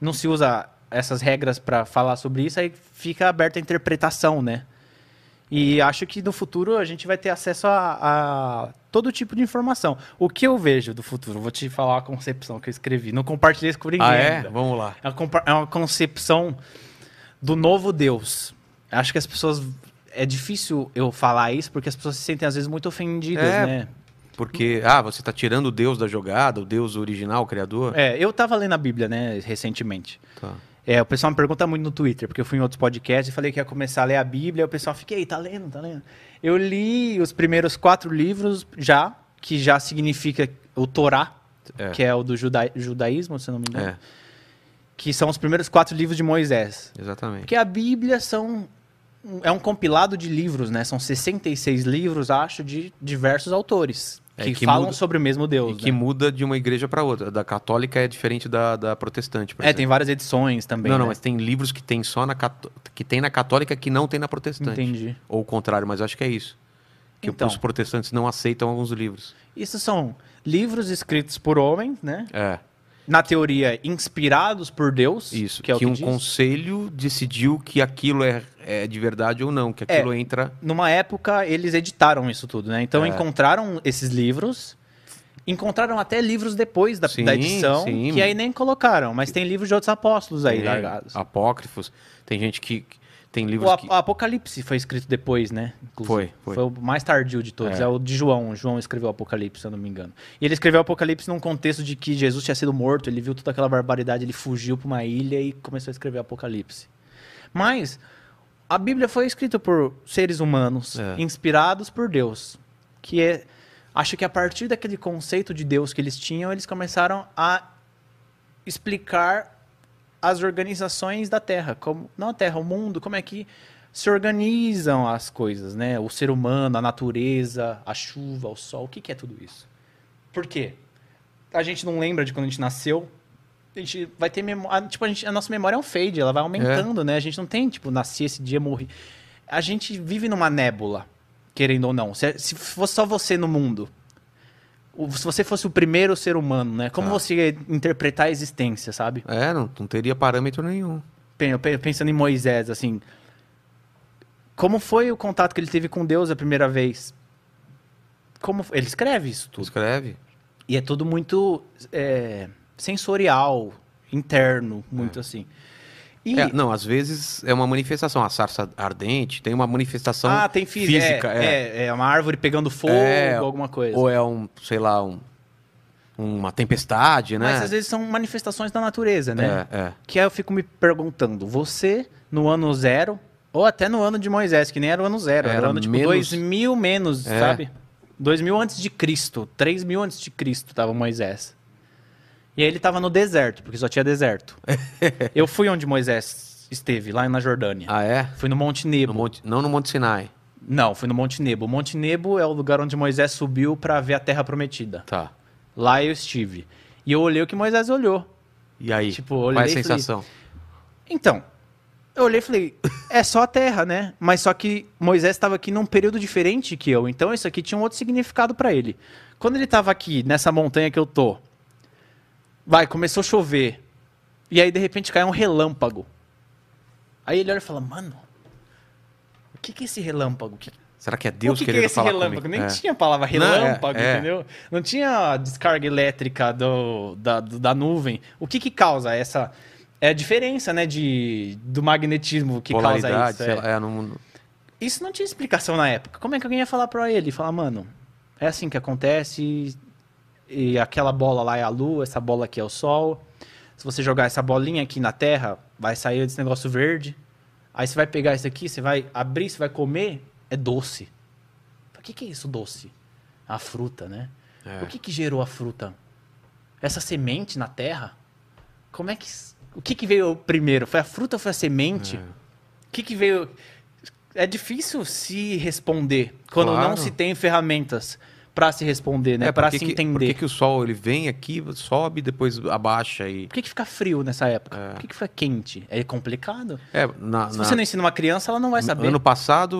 Não se usa essas regras pra falar sobre isso, aí fica aberta a interpretação, né? E acho que no futuro a gente vai ter acesso a, a todo tipo de informação. O que eu vejo do futuro? Vou te falar a concepção que eu escrevi. Não compartilhei isso com ninguém. Ah, é? ainda. Vamos lá. É uma, é uma concepção do novo Deus. Acho que as pessoas. É difícil eu falar isso porque as pessoas se sentem às vezes muito ofendidas, É. né? Porque, ah, você tá tirando o Deus da jogada, o Deus original, o criador. É, eu tava lendo a Bíblia, né, recentemente. Tá. É, o pessoal me pergunta muito no Twitter, porque eu fui em outros podcasts e falei que ia começar a ler a Bíblia, e o pessoal fica, ei, tá lendo, tá lendo? Eu li os primeiros quatro livros já, que já significa o Torá, É. que é o do juda- judaísmo, se eu não me engano. É, Que são os primeiros quatro livros de Moisés. exatamente. Porque a Bíblia são é um compilado de livros, né? São 66 livros, acho, de diversos autores É, que, que falam muda- sobre o mesmo Deus. E que né? muda de uma igreja para outra. Da católica é diferente da, da protestante, por É, tem exemplo. várias edições também. Não, não, né? mas tem livros que tem só na que tem na católica que não tem na protestante. Entendi. Ou o contrário, mas acho que é isso. Que Então. os protestantes não aceitam alguns livros. Isso são livros escritos por homens, né? É, Na teoria, inspirados por Deus. isso. Que é o que um diz. conselho decidiu que aquilo é, é de verdade ou não, que É. aquilo entra. Numa época, eles editaram isso tudo, né? Então, É. encontraram esses livros. Encontraram até livros depois da, Sim, da edição, sim. que aí nem colocaram. Mas tem livros de outros apóstolos aí largados. Apócrifos. Tem gente que. Tem O livros Ap- que. Apocalipse foi escrito depois, né? Inclusive. Foi, foi. o mais tardio de todos. É. É. o de João. João escreveu o Apocalipse, se eu não me engano. E ele escreveu o Apocalipse num contexto de que Jesus tinha sido morto, ele viu toda aquela barbaridade, ele fugiu para uma ilha e começou a escrever o Apocalipse. Mas a Bíblia foi escrita por seres humanos, É. inspirados por Deus. Que é. Acho que a partir daquele conceito de Deus que eles tinham, eles começaram a explicar as organizações da Terra, como não a Terra, o mundo, como é que se organizam as coisas, né? O ser humano, a natureza, a chuva, o sol. O que, que é tudo isso? Por quê? A gente não lembra de quando a gente nasceu. A gente vai ter memória. Tipo, a, gente- a nossa memória é um fade, ela vai aumentando, né? A gente não tem, tipo, nasci esse dia, morri. A gente vive numa nébula, querendo ou não. Se, se fosse só você no mundo, se você fosse o primeiro ser humano, né? Como Tá. você ia interpretar a existência, sabe? É, não, não teria parâmetro nenhum. Pensando em Moisés, assim. Como foi o contato que ele teve com Deus a primeira vez? Como ele escreve isso Tu tudo. escreve. E é tudo muito é, sensorial, interno, muito assim. E, É, não, às vezes é uma manifestação. A sarça ardente tem uma manifestação ah, tem fí- física. É, é, é uma árvore pegando fogo, É, alguma coisa. Ou é um, sei lá, um, uma tempestade, né? Mas às vezes são manifestações da natureza, né? É, é. Que aí eu fico me perguntando, você no ano zero, ou até no ano de Moisés, que nem era o ano zero, era, Era o ano tipo menos- 2000 menos, É. sabe? 2000 antes de Cristo, 3000 antes de Cristo tava Moisés. E aí ele tava no deserto, porque só tinha deserto. eu fui onde Moisés esteve, lá na Jordânia. Ah, é? Fui no Monte Nebo. No Monte- não no Monte Sinai. Não, fui no Monte Nebo. O Monte Nebo é o lugar onde Moisés subiu para ver a terra prometida. Tá. Lá eu estive. E eu olhei o que Moisés olhou. E aí? Tipo, qual é olhei a e falei- sensação? Então, eu olhei e falei, é só a terra, né? Mas só que Moisés estava aqui num período diferente que eu, então isso aqui tinha um outro significado para ele. Quando ele estava aqui, nessa montanha que eu tô, vai, começou a chover, e aí de repente cai um relâmpago. Aí ele olha e fala, mano, o que que é esse relâmpago? Que, Será que é Deus o que, que querendo é esse falar relâmpago? comigo? Nem É. tinha a palavra Não, é, relâmpago, é. entendeu? Não tinha descarga elétrica do, da, do- da nuvem. O que que causa essa... É a diferença, né, de, do magnetismo que causa Polaridade, isso. sei é. lá, é, não- Isso não tinha explicação na época. Como é que alguém ia falar pra ele? Falar, mano, é assim que acontece, e aquela bola lá é a lua, essa bola aqui é o sol. Se você jogar essa bolinha aqui na terra, vai sair esse negócio verde. Aí você vai pegar isso aqui, você vai abrir, você vai comer, é doce. O que, que é isso doce? A fruta, né? É. O que, que gerou a fruta? Essa semente na terra? Como é que. O que, que veio primeiro? Foi a fruta ou foi a semente? É. O que, que veio. É difícil se responder quando Claro. não se tem ferramentas para se responder, né? É, para se que- entender. Por que, que o sol ele vem aqui, sobe, depois abaixa e. Por que, que fica frio nessa época? É. Por que, que fica quente? É complicado? É, na, Se na- você não ensina uma criança, ela não vai saber. Ano passado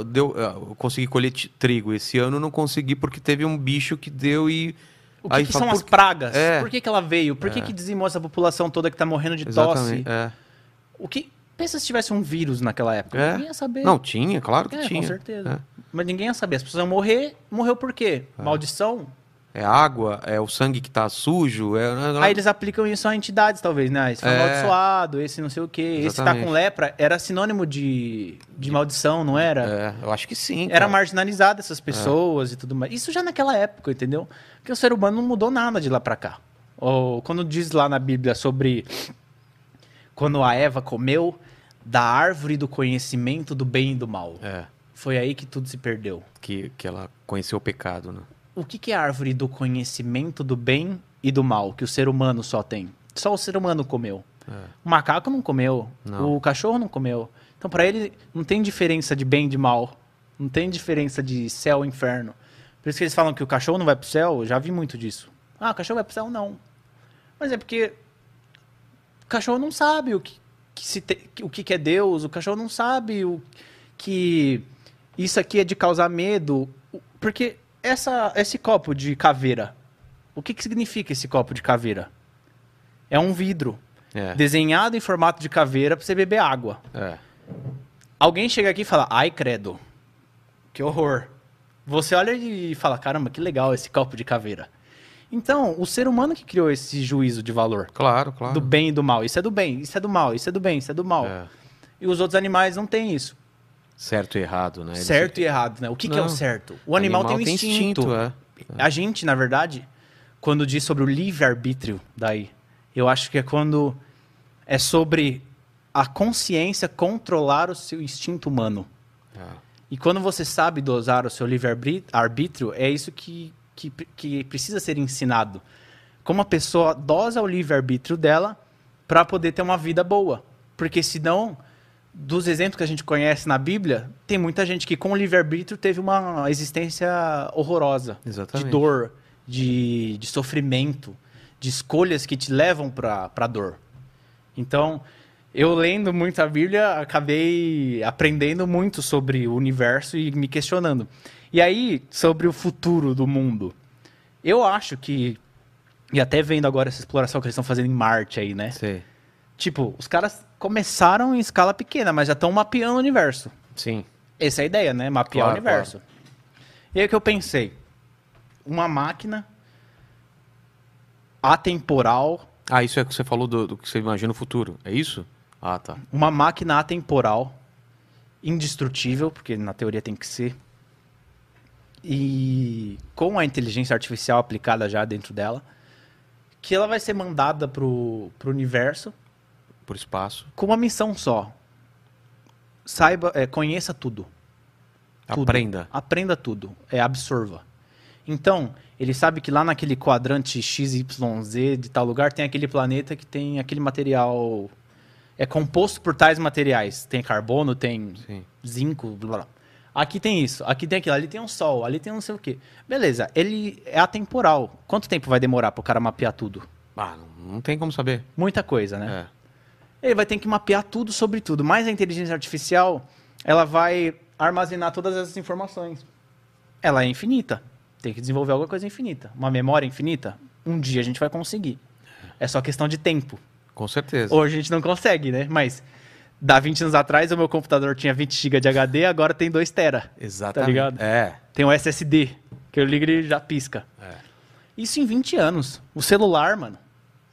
uh, deu, uh, eu consegui colher trigo. Esse ano eu não consegui porque teve um bicho que deu e. O que, que são as pragas? É. Por que, que ela veio? Por que, É. que dizimou essa população toda que tá morrendo de Exatamente. tosse? É. O que. Pensa se tivesse um vírus naquela época. É. Ninguém ia saber. Não, tinha, claro que É, tinha. com certeza. É. Mas ninguém ia saber. As pessoas iam morrer. Morreu por quê? Maldição? É água, é o sangue que tá sujo. É... Aí eles aplicam isso a entidades, talvez, né? Esse foi É. amaldiçoado, esse não sei o quê. Esse tá Exatamente. com lepra era sinônimo de, de maldição, não era? É, eu acho que sim. Era cara. marginalizado essas pessoas e tudo mais. Isso já naquela época, entendeu? Porque o ser humano não mudou nada de lá pra cá. Ou quando diz lá na Bíblia sobre quando a Eva comeu da árvore do conhecimento do bem e do mal. É, Foi aí que tudo se perdeu. que, que ela conheceu o pecado, né? O que, que é a árvore do conhecimento do bem e do mal que o ser humano só tem? Só o ser humano comeu. O macaco não comeu. Não. O cachorro não comeu. Então, para ele, não tem diferença de bem e de mal. Não tem diferença de céu e inferno. Por isso que eles falam que o cachorro não vai pro céu. Eu já vi muito disso. Ah, o cachorro vai pro céu? Não. Mas é porque o cachorro não sabe o que, que te- o que, que é Deus. O cachorro não sabe o que isso aqui é de causar medo. Porque essa, esse copo de caveira, o que, que significa esse copo de caveira? É um vidro É, desenhado em formato de caveira para você beber água. é. Alguém chega aqui e fala, ai credo, que horror. Você olha e fala, caramba, que legal esse copo de caveira. Então, o ser humano que criou esse juízo de valor, Claro, claro. do bem e do mal. Isso é do bem, isso é do mal, isso é do bem, isso é do mal. É. E os outros animais não têm isso. Certo e errado, né? Eles- Certo e errado, né? O que, que é o certo? O animal, tem um instinto. é. A gente, na verdade, quando diz sobre o livre-arbítrio, daí, eu acho que é quando é sobre a consciência controlar o seu instinto humano. É. E quando você sabe dosar o seu livre-arbítrio, é isso que, que, que precisa ser ensinado. Como a pessoa dosa o livre-arbítrio dela para poder ter uma vida boa. Porque senão dos exemplos que a gente conhece na Bíblia, tem muita gente que com o livre-arbítrio teve uma existência horrorosa. Exatamente. De dor, de, de sofrimento, de escolhas que te levam para a dor. Então, eu lendo muito a Bíblia, acabei aprendendo muito sobre o universo e me questionando. E aí, sobre o futuro do mundo. Eu acho que, e até vendo agora essa exploração que eles estão fazendo em Marte aí, né? Sei. Tipo, os caras começaram em escala pequena, mas já estão mapeando o universo. Sim. Essa é a ideia, né? Mapear Claro, o universo. E aí que eu pensei, uma máquina atemporal, Ah, isso é o que você falou do, do que você imagina no futuro. É isso? Ah, tá. uma máquina atemporal, indestrutível, porque na teoria tem que ser, e com a inteligência artificial aplicada já dentro dela, que ela vai ser mandada pro, pro universo Por espaço. com uma missão só. Saiba, é, conheça tudo. Tudo. Aprenda. Aprenda tudo. É, absorva. Então, ele sabe que lá naquele quadrante XYZ de tal lugar tem aquele planeta que tem aquele material. É composto por tais materiais. Tem carbono, tem Sim. zinco, blá blá. Aqui tem isso, aqui tem aquilo, ali tem um sol, ali tem não sei o quê. Beleza, ele é atemporal. Quanto tempo vai demorar pro cara mapear tudo? Ah, não, não tem como saber. Muita coisa, né? É. Ele vai ter que mapear tudo sobre tudo. Mas a inteligência artificial, ela vai armazenar todas essas informações. Ela é infinita. Tem que desenvolver alguma coisa infinita. Uma memória infinita, um dia a gente vai conseguir. É só questão de tempo. Com certeza. Hoje a gente não consegue, né? Mas dá 20 anos atrás o meu computador tinha 20 GB de HD, agora tem 2 tera. Exatamente. Tá ligado? É. Tem um SSD, que eu ligo e já pisca. É. Isso em 20 anos. O celular, mano.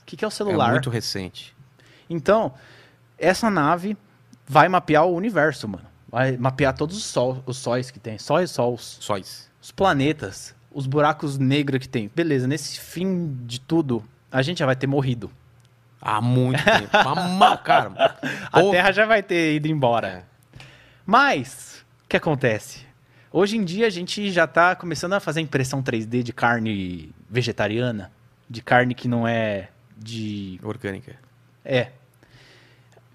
O que, que é o celular? É muito recente. Então, essa nave vai mapear o universo, mano. Vai mapear todos os, sol, os sóis que tem. Sóis, sols. Sóis. Os planetas. Os buracos negros que tem. Beleza, nesse fim de tudo, a gente já vai ter morrido. Há muito tempo. Mal, cara. A Pô, Terra já vai ter ido embora. É. Mas, o que acontece? Hoje em dia a gente já tá começando a fazer impressão 3D de carne vegetariana. De carne que não é de Orgânica. É.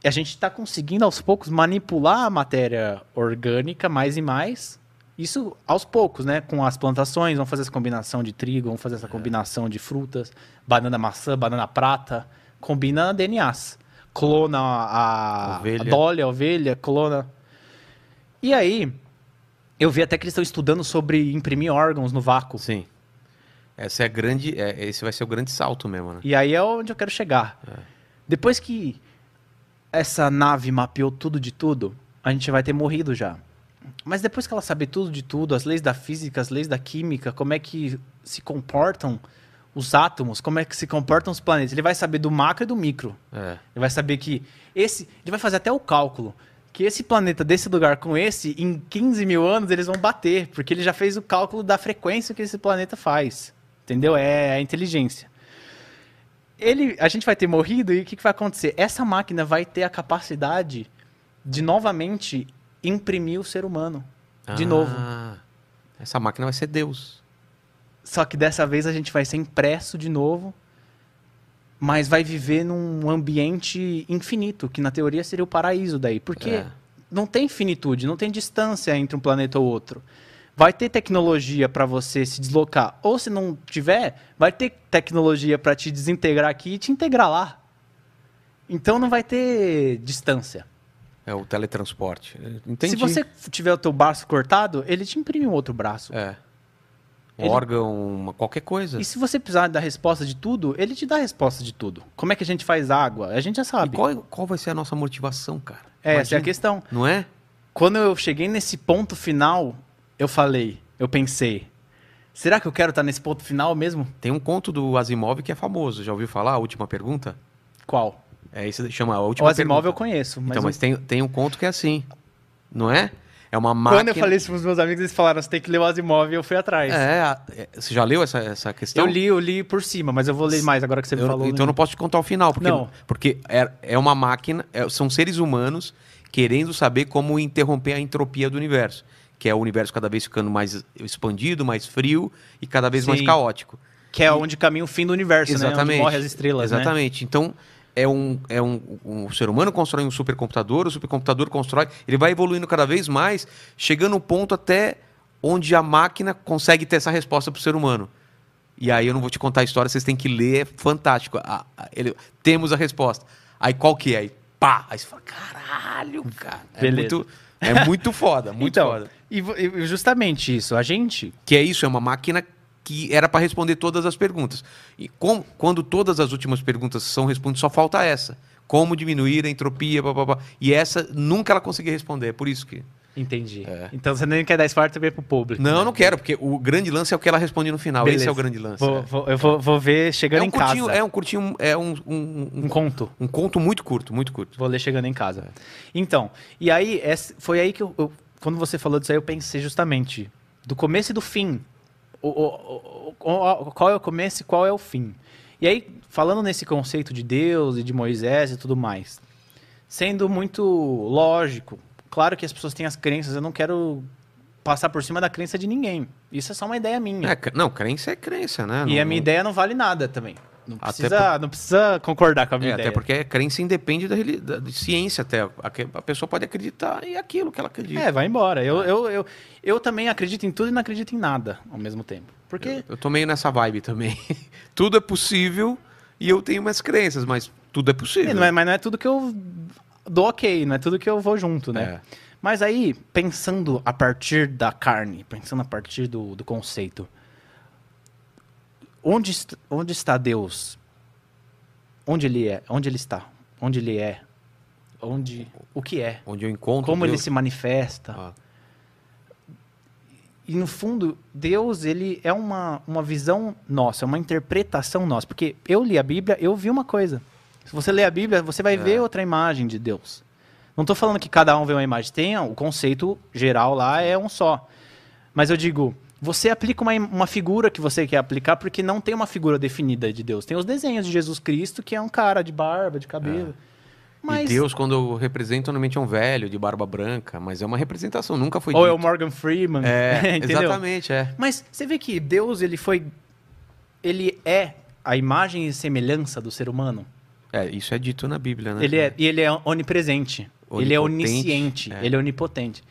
E a gente está conseguindo aos poucos manipular a matéria orgânica mais e mais. Isso aos poucos, né? Com as plantações, vamos fazer essa combinação de trigo, vamos fazer essa combinação de frutas, banana maçã, banana prata, combina DNAs. Clona a, a Ovelha. Dolly, a ovelha, clona. E aí, eu vi até que eles estão estudando sobre imprimir órgãos no vácuo. Sim. Essa é a grande. é- esse vai ser o grande salto mesmo, né? E aí é onde eu quero chegar. Depois que essa nave mapeou tudo de tudo, a gente vai ter morrido já. Mas depois que ela saber tudo de tudo, as leis da física, as leis da química, como é que se comportam os átomos, como é que se comportam os planetas, ele vai saber do macro e do micro. É. Ele vai saber que esse. Ele vai fazer até o cálculo. Que esse planeta desse lugar com esse, em 15 mil anos, eles vão bater. Porque ele já fez o cálculo da frequência que esse planeta faz. Entendeu? É a inteligência. Ele, a gente vai ter morrido e o que, que vai acontecer? Essa máquina vai ter a capacidade de novamente imprimir o ser humano. De Ah, novo. Essa máquina vai ser Deus. Só que dessa vez a gente vai ser impresso de novo, mas vai viver num ambiente infinito, que na teoria seria o paraíso daí. Porque É. não tem finitude, não tem distância entre um planeta ou outro. Vai ter tecnologia para você se deslocar. Ou se não tiver, vai ter tecnologia para te desintegrar aqui e te integrar lá. Então não vai ter distância. É o teletransporte. Entendi. Se você tiver o teu braço cortado, ele te imprime um outro braço. É. Um Ele- órgão, qualquer coisa. E se você precisar da resposta de tudo, ele te dá a resposta de tudo. Como é que a gente faz água? A gente já E sabe. qual, qual vai ser a nossa motivação, cara? Essa é a questão. Não é? Quando eu cheguei nesse ponto final, eu falei, eu pensei, será que eu quero estar nesse ponto final mesmo? Tem um conto do Asimov que é famoso. Já ouviu falar? A última pergunta? Qual? É esse chama a O última Asimov eu pergunta. conheço, mas, então, o- mas tem, tem um conto que é assim. Não é? É uma máquina. quando eu falei isso pros meus amigos, eles falaram, você tem que ler o Asimov, e eu fui atrás. É, é, você já leu essa, essa questão? eu li, eu li por cima, mas eu vou ler mais agora que você me Eu- falou. então eu não posso te contar o final, porque, Não. porque é, é uma máquina, é- são seres humanos querendo saber como interromper a entropia do universo, que é o universo cada vez ficando mais expandido, mais frio e cada vez mais Sim. caótico. Que é onde caminha o fim do universo, né? Exatamente. Onde morre as estrelas, né? Exatamente. Então, é um, é um, um ser humano constrói um supercomputador, o supercomputador constrói, ele vai evoluindo cada vez mais, chegando um ponto até onde a máquina consegue ter essa resposta para o ser humano. E aí eu não vou te contar a história, vocês têm que ler, é fantástico. A- a- ele- temos a resposta. Aí qual que é? Aí pá! Aí você fala, caralho, cara. É Beleza. muito, é muito foda, muito então, foda. e e justamente isso, a gente Que é isso, é uma máquina que era para responder todas as perguntas. E com- quando todas as últimas perguntas são respondidas, só falta essa. Como diminuir a entropia, blá, E essa nunca ela conseguia responder, é por isso que... Entendi. É. Então você nem quer dar spoiler também pro público. Não, né? não quero, porque o grande lance é o que ela responde no final. Beleza. Esse é o grande lance. Vou- é. vou- eu vou, vou ver chegando É um em curtinho, casa. é um curtinho, é um, um, um, Um conto. um conto muito curto, muito curto. Vou ler chegando em casa. Então, e aí, foi aí que eu, eu- quando você falou disso aí, eu pensei justamente do começo e do fim. O, o- o- qual é o começo e qual é o fim. E aí, falando nesse conceito de Deus e de Moisés e tudo mais, sendo muito lógico, claro que as pessoas têm as crenças, eu não quero passar por cima da crença de ninguém. Isso é só uma ideia minha. É, não, crença é crença, né? e Não- a minha ideia não vale nada também. Não precisa, não precisa concordar com a minha É, ideia. até porque a crença independe da, da- de ciência até. A, a pessoa pode acreditar em aquilo que ela acredita. É, vai embora. Eu, eu, eu, eu também acredito em tudo e não acredito em nada ao mesmo tempo. Porque Eu tô meio nessa vibe também. tudo é possível e eu tenho minhas crenças, mas tudo é possível. não é, mas não é tudo que eu dou ok, não é tudo que eu vou junto, né? É. Mas aí, pensando a partir da carne, pensando a partir do, do conceito, onde, onde está Deus? Onde ele é? Onde ele está? Onde ele é? Onde, o que é? Onde eu encontro Como ele Deus. se manifesta? Ah, E no fundo, Deus, ele é uma, uma visão nossa, é uma interpretação nossa. Porque eu li a Bíblia, eu vi uma coisa. Se você ler a Bíblia, você vai É. ver outra imagem de Deus. Não estou falando que cada um vê uma imagem. Tem o conceito geral lá, é um só. Mas eu digo, você aplica uma, uma figura que você quer aplicar, porque não tem uma figura definida de Deus. Tem os desenhos de Jesus Cristo, que é um cara de barba, de cabelo. Mas, E Deus, quando eu represento, normalmente é um velho de barba branca, mas é uma representação, nunca foi ou é o dito. Morgan Freeman. É, exatamente, é. Mas você vê que Deus, ele foi. Ele é a imagem e semelhança do ser humano. É, isso é dito na Bíblia, né? Ele é, e ele é onipresente. Ele é Onipotente, onisciente. é. Ele é onipotente.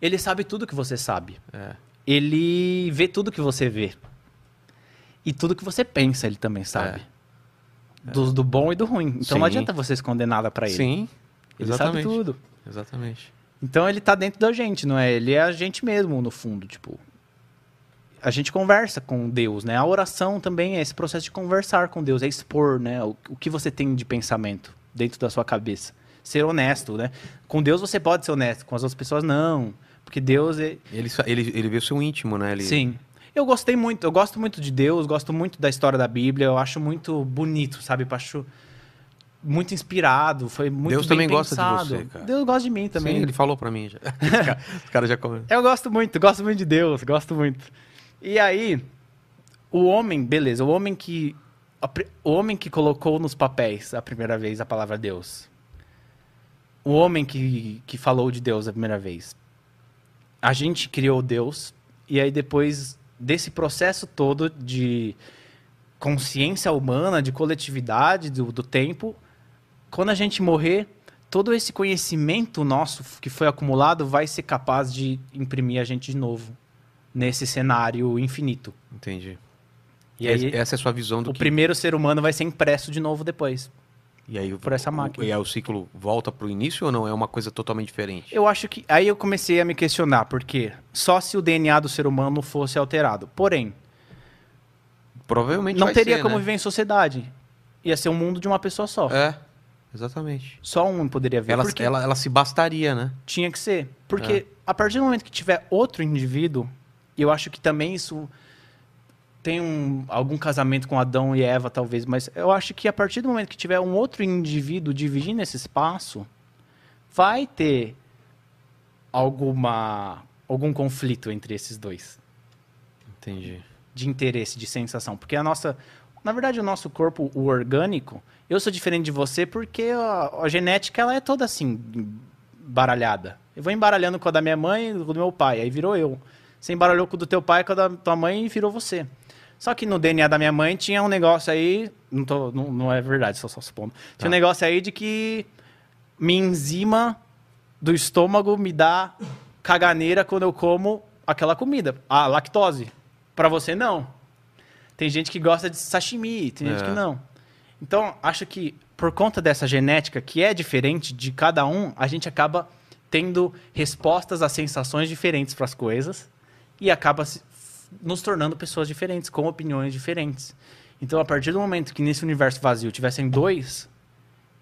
Ele sabe tudo que você sabe. É. Ele vê tudo que você vê. E tudo que você pensa, ele também sabe. Do, do bom e do ruim. Então não É. Sim. adianta você esconder nada pra ele. Sim, Ele exatamente. sabe tudo. Exatamente. Então ele tá dentro da gente, não é? Ele é a gente mesmo, no fundo, tipo. A gente conversa com Deus, né? A oração também é esse processo de conversar com Deus, é expor, né? O, o que você tem de pensamento dentro da sua cabeça. Ser honesto, né? Com Deus você pode ser honesto, com as outras pessoas não. Porque Deus é. Ele, ele, ele vê o seu íntimo, né? Ele, Sim. Eu gostei muito, eu gosto muito de Deus, gosto muito da história da Bíblia, eu acho muito bonito, sabe? Eu acho muito inspirado, foi muito Deus também gosta de pensado. você, cara. Deus gosta de mim também. Sim, ele falou pra mim já. Os ca- Os caras já comem. Eu gosto muito, gosto muito de Deus, gosto muito. E aí, o homem, beleza, o homem que o homem que colocou nos papéis a primeira vez a palavra Deus. O homem que, que falou de Deus a primeira vez. A gente criou Deus e aí depois desse processo todo de consciência humana, de coletividade do, do tempo, quando a gente morrer, todo esse conhecimento nosso que foi acumulado vai ser capaz de imprimir a gente de novo nesse cenário infinito. Entendi. E aí, essa é a sua visão do o que... primeiro ser humano vai ser impresso de novo depois. E aí, o- por essa o- máquina. E aí o ciclo volta pro início ou não? É uma coisa totalmente diferente? Eu acho que. Aí eu comecei a me questionar, porque só se o DNA do ser humano fosse alterado. Porém, Provavelmente não teria ser, como né? viver em sociedade. Ia ser um mundo de uma pessoa só. É, exatamente. Só um poderia ver. Ela, ela, ela se bastaria, né? tinha que ser. Porque É. a partir do momento que tiver outro indivíduo, eu acho que também isso tem um, algum casamento com Adão e Eva, talvez, mas eu acho que a partir do momento que tiver um outro indivíduo dividindo esse espaço, vai ter alguma algum conflito entre esses dois Entendi. de interesse, de sensação, porque a nossa, na verdade, o nosso corpo, o orgânico, eu sou diferente de você porque a, a genética ela é toda assim baralhada. Eu vou embaralhando com a da minha mãe, com o do meu pai, aí virou eu. Você embaralhou com o do teu pai, com a da tua mãe e virou você. Só que no DNA da minha mãe tinha um negócio aí. Não, tô, não, não é verdade, só, só supondo. Tinha Tá. um negócio aí de que minha enzima do estômago me dá caganeira quando eu como aquela comida. A lactose. Pra você, não. Tem gente que gosta de sashimi, tem gente É. que não. Então, acho que por conta dessa genética que é diferente de cada um, a gente acaba tendo respostas a sensações diferentes para as coisas e acaba se- nos tornando pessoas diferentes, com opiniões diferentes. Então, a partir do momento que nesse universo vazio tivessem dois,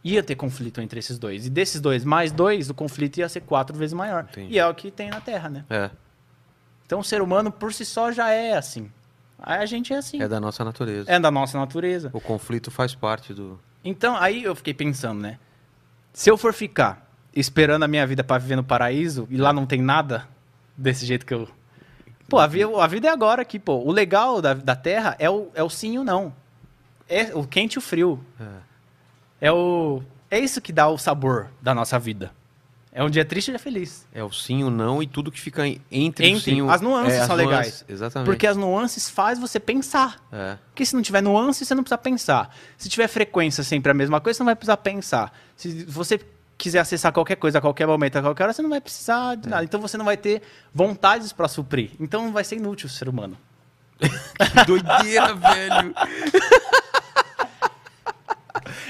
ia ter conflito entre esses dois. E desses dois mais dois, o conflito ia ser quatro vezes maior. Entendi. E é o que tem na Terra, né? É, Então, o ser humano por si só já é assim. A gente é assim. é da nossa natureza. É da nossa natureza. O conflito faz parte do. Então, aí eu fiquei pensando, né? Se eu for ficar esperando a minha vida pra viver no paraíso e lá não tem nada desse jeito que eu. Pô, a, a vida é agora aqui, pô. O legal da, da Terra é o, é o sim e o não. É o quente e o frio. É. É o. É isso que dá o sabor da nossa vida. É um dia triste e um dia feliz. É o sim, o não e tudo que fica en- entre, o Entre. sim e o... As nuances é, são nuances, legais. Exatamente. Porque as nuances faz você pensar. É. Porque se não tiver nuance, você não precisa pensar. Se tiver frequência sempre a mesma coisa, você não vai precisar pensar. Se você quiser acessar qualquer coisa a qualquer momento, a qualquer hora, você não vai precisar de nada. Então você não vai ter vontades para suprir. Então vai ser inútil o ser humano. Que doideira, velho.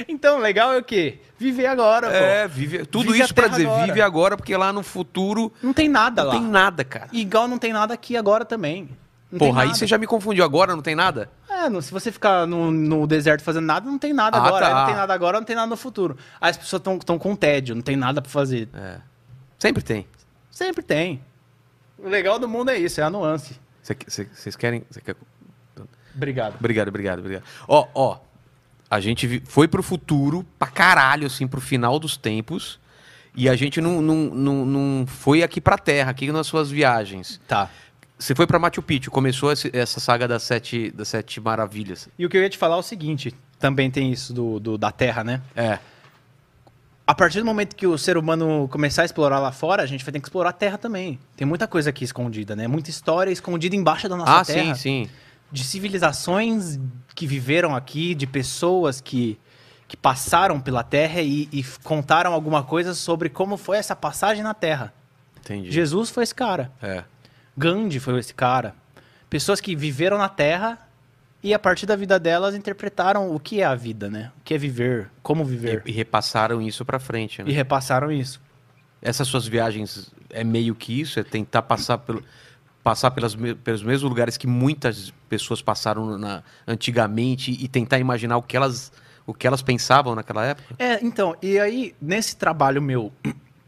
Então, legal é o quê? Viver agora, É, pô. vive... tudo Vive isso pra terra dizer, agora. vive agora, porque lá no futuro Não tem nada não lá. tem nada, cara. Igual não tem nada aqui agora também. Não Porra, aí você já me confundiu agora, não tem nada? É, não- se você ficar no, no deserto fazendo nada, não tem nada Ah, agora. tá. Aí Não tem nada agora, não tem nada no futuro. Aí as pessoas estão com tédio, não tem nada pra fazer. É. Sempre tem. Sempre tem. O legal do mundo é isso, é a nuance. Cê- cê- Vocês querem... quer- Obrigado. Obrigado, obrigado, obrigado. Ó, ó, a gente foi pro futuro, pra caralho, assim, pro final dos tempos, e a gente não, não, não, não foi aqui pra Terra, aqui nas suas viagens. Tá. Você foi pra Machu Picchu, começou essa saga das sete, das sete maravilhas. E o que eu ia te falar é o seguinte: também tem isso do, do- da Terra, né? É, A partir do momento que o ser humano começar a explorar lá fora, a gente vai ter que explorar a Terra também. Tem muita coisa aqui escondida, né? Muita história escondida embaixo da nossa ah, Terra. sim, sim. De civilizações que viveram aqui, de pessoas que, que passaram pela Terra e, e contaram alguma coisa sobre como foi essa passagem na Terra. Entendi. Jesus foi esse cara. É. Gandhi foi esse cara. Pessoas que viveram na Terra e a partir da vida delas interpretaram o que é a vida, né? O que é viver, como viver. E, e repassaram isso pra frente, né? E repassaram isso. Essas suas viagens é meio que isso? É tentar passar, pelo, passar pelas, pelos mesmos lugares que muitas pessoas passaram na, antigamente e tentar imaginar o que elas, o que elas pensavam naquela época? É, então, e aí, nesse trabalho meu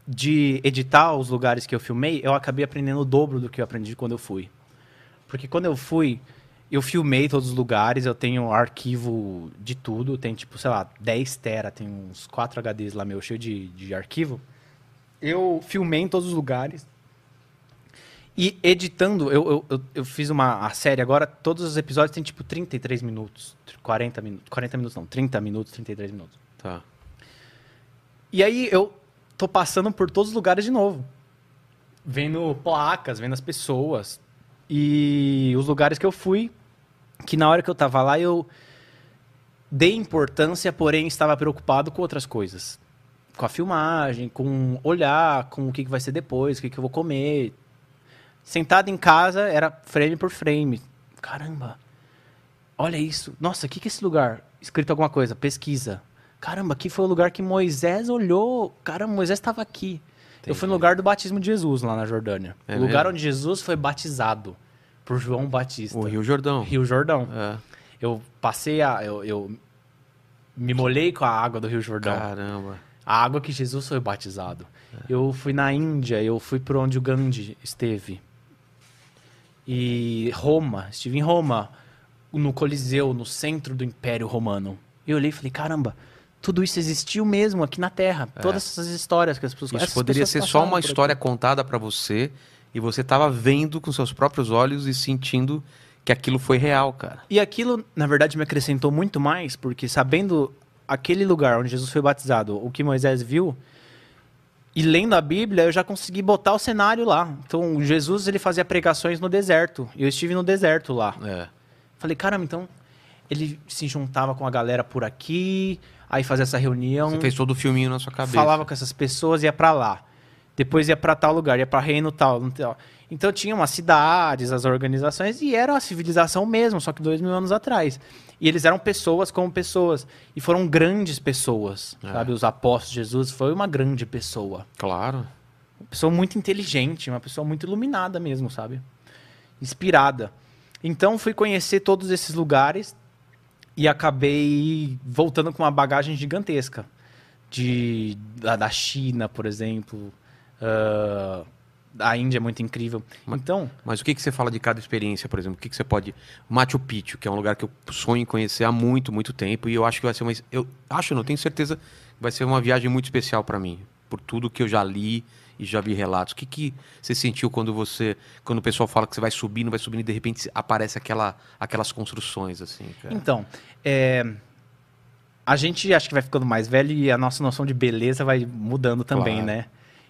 de editar os lugares que eu filmei, eu acabei aprendendo o dobro do que eu aprendi quando eu fui. Porque quando eu fui, eu filmei todos os lugares, eu tenho arquivo de tudo, tem tipo, sei lá, 10 tera, tem uns 4 HDs lá meu, cheio de, de arquivo. Eu filmei em todos os lugares. E editando, eu, eu, eu, fiz uma a série agora, todos os episódios tem tipo 33 minutos, 40 minutos, 40 minutos não, 30 minutos, 33 minutos. Tá. E aí eu tô passando por todos os lugares de novo. Vendo placas, vendo as pessoas. E os lugares que eu fui, que na hora que eu tava lá eu dei importância, porém estava preocupado com outras coisas. Com a filmagem, com olhar, com o que vai ser depois, o que que eu vou comer. Sentado em casa, era frame por frame. Caramba, olha isso. Nossa, o que que é esse lugar? Escrito alguma coisa, pesquisa. Caramba, aqui foi o lugar que Moisés olhou. Caramba, Moisés estava aqui. Eu fui no Entendi. lugar do batismo de Jesus, lá na Jordânia. É o lugar mesmo? onde Jesus foi batizado por João Batista. O Rio Jordão. Rio Jordão. É. Eu passei a. Eu, eu me molhei com a água do Rio Jordão. Caramba. A água que Jesus foi batizado. Eu fui na Índia, eu fui por onde o Gandhi esteve. E Roma, estive em Roma, no Coliseu, no centro do Império Romano. E eu olhei e falei, caramba, tudo isso existiu mesmo aqui na Terra. Todas essas histórias que as pessoas É. Isso poderia ser só uma história contada pra você e você tava vendo com seus próprios olhos e sentindo que aquilo foi real, cara. E aquilo, na verdade, me acrescentou muito mais, porque sabendo aquele lugar onde Jesus foi batizado, o que Moisés viu, e lendo a Bíblia, eu já consegui botar o cenário lá. Então, Jesus ele fazia pregações no deserto. Eu estive no deserto lá, É. Falei, caramba, então ele se juntava com a galera por aqui, aí fazia essa reunião, Você fez todo o filminho na sua cabeça. falava com essas pessoas, ia pra lá. Depois ia pra tal lugar, ia pra reino tal. Então tinha umas cidades, as organizações, e era a civilização mesmo, só que dois mil anos atrás. E eles eram pessoas como pessoas. E foram grandes pessoas, É. sabe? Os apóstolos, Jesus foi uma grande pessoa. Claro. Uma pessoa muito inteligente, uma pessoa muito iluminada mesmo, sabe? Inspirada. Então fui conhecer todos esses lugares e acabei voltando com uma bagagem gigantesca. De, da, da China, por exemplo. ah, a Índia é muito incrível. Mas- Então, Mas o que, que você fala de cada experiência, por exemplo? O que, que você pode. Machu Picchu, que é um lugar que eu sonho em conhecer há muito, muito tempo. E eu acho que vai ser uma. Eu acho, não tenho certeza, vai ser uma viagem muito especial para mim. Por tudo que eu já li e já vi relatos. O que, que você sentiu quando você. Quando o pessoal fala que você vai subindo, vai subindo e de repente aparece aquela, aquelas construções, assim, cara? Então, é, a gente acho que vai ficando mais velho e a nossa noção de beleza vai mudando também, Claro. né?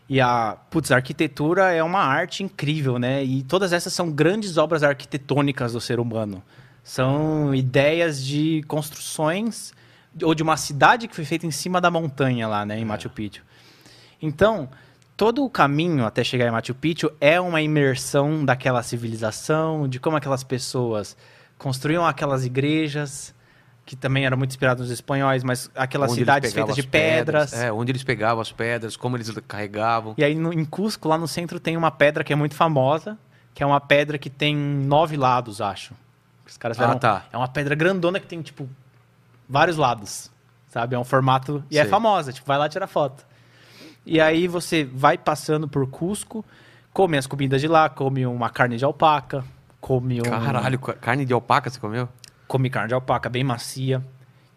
E a, putz, a arquitetura é uma arte incrível, né? E todas essas são grandes obras arquitetônicas do ser humano. São ideias de construções ou de uma cidade que foi feita em cima da montanha lá, né, em Machu Picchu. Então, todo o caminho até chegar em Machu Picchu é uma imersão daquela civilização, de como aquelas pessoas construíam aquelas igrejas, que também eram muito inspiradas nos espanhóis, mas aquelas Onde cidades feitas de as pedras, pedras. É, onde eles pegavam as pedras, como eles carregavam. E aí no, em Cusco, lá no centro, tem uma pedra que é muito famosa, que é uma pedra que tem nove lados, acho. Os caras Ah, tá. É uma pedra grandona que tem, tipo, vários lados, sabe? É um formato... E é Sei. famosa, tipo, vai lá tirar foto. E aí você vai passando por Cusco, come as comidas de lá, come uma carne de alpaca, come um... Caralho, ca- carne de alpaca você comeu? Come carne de alpaca, bem macia.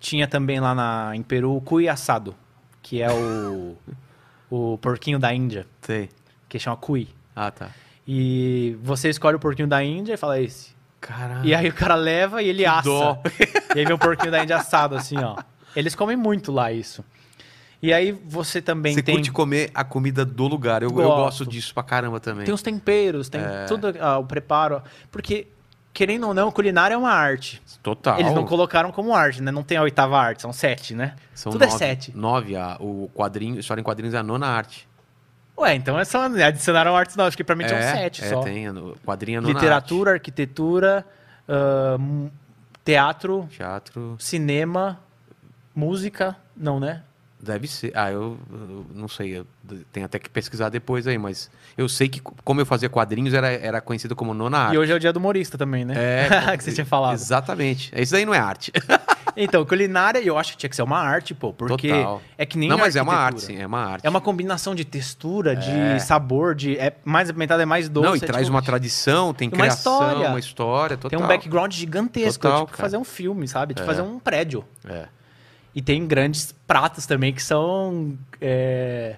Tinha também lá na, em Peru o cuy assado, que é o, o porquinho da Índia, Sei. que chama cuy. Ah, tá. E você escolhe o porquinho da Índia e fala esse. Caralho. E aí o cara leva e ele assa. dó. E aí vem o porquinho da Índia assado, assim, ó. Eles comem muito lá isso. E aí você também Você tem... curte comer a comida do lugar. Eu, eu Gosto. gosto disso pra caramba também. Tem os temperos, tem É. tudo, ah, o preparo. Porque, querendo ou não, culinária é uma arte. Total. Eles não colocaram como arte, né? Não tem a oitava arte, são sete, né? São tudo nove, é sete. Nove, a, o quadrinho, história em quadrinhos é a nona arte. Ué, então é só adicionaram artes novas, que pra mim é, tinham sete é, só. tem. a no- Quadrinho é nona Literatura, arquitetura, ah, mu- teatro, arte. Teatro. cinema, música, não, né? Deve ser. Ah, eu, eu não sei. Eu tenho até que pesquisar depois aí, mas eu sei que, como eu fazia quadrinhos, era, era conhecido como nona arte. E hoje é o dia do humorista também, né? É, que você tinha falado. Exatamente. Isso daí não é arte. Então, culinária, eu acho que tinha que ser uma arte, pô, porque Total. é que nem não, mas é uma arte, sim. É uma arte. É uma combinação de textura, de É. sabor, de é mais apimentado, é mais doce. não, e é traz tipo- uma tradição, tem uma criação, história. uma história, total. Tem um background gigantesco, Total, é tipo cara. fazer um filme, sabe? Tipo É. fazer um prédio. É. E tem grandes pratos também que são é,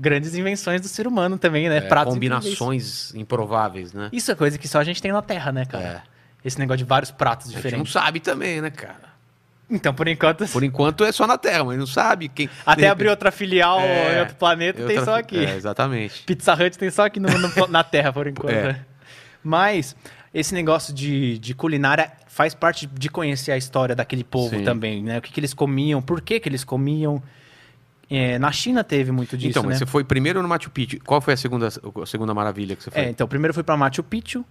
grandes invenções do ser humano também, né? É, pratos combinações improváveis, né? Isso é coisa que só a gente tem na Terra, né, cara? Esse negócio de vários pratos A gente não diferentes. sabe também, né, cara? Então, por enquanto, Por enquanto é só na Terra, mas não sabe quem. até de abrir outra filial É, em outro planeta, tem outra- só aqui. É, exatamente. Pizza Hut tem só aqui no- no- na Terra, por enquanto. É. né? Mas esse negócio de, de culinária faz parte de conhecer a história daquele povo Sim. também, né? O que, que eles comiam, por que, que eles comiam. É, na China teve muito disso, então, né? você foi primeiro no Machu Picchu. Qual foi a segunda, a segunda maravilha que você foi? É, então, primeiro eu fui pra Machu Picchu,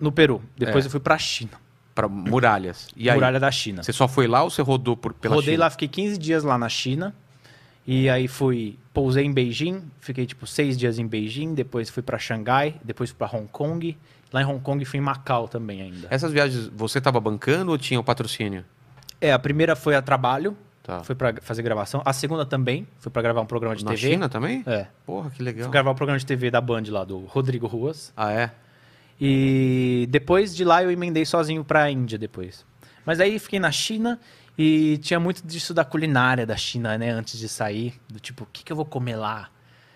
no Peru. Depois É. eu fui pra China, Pra muralhas. E aí? muralha da China. Você só foi lá ou você rodou por, pela Rodei China? lá, fiquei 15 dias lá na China. E aí fui, pousei em Beijing, fiquei tipo seis dias em Beijing, depois fui pra Xangai, depois fui pra Hong Kong. Lá em Hong Kong fui em Macau também ainda. Essas viagens, você estava bancando ou tinha o patrocínio? É, a primeira foi a trabalho, Tá. foi pra fazer gravação. A segunda também, foi pra gravar um programa de Na TV. China também? É. Porra, que legal. Fui gravar um programa de TV da Band lá, do Rodrigo Ruas. Ah, é? E depois de lá eu emendei sozinho pra Índia depois. Mas aí fiquei na China e tinha muito disso da culinária da China, né? Antes de sair. Do tipo, o que, que eu vou comer lá?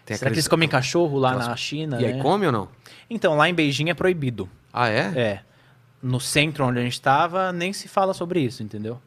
Tem Será que eles comem cachorro lá aquelas- na China? E aí né? come ou não? Então, lá em Beijing é proibido. Ah, é? É. No centro onde a gente estava, nem se fala sobre isso, entendeu?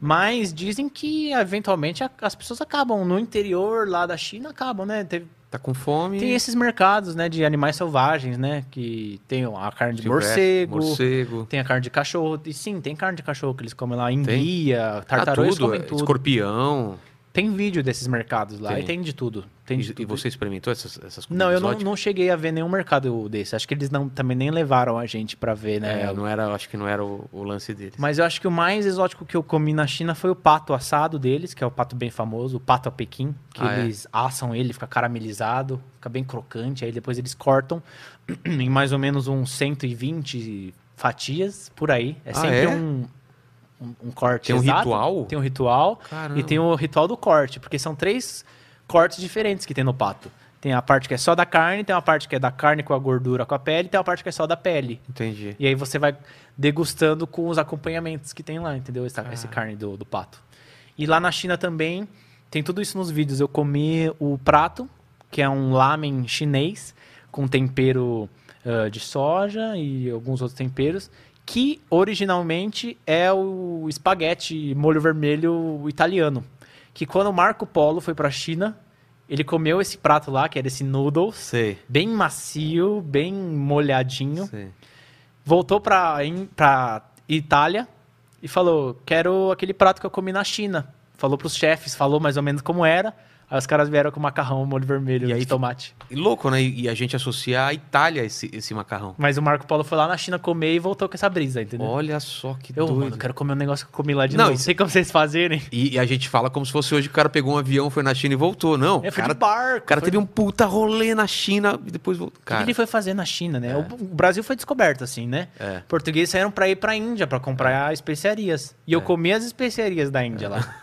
Mas dizem que eventualmente a- as pessoas acabam no interior lá da China, acabam, né? Teve- Tá com fome. tem esses mercados, né, de animais selvagens, né? Que tem a carne de silvestre, morcego, Morcego. tem a carne de cachorro. E sim, tem carne de cachorro que eles comem lá, enguia, Ah, tartaruga, eles tudo. comem tudo. Escorpião. Tem vídeo desses mercados lá Tem. e tem de tudo. Tem de E, e tudo. você experimentou essas, essas comidas Não, eu não, não cheguei a ver nenhum mercado desse. Acho que eles não, também nem levaram a gente pra ver, né? É, não era, acho que não era o, o lance deles. Mas eu acho que o mais exótico que eu comi na China foi o pato assado deles, que é o pato bem famoso, o pato a Pequim, que Ah, é? eles assam ele, fica caramelizado, fica bem crocante, aí depois eles cortam em mais ou menos uns 120 fatias por aí. É Ah, sempre é? um, um, um corte Tem um exato. ritual? Tem um ritual. Caramba. E tem o ritual do corte, porque são três cortes diferentes que tem no pato. Tem a parte que é só da carne, tem uma parte que é da carne com a gordura com a pele, e tem uma parte que é só da pele. Entendi. E aí você vai degustando com os acompanhamentos que tem lá, entendeu? Essa, Ah. esse carne do, do pato. E lá na China também, tem tudo isso nos vídeos. Eu comi o prato, que é um lamen chinês, com tempero ah, de soja e alguns outros temperos, que originalmente é o espaguete molho vermelho italiano. Que quando o Marco Polo foi pra China, ele comeu esse prato lá, que era esse noodles, Sei. bem macio, bem molhadinho sei. voltou pra, in- pra Itália e falou: Quero aquele prato que eu comi na China. Falou pros chefes, falou mais ou menos como era. Aí os caras vieram com macarrão, molho vermelho E aí tomate. E louco, né? E a gente associa a Itália esse, esse macarrão. Mas o Marco Polo foi lá na China comer e voltou com essa brisa, entendeu? Olha só que eu, doido. mano, quero comer um negócio que eu comi lá de Não, novo. Não sei como vocês fazerem. E, e a gente fala como se fosse hoje que o cara pegou um avião, foi na China e voltou. Não, É, cara, barco. o cara foi- teve um puta rolê na China e depois voltou. O que Cara, ele foi fazer na China, né? O, o Brasil foi descoberto, assim, né? É. Portugueses saíram pra ir pra Índia pra comprar especiarias. E É. eu comi as especiarias da Índia lá.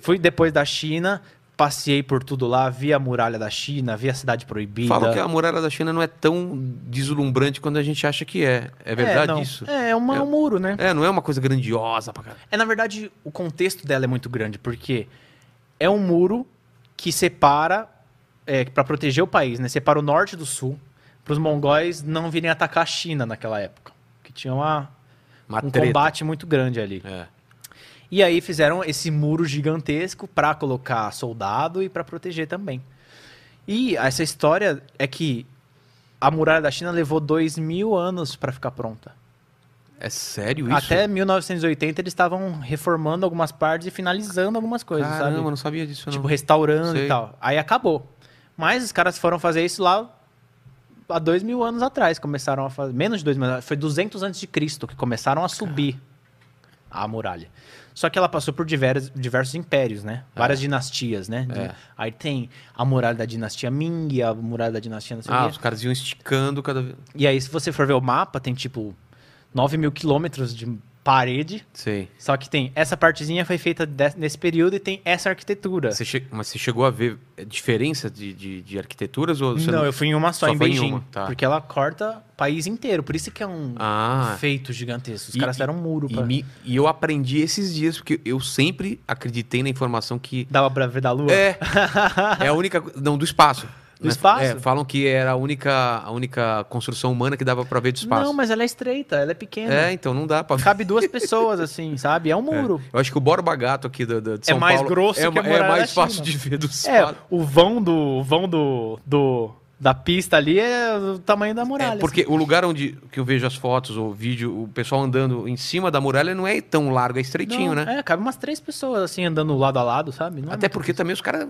Fui depois da China, passei por tudo lá, vi a muralha da China, vi a cidade proibida. falam que a muralha da China não é tão deslumbrante quanto a gente acha que é. É verdade não. isso? É, é uma- É. um muro, né? É, não é uma coisa grandiosa pra caralho. É, na verdade, o contexto dela é muito grande, porque é um muro que separa, é, para proteger o país, né? Separa o norte do sul, para os mongóis não virem atacar a China naquela época. Que tinha uma, Uma um treta. combate muito grande ali. É. E aí fizeram esse muro gigantesco para colocar soldado e para proteger também. E essa história é que a muralha da China levou dois mil anos para ficar pronta. É sério isso? Até 1980 eles estavam reformando algumas partes e finalizando algumas coisas, Caramba, eu sabe? não sabia disso não. Tipo, restaurando Sei. e tal. Aí acabou. Mas os caras foram fazer isso lá há dois mil anos atrás. Começaram a fazer. Menos de dois mil anos. Foi 200 antes de Cristo que começaram a subir a muralha. Só que ela passou por diversos, diversos impérios, né? Várias dinastias, né? De- É. Aí tem a muralha da dinastia Ming, a muralha da dinastia não sei Ah, os caras iam esticando cada vez. E aí, se você for ver o mapa, tem tipo 9 mil quilômetros de parede. Sei. Só que tem essa partezinha foi feita nesse período e tem essa arquitetura. Você che- Mas você chegou a ver diferença de, de, de arquiteturas? Ou você não, eu fui em uma só, Só em foi em Beijing. uma, tá. Porque ela corta o país inteiro. Por isso que é um Ah. feito gigantesco. Os E- caras fizeram um muro E, pra... me- e eu aprendi esses dias, porque eu sempre acreditei na informação que. Dava pra ver da lua? É. É a única. Não, do espaço. Do espaço? É, falam que era a única, a única construção humana que dava pra ver do espaço. Não, mas ela é estreita, ela é pequena. É, então não dá pra ver. Cabe duas pessoas, assim, sabe? É um muro. Eu acho que o Borba Gato aqui do, do- de É São mais Paulo grosso é, que a é mais fácil de ver do É, espaço. o vão do o vão do, do da pista ali é o tamanho da muralha. É, porque o lugar onde que eu vejo as fotos ou vídeo, o pessoal andando em cima da muralha não é tão largo, é assim. estreitinho, Não, né? É, cabe umas três pessoas, assim, andando lado a lado, sabe? Não é Até muito- porque também os caras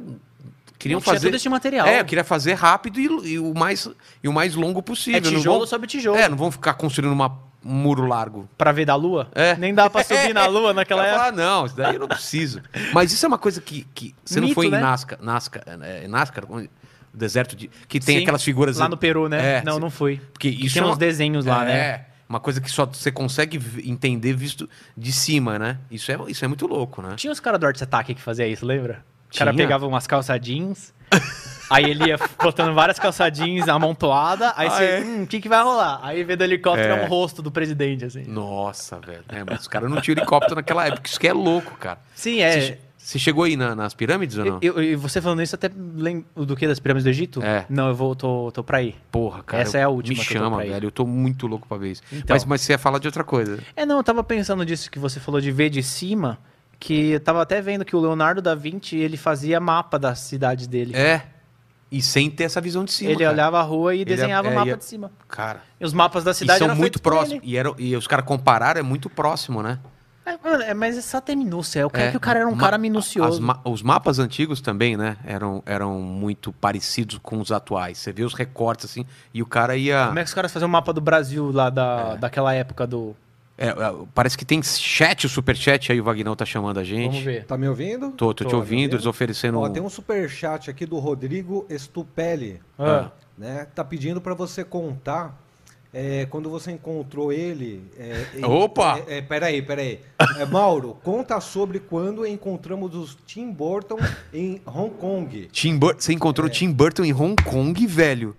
queriam Não, fazer. todo esse material. É, eu queria fazer rápido e, e o, mais, e o mais longo possível. É Não tijolo vão- sobre tijolo. É, não vão ficar construindo uma, um muro largo. Pra ver da lua? É. Nem dá pra subir na lua naquela Ela época. ah, não, isso daí eu não preciso. Mas isso é uma coisa que, que você não Mito, foi em né? Nazca, Nazca, é, Nazca, onde- o deserto de que tem Sim, aquelas figuras Lá no Peru, né? É, não, não fui. porque Que isso tem é uns uma- desenhos lá, é, né? uma coisa que só você consegue entender visto de cima, né? Isso é, isso é muito louco, né? Tinha os caras do Arte Ataque que fazia isso, lembra? O cara pegava umas calça jeans, aí ele ia botando várias calça jeans amontoadas, aí Ah, você, é? hum, o que que vai rolar? Aí vê do helicóptero É. é um rosto do presidente, assim. Nossa, velho. É, mas os caras não tinham helicóptero naquela época. Isso que é louco, cara. Sim, Você, é. che- você chegou aí na- nas pirâmides ou não? Eu- eu- E você falando isso, até lembro do que? Das pirâmides do Egito? É. Não, eu vou, tô, tô pra ir. Porra, cara. Essa eu- é a última Me eu chama, ir. velho. Eu tô muito louco pra ver isso. Então. Mas, mas você ia falar de outra coisa. É, não, eu tava pensando disso que você falou de ver de cima, que eu tava até vendo que o Leonardo da Vinci, ele fazia mapa da cidade dele. É. E sem ter essa visão de cima. ele cara. olhava a rua e desenhava é, o mapa ia- de cima. Cara. E os mapas da E cidade são eram muito próximos. ele. E, era, e os caras compararam, é muito próximo, né? É, é, mas é só ter minúcia. Eu quero É. que o cara era um Ma- cara minucioso. ma- os mapas antigos também, né? Eram, eram muito parecidos com os atuais. Você vê os recortes assim, e o cara ia. Como é que os caras faziam o mapa do Brasil lá da, daquela época do. É, é, parece que tem chat, o superchat aí, o Vagnão tá chamando a gente. Vamos ver. Tá me ouvindo? Tô, tô te Tô, ouvindo, tá eles oferecendo. Ó, tem um superchat aqui do Rodrigo Estupelli, Ah, né? Tá pedindo pra você contar é, quando você encontrou ele. é, Opa! É, é, peraí, peraí. É, Mauro, conta sobre quando encontramos os Tim Burton em Hong Kong. Tim Bur- Você encontrou É. o Tim Burton em Hong Kong, velho.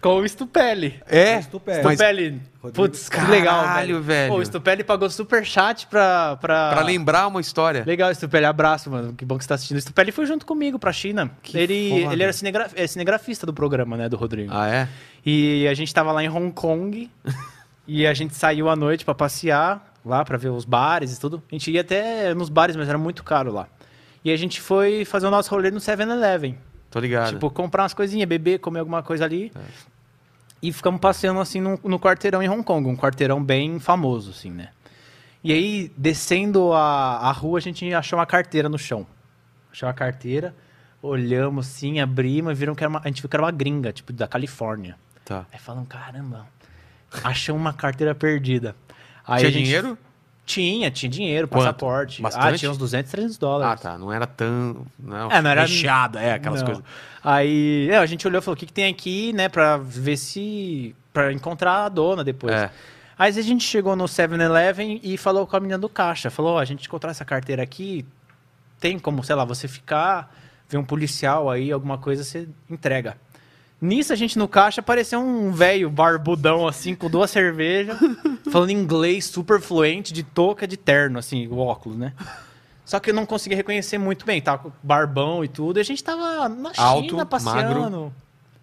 Com o Stupelli. É. Stupelli. Mas Stupelli. Putz, que legal, velho. velho. Pô, o Stupelli pagou super chat pra. Pra, pra lembrar uma história. Legal, Stupelli. Abraço, mano. Que bom que você tá assistindo. O Stupelli foi junto comigo pra China. Que ele, foda. ele era cinegra- é cinegrafista do programa, né, do Rodrigo. Ah, é? E a gente tava lá em Hong Kong. e a gente saiu à noite pra passear lá, pra ver os bares e tudo. A gente ia até nos bares, mas era muito caro lá. E a gente foi fazer o nosso rolê no 7-Eleven. Tô ligado. Tipo, comprar umas coisinhas, beber, comer alguma coisa ali. É. E ficamos passeando assim no, no quarteirão em Hong Kong, um quarteirão bem famoso, assim, né? E aí, descendo a, a rua, a gente achou uma carteira no chão. Achou uma carteira, olhamos assim, abrimos e viram que era uma, a gente viu que era uma gringa, tipo, da Califórnia. Tá. Aí falamos, caramba, achamos uma carteira perdida. Aí Tinha gente- dinheiro? Tinha, tinha dinheiro, Quanto? passaporte. Ah, Bastante? tinha uns 200, 300 Ah, dólares. tá. Não era tão. Não, É, não era- Recheado, é, aquelas Não. coisas. Aí é, a gente olhou e falou: o que, que tem aqui, né, pra ver se. pra encontrar a dona depois. É. Aí a gente chegou no 7-Eleven e falou com a menina do caixa: falou, ó, a gente encontrou essa carteira aqui, tem como, sei lá, você ficar, ver um policial aí, alguma coisa, você entrega. Nisso, a gente no caixa apareceu um velho barbudão, assim, com duas cervejas, falando inglês super fluente, de touca, de terno, assim, o óculos, né? Só que eu não conseguia reconhecer muito bem, tava com barbão e tudo, e a gente tava na China Alto, passeando. magro.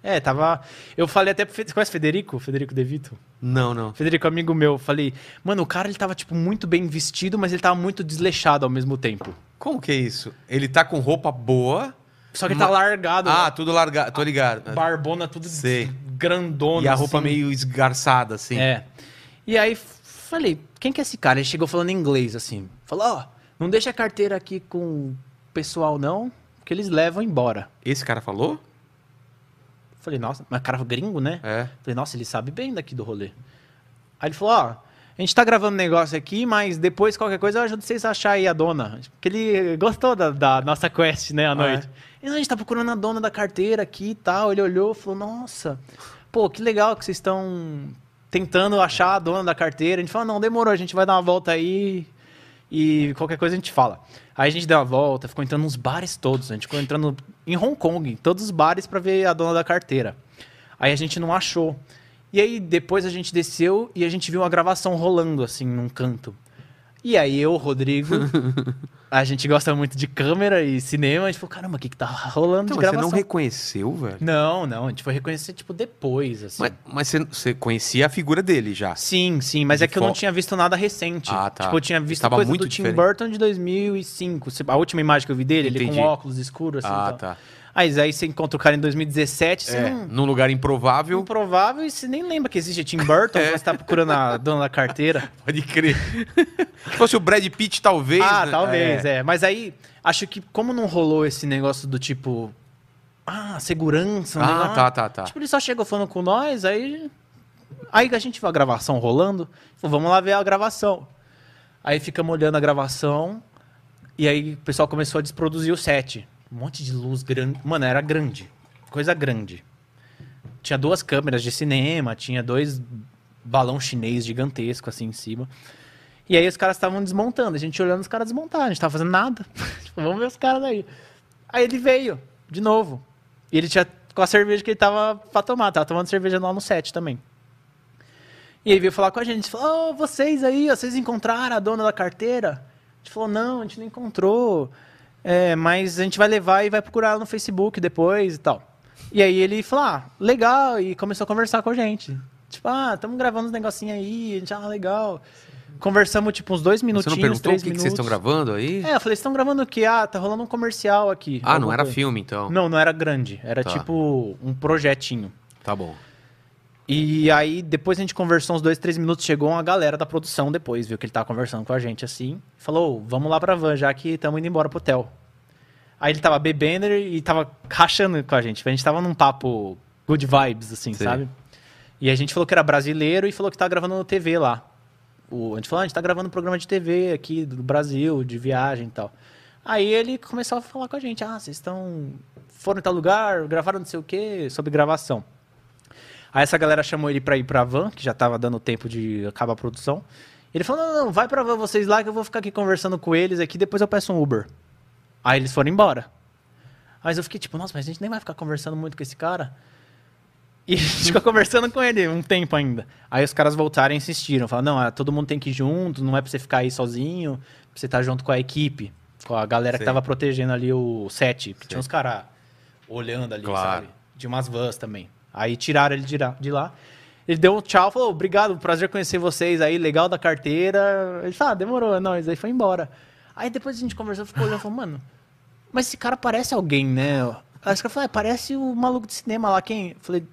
É, tava. Eu falei até pro. Você conhece Federico? Federico De Vito? Não, não. Federico, amigo meu, falei, mano, o cara ele tava, tipo, muito bem vestido, mas ele tava muito desleixado ao mesmo tempo. Como que é isso? Ele tá com roupa boa. Só que ele tá largado. Ah, tudo largado. Tô ligado. Barbona, tudo Sei. grandona. E a roupa assim. meio esgarçada, assim. É. E aí falei, quem que é esse cara? Ele chegou falando em inglês, assim. Falou, ó, não deixa a carteira aqui com o pessoal, não, que eles levam embora. Esse cara falou? Falei, nossa, mas cara gringo, né? É. Falei, nossa, ele sabe bem daqui do rolê. Aí ele falou, ó, a gente tá gravando um negócio aqui, mas depois qualquer coisa eu ajudo vocês a achar aí a dona. Porque ele gostou da, da nossa quest, né, à Ah, noite. E a gente tá procurando a dona da carteira aqui e tal. Ele olhou e falou, nossa, pô, que legal que vocês estão tentando achar a dona da carteira. A gente falou, não, demorou, a gente vai dar uma volta aí e qualquer coisa a gente fala. Aí a gente deu uma volta, ficou entrando nos bares todos. A gente ficou entrando em Hong Kong, em todos os bares pra ver a dona da carteira. Aí a gente não achou. E aí depois a gente desceu e a gente viu uma gravação rolando assim num canto. E aí eu, Rodrigo, a gente gosta muito de câmera e cinema, a gente falou, caramba, o que que tá rolando Então, de mas você gravação? não reconheceu, velho? Não, não, a gente foi reconhecer tipo depois, assim. Mas, mas você, você conhecia a figura dele já. Sim, sim, mas De é que eu não tinha visto nada recente. Ah, tá. Tipo, eu tinha visto Tava coisa muito do Tim diferente. Burton de 2005. Se- A última imagem que eu vi dele, ele Entendi. com óculos escuros, assim. ah, tal. tá. Aí, aí você encontra o cara em 2017, você É, não... num lugar improvável. Improvável e você nem lembra que existe Tim Burton, É. você tá procurando a dona da carteira. Pode crer. Se fosse o Brad Pitt, talvez. ah, né? talvez, é. Mas aí, acho que como não rolou esse negócio do tipo... Ah, segurança, Ah, negócio- tá, tá, tá. Tipo, ele só chegou falando com nós, aí... Aí a gente viu a gravação rolando, falou, vamos lá ver a gravação. Aí ficamos olhando a gravação, e aí o pessoal começou a desproduzir o set. Um monte de luz grande. Mano, era grande. Coisa grande. Tinha duas câmeras de cinema, tinha dois balão chinês gigantesco assim em cima. E aí os caras estavam desmontando, a gente olhando os caras desmontar, a gente tava fazendo nada. Tipo, vamos ver os caras aí. Aí ele veio, de novo. E ele tinha com a cerveja que ele tava pra tomar, tava tomando cerveja lá no set também. E aí veio falar com a gente, falou, "Ô, vocês aí, vocês encontraram a dona da carteira? A gente falou, não, a gente não encontrou. É, mas a gente vai levar e vai procurar ela no Facebook depois e tal. E aí ele falou, ah, legal, e começou a conversar com a gente. Tipo, ah, estamos gravando uns negocinhos aí, a gente, ah, legal. Conversamos, tipo, uns dois Você minutinhos, não perguntou o três que, que minutos. vocês estão gravando aí? É, eu falei, vocês estão gravando o quê? Ah, tá rolando um comercial aqui. ah, não Alguma era coisa. filme, então. Não, não era grande. Era Tá. tipo um projetinho. Tá bom. E aí, depois a gente conversou uns dois, três minutos, chegou uma galera da produção depois, viu que ele tava conversando com a gente assim. Falou, "Ô, vamos lá pra van, já que estamos indo embora pro hotel. Aí ele tava bebendo e tava rachando com a gente. A gente tava num papo good vibes, assim, Sei. sabe? E a gente falou que era brasileiro e falou que tá gravando TV lá. O, a gente falou, ah, a gente tá gravando um programa de TV aqui do Brasil, de viagem e tal. Aí ele começou a falar com a gente, ah, vocês estão... Foram em tal lugar, gravaram não sei o quê, sobre gravação. Aí essa galera chamou ele pra ir pra van, que já tava dando tempo de acabar a produção. Ele falou, não, não, vai pra van vocês lá que eu vou ficar aqui conversando com eles aqui, depois eu peço um Uber. Aí eles foram embora. Mas eu fiquei tipo, nossa, mas a gente nem vai ficar conversando muito com esse cara. E a gente ficou conversando com ele um tempo ainda. Aí os caras voltaram e insistiram. Falaram, não, todo mundo tem que ir junto, não é pra você ficar aí sozinho, pra você estar junto com a equipe, com a galera que Sei. tava protegendo ali o set. Que tinha uns caras olhando ali, Claro. sabe? De umas vans também. Aí tiraram ele de lá. Ele deu um tchau, falou, obrigado, prazer conhecer vocês aí, legal da carteira. Ele falou, ah, demorou, é nóis. Aí foi embora. Aí depois a gente conversou, ficou olhando e falou, mano, mas esse cara parece alguém, né? Aí os caras falaram, ah, parece o maluco de cinema lá, quem? Eu falei,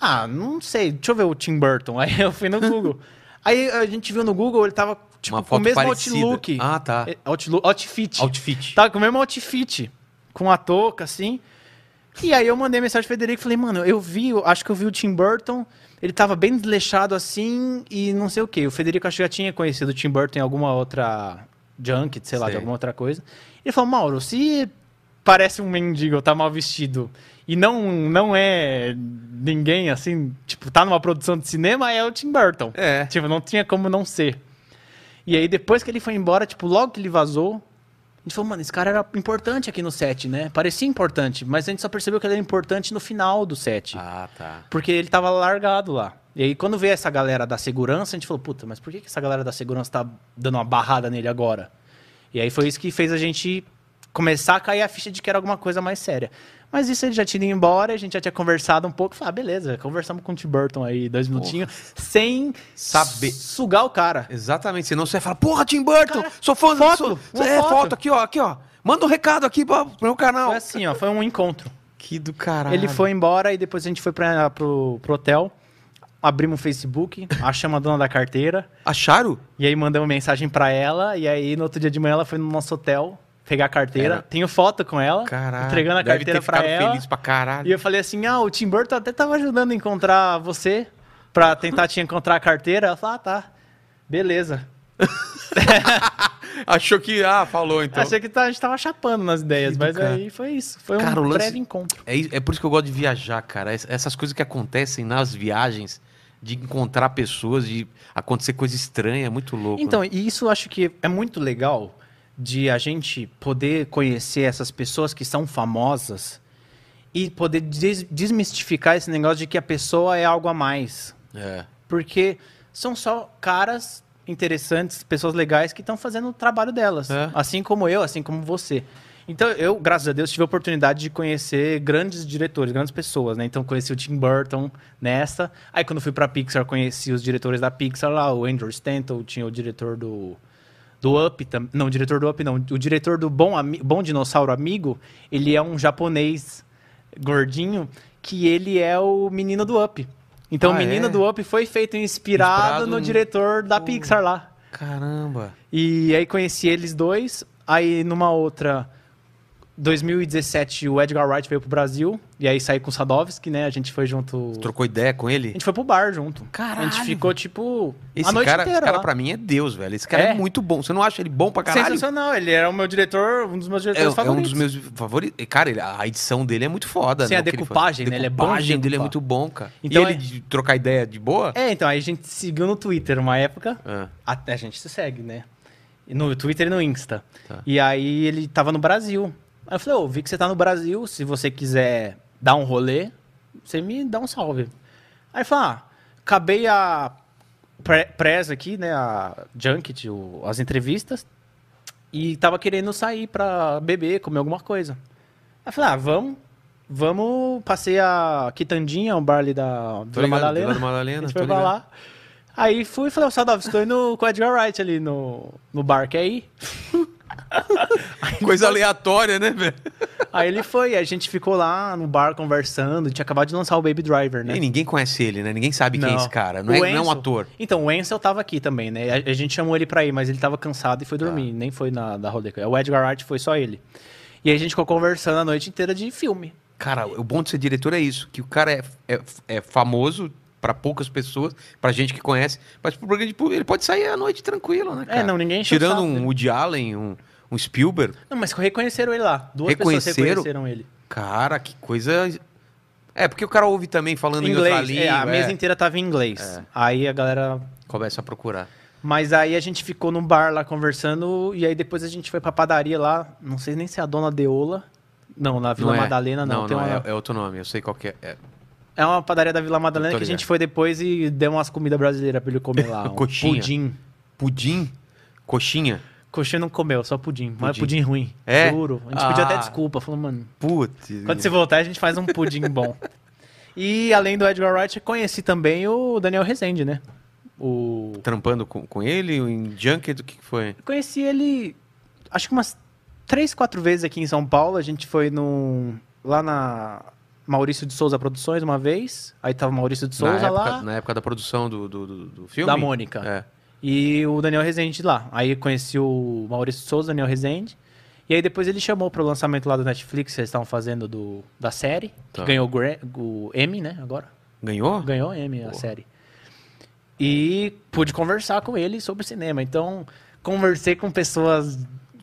ah, não sei, deixa eu ver o Tim Burton. Aí eu fui no Google. Aí a gente viu no Google, ele tava tipo, Uma com o mesmo parecida. outlook. Ah, tá. É, Outlook, outfit. Outfit. Tava com o mesmo outfit, com a touca, assim. E aí eu mandei mensagem pro Federico e falei, mano, eu vi, eu acho que eu vi o Tim Burton, ele tava bem desleixado assim e não sei o quê. O Federico acho que já tinha conhecido o Tim Burton em alguma outra junket, sei lá, Sei. de alguma outra coisa. Ele falou, Mauro, se parece um mendigo, tá mal vestido e não, não é ninguém assim, tipo, tá numa produção de cinema, é o Tim Burton. É. Tipo, não tinha como não ser. E aí, depois que ele foi embora, tipo, logo que ele vazou, a gente falou, mano, esse cara era importante aqui no set, né? Parecia importante, mas a gente só percebeu que ele era importante no final do set. Ah, tá. Porque ele tava largado lá. E aí, quando veio essa galera da segurança, a gente falou, puta, mas por que, que essa galera da segurança tá dando uma barrada nele agora? E aí foi isso que fez a gente começar a cair a ficha de que era alguma coisa mais séria. Mas isso ele já tinha ido embora, a gente já tinha conversado um pouco. Falei, ah, beleza, conversamos com o Tim Burton aí dois minutinhos, sem Saber. sugar o cara. Exatamente, senão você vai falar, porra, Tim Burton, Cara, sou fã foto, sou- uma É, foto. foto aqui, ó, aqui, ó. Manda um recado aqui pro meu canal. Foi assim, ó, foi um encontro. Que do caralho. Ele foi embora e depois a gente foi pra, pro, pro hotel. Abrimos o Facebook, achamos a dona da carteira. Acharam? E aí mandamos mensagem pra ela. E aí no outro dia de manhã ela foi no nosso hotel pegar a carteira. Era- Tenho foto com ela, Caralho. entregando a carteira ficado ela. feliz pra caralho. E eu falei assim: ah, o Tim Burton até tava ajudando a encontrar você pra tentar te encontrar a carteira. Ela falou: ah, tá. Beleza. Achou que, ah, falou então. Achei que tá- a gente tava chapando nas ideias, mas cara. aí foi isso. Foi Cara, um lance- breve encontro. É, é por isso que eu gosto de viajar, cara. Es- Essas coisas que acontecem nas viagens, de encontrar pessoas, de acontecer coisa estranha, é muito louco. Então, né? e isso eu acho que é muito legal de a gente poder conhecer essas pessoas que são famosas e poder des- desmistificar esse negócio de que a pessoa é algo a mais. É. Porque são só caras interessantes, pessoas legais que estão fazendo o trabalho delas. É. Assim como eu, assim como você. Então, eu, graças a Deus, tive a oportunidade de conhecer grandes diretores, grandes pessoas, né? Então, conheci o Tim Burton nessa. Aí, quando fui pra Pixar, conheci os diretores da Pixar lá, o Andrew Stanton, tinha o diretor do, do Up, não, o diretor do Up não, o diretor do Bom, Ami- Bom Dinossauro Amigo, ele é um japonês gordinho, que ele é o menino do Up. Então, Ah, o menino é? do Up foi feito inspirado, Inspirado no no- diretor da. Pixar lá. Caramba. E aí conheci eles dois. Aí numa outra, 2017, o Edgar Wright veio pro Brasil. E aí saí com o Sadovski, né? A gente foi junto. Trocou ideia com A ele? gente foi pro bar junto. Caralho, A gente ficou, tipo, Esse a noite cara, inteira. esse cara lá. pra mim é Deus, velho. Esse cara é. É? muito bom. Você não acha ele bom pra caralho? Sensacional. Ele era o meu diretor, um dos meus É, diretores é um favoritos. dos meus favoritos. Cara, ele- a edição dele é muito foda, Sim, né? a decupagem, né? Ele é bom decupagem dele é muito bom, cara. Então e ele é- de trocar ideia de boa? É, então, aí a gente seguiu no Twitter uma época. Ah, Até a gente se segue, né? No Twitter e no Insta. Tá. E aí ele tava no Brasil. Aí eu falei, ô, vi que você tá no Brasil, se você quiser dar um rolê, você me dá um salve. Aí falou, ah, acabei a pre- press aqui, né, a junket, o- as entrevistas, e tava querendo sair pra beber, comer alguma coisa. Aí eu falei, ah, vamos, vamos, passei a Quitandinha, um bar ali da Vila Madalena. Vila da Madalena, A gente foi pra ligado. lá. Aí fui e falei, Sadov, estou indo com o Edgar Wright ali no, no bar, quer ir? Coisa aleatória, né, velho? Aí ele foi, a gente ficou lá no bar conversando, tinha acabado de lançar o Baby Driver, né? E ninguém conhece ele, né? Ninguém sabe quem é Não. esse cara. Não é, O não é um ator. Então, o Ansel tava aqui também, né? A, a gente chamou ele pra ir, mas ele tava cansado e foi dormir, nem foi na da rolê. O Edgar Wright foi só ele. E aí a gente ficou conversando a noite inteira de filme. Cara, o bom de ser diretor é isso, que o cara é, é, é famoso pra poucas pessoas, pra gente que conhece, mas pro programa de público, ele pode sair à noite tranquilo, né, cara? É, não, ninguém Tirando um. Woody Allen, um, um Spielberg, Não, mas reconheceram ele lá. Duas pessoas Reconheceram? reconheceram ele. cara, que coisa... É, porque o cara ouve também falando em outra Inglês, língua, é, a é, mesa inteira tava em inglês. É. Aí a galera começa a procurar. Mas aí a gente ficou no bar lá conversando, e aí depois a gente foi pra padaria lá, não sei nem se é a dona Deola. Não, na Vila Não é. Madalena não. Não, tem não, uma, é, é outro nome, eu sei qual que é. É. é uma padaria da Vila Madalena que a gente foi depois e deu umas comidas brasileiras pra ele comer lá. Um Coxinha. Pudim. Pudim, coxinha, Coxinha não comeu, só pudim. Mas Pudim. pudim ruim. É? Juro. A gente pediu até Ah. desculpa. Falou, mano, putz. quando você voltar a gente faz um pudim bom. E além do Edgar Wright, eu conheci também o Daniel Rezende, né? O... Trampando com, com ele, em Junket, o que foi? Eu conheci ele, acho que umas três, quatro vezes aqui em São Paulo. A gente foi num, lá na Maurício de Souza Produções uma vez. Aí tava Maurício de Souza na, época, lá. na época da produção do, do, do- do filme? Da Mônica. É. E o Daniel Rezende lá. Aí conheci o Maurício de Souza, Daniel Rezende. E aí depois ele chamou pro lançamento lá do Netflix, que eles estavam fazendo do, da série. Tá. Que ganhou o, Emmy, né? Agora. Ganhou? Ganhou o Emmy, a série. E pude conversar com ele sobre cinema. Então, conversei com pessoas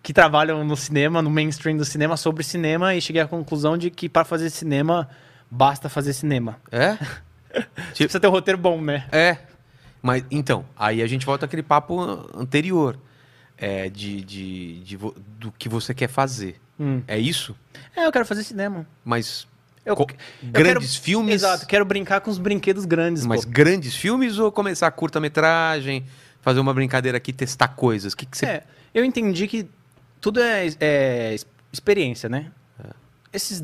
que trabalham no cinema, no mainstream do cinema, sobre cinema e cheguei à conclusão de que para fazer cinema, basta fazer cinema. É? Você precisa ter um roteiro bom, né? É. Mas, então, aí a gente volta àquele papo anterior. É, de, de, de do que você quer fazer. Hum. É isso? É, eu quero fazer cinema. Mas Eu, co- grandes quero- filmes? Exato, quero brincar com os brinquedos grandes. Mas pô. grandes filmes ou começar curta-metragem, fazer uma brincadeira aqui, testar coisas? O que, que você... É, eu entendi que tudo é, é experiência, né? É. Esses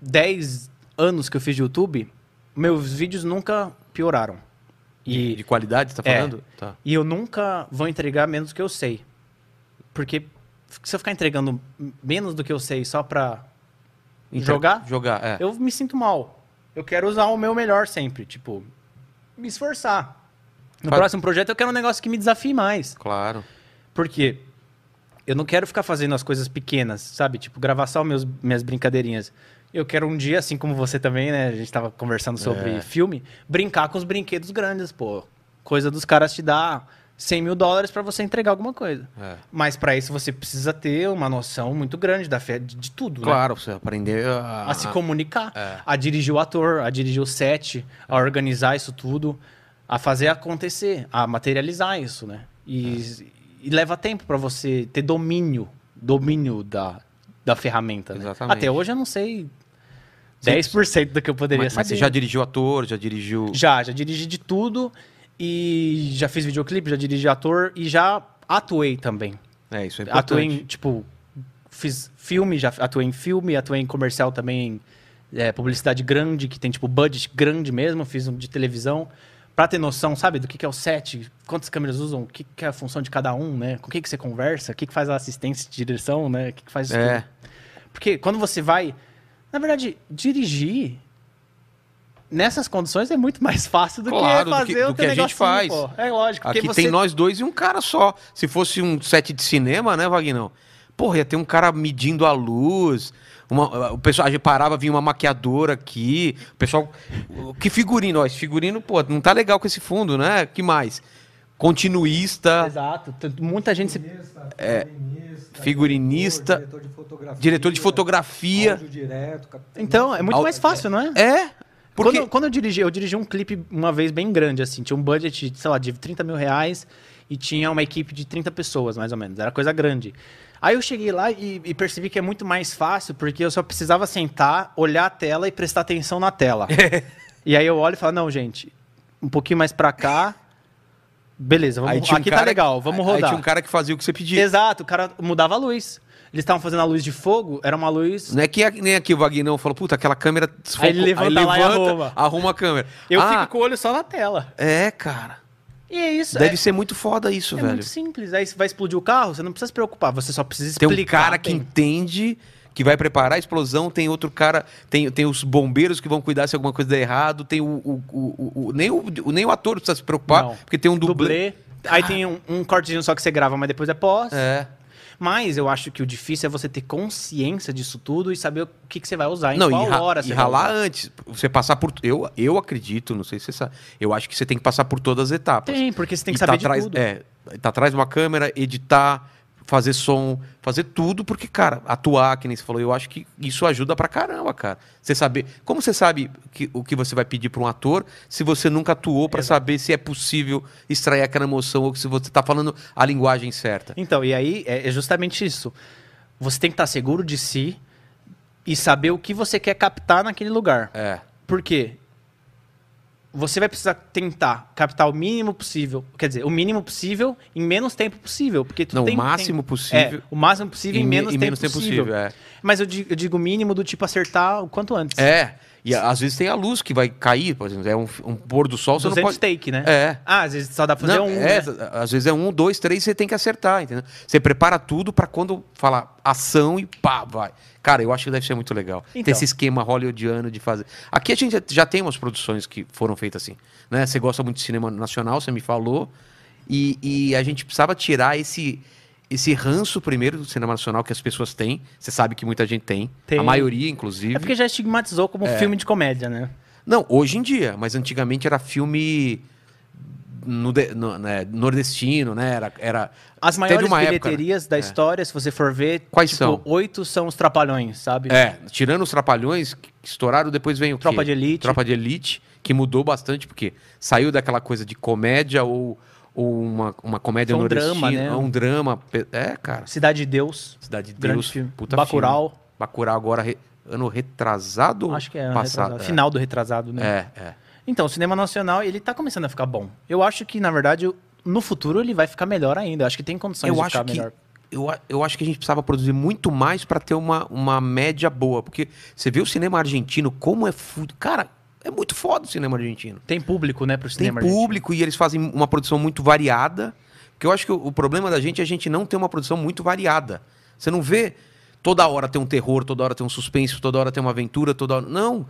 10 anos que eu fiz de YouTube, meus vídeos nunca pioraram. De, E, de qualidade, você tá É. falando? Tá. e eu nunca vou entregar menos do que eu sei. Porque se eu ficar entregando menos do que eu sei só pra Jogar? Jogar, é. eu me sinto mal. Eu quero usar o meu melhor sempre, tipo, me esforçar. No Faz- próximo projeto eu quero um negócio que me desafie mais. Claro. Porque eu não quero ficar fazendo as coisas pequenas, sabe? Tipo, gravar só meus, minhas brincadeirinhas. Eu quero um dia, assim como você também, né? A gente tava conversando sobre É. filme, brincar com os brinquedos grandes, pô. Coisa dos caras te dar 100 mil dólares pra você entregar alguma coisa. É. Mas pra isso você precisa ter uma noção muito grande da fé, de, de tudo, né? Claro, você aprender a, A se comunicar, É. a dirigir o ator, a dirigir o set, a organizar isso tudo, a fazer acontecer, a materializar isso, né? E, e leva tempo pra você ter domínio, domínio da, da ferramenta, né? Exatamente. Até hoje eu não sei Sim. 10% do que eu poderia Mas, mas saber. você já dirigiu ator, já dirigiu... Já, já dirigi de tudo e já fiz videoclipe, já dirigi ator e já atuei também. É, isso é importante. Atuei em, tipo, fiz filme, já atuei em filme, atuei em comercial também, é, publicidade grande, que tem, tipo, budget grande mesmo, fiz um de televisão. Pra ter noção, sabe, do que, que é o set, quantas câmeras usam, o que, que é a função de cada um, né? Com o que, que você conversa, o que, que faz a assistência de direção, né? O que, que faz isso É. tudo. Porque quando você vai. Na verdade, dirigir nessas condições é muito mais fácil do Claro, que do fazer que- do o que a gente faz. pô. É lógico. Aqui você... tem nós dois e um cara só. Se fosse um set de cinema, né, Vagnão? Porra, ia ter um cara medindo a luz. Uma- o pessoal a gente parava, vinha uma maquiadora aqui. O pessoal. Que figurino, ó. Esse figurino, pô, não tá legal com esse fundo, né? Que mais? Continuista, Exato. Muita gente se É, figurinista, figurinista, diretor de fotografia, diretor de fotografia. áudio direto, Então, é muito Ao- mais fácil, não é? É. Porque. Quando, quando eu dirigi, eu dirigi um clipe uma vez bem grande, assim. Tinha um budget, sei lá, de 30 mil reais e tinha uma equipe de 30 pessoas, mais ou menos. Era coisa grande. Aí eu cheguei lá e, e percebi que é muito mais fácil, porque eu só precisava sentar, olhar a tela e prestar atenção na tela. e aí eu olho e falo, não, gente, um pouquinho mais pra cá. Beleza, vamos, Aí um aqui cara- tá legal, vamos aí rodar. tinha um cara que fazia o que você pedia. Exato, o cara mudava a luz. Eles estavam fazendo a luz de fogo, era uma luz Não é que nem aqui o Vagnão falou, puta, aquela câmera desfocou. Aí ele levanta lá e arruma. arruma a câmera. Eu ah, fico com o olho só na tela. É, cara. E é isso. Deve é, ser muito foda isso, é velho. muito simples. Aí vai explodir o carro, você não precisa se preocupar, você só precisa Tem explicar. um cara que entende, que vai preparar a explosão, tem outro cara, tem, tem os bombeiros que vão cuidar se alguma coisa der errado, tem o. o, o- o- nem, o, nem o ator precisa se preocupar, Não. porque tem um dublê. dublê. Aí tem um, um cortezinho só que você grava, mas depois é pós. É. Mas eu acho que o difícil é você ter consciência disso tudo e saber o que, que você vai usar, em Não, qual e, ra- hora e você vai ralar antes. Você passar por. Eu, eu acredito, não sei se você sabe. Eu acho que você tem que passar por todas as etapas. Tem, porque você tem que E saber tá de atrás, tudo. É, tá atrás de uma câmera, editar, fazer som, fazer tudo, porque, cara, atuar, que nem você falou, eu acho que isso ajuda pra caramba, cara. Você saber. Como você sabe que, o que você vai pedir pra um ator se você nunca atuou pra saber se é possível extrair aquela emoção ou se você tá falando a linguagem certa? Então, e aí é é justamente isso. Você tem que estar seguro de si e saber o que você quer captar naquele lugar. É. Por quê? Você vai precisar tentar captar o mínimo possível, quer dizer, o mínimo possível em menos tempo possível, porque tu Não, tem o máximo tem- possível. É, o máximo possível em, me- menos, tempo, possível. é. Mas eu digo, eu digo mínimo do tipo acertar o quanto antes. É. E às vezes tem a luz que vai cair, por exemplo, é um, um pôr do sol, você 200 não pode. take, né? É. Ah, às vezes só dá pra fazer Não, um. é, né? às vezes é um, dois, três, você tem que acertar, entendeu? Você prepara tudo pra quando falar ação e pá, vai. Cara, eu acho que deve ser muito legal. Ter Então. esse esquema hollywoodiano de fazer. Aqui a gente já- já tem umas produções que foram feitas assim, né? Você gosta muito de cinema nacional, você me falou, e, e a gente precisava tirar esse esse ranço primeiro do cinema nacional que as pessoas têm. Você sabe que muita gente tem, Tem. a maioria inclusive. É porque já estigmatizou como É. filme de comédia, né? Não, hoje em dia, mas antigamente era filme no de- no- né, nordestino, né? Era, era As teve maiores época, né? bilheterias da história, se você for ver, Quais tipo, são? oito são os trapalhões, sabe? É, tirando os Trapalhões que estouraram, depois vem o Tropa quê? de Elite. Tropa de Elite, que mudou bastante, porque saiu daquela coisa de comédia ou, ou uma, uma comédia um nordestina. drama, né? Um drama. É, cara. Cidade de Deus, Cidade de grande Deus. filme. Puta Bacurau, filme. Bacurau agora, re- ano retrasado? acho que é, ano passado. retrasado. final do retrasado, né? É, é. Então, o cinema nacional, ele tá começando a ficar bom. Eu acho que, na verdade, no futuro ele vai ficar melhor ainda. Eu acho que tem condições Eu de acho ficar que melhor. eu, eu acho que a gente precisava produzir muito mais para ter uma, uma média boa. Porque você vê o cinema argentino, como é. fu- Cara, é muito foda o cinema argentino. Tem público, né, pro Tem cinema argentino. público e eles fazem uma produção muito variada. Que eu acho que o, o problema da gente é a gente não ter uma produção muito variada. Você não vê toda hora tem um terror, toda hora tem um suspense, toda hora tem uma aventura, toda hora. Não.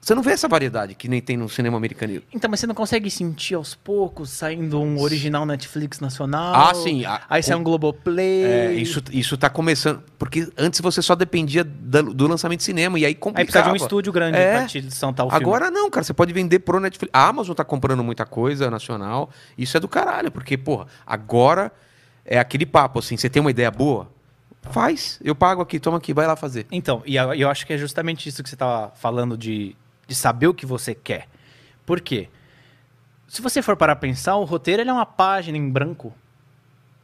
Você não vê essa variedade que nem tem no cinema americano. Então, mas você não consegue sentir aos poucos saindo um original Netflix nacional? Ah, sim. a- Aí sai um Globoplay. É, isso, isso tá começando. Porque antes você só dependia da- do lançamento de cinema. E aí Aí complicava. precisa de um estúdio grande É. pra te santar o filme. Agora não, cara. Você pode vender pro Netflix. A Amazon tá comprando muita coisa nacional. Isso é do caralho. Porque, porra, agora é aquele papo assim. Você tem uma ideia boa? Faz. Eu pago aqui, toma aqui, vai lá fazer. Então, e eu acho que é justamente isso que você estava falando de, de saber o que você quer. Por quê? Se você for para pensar, o roteiro é uma página em branco.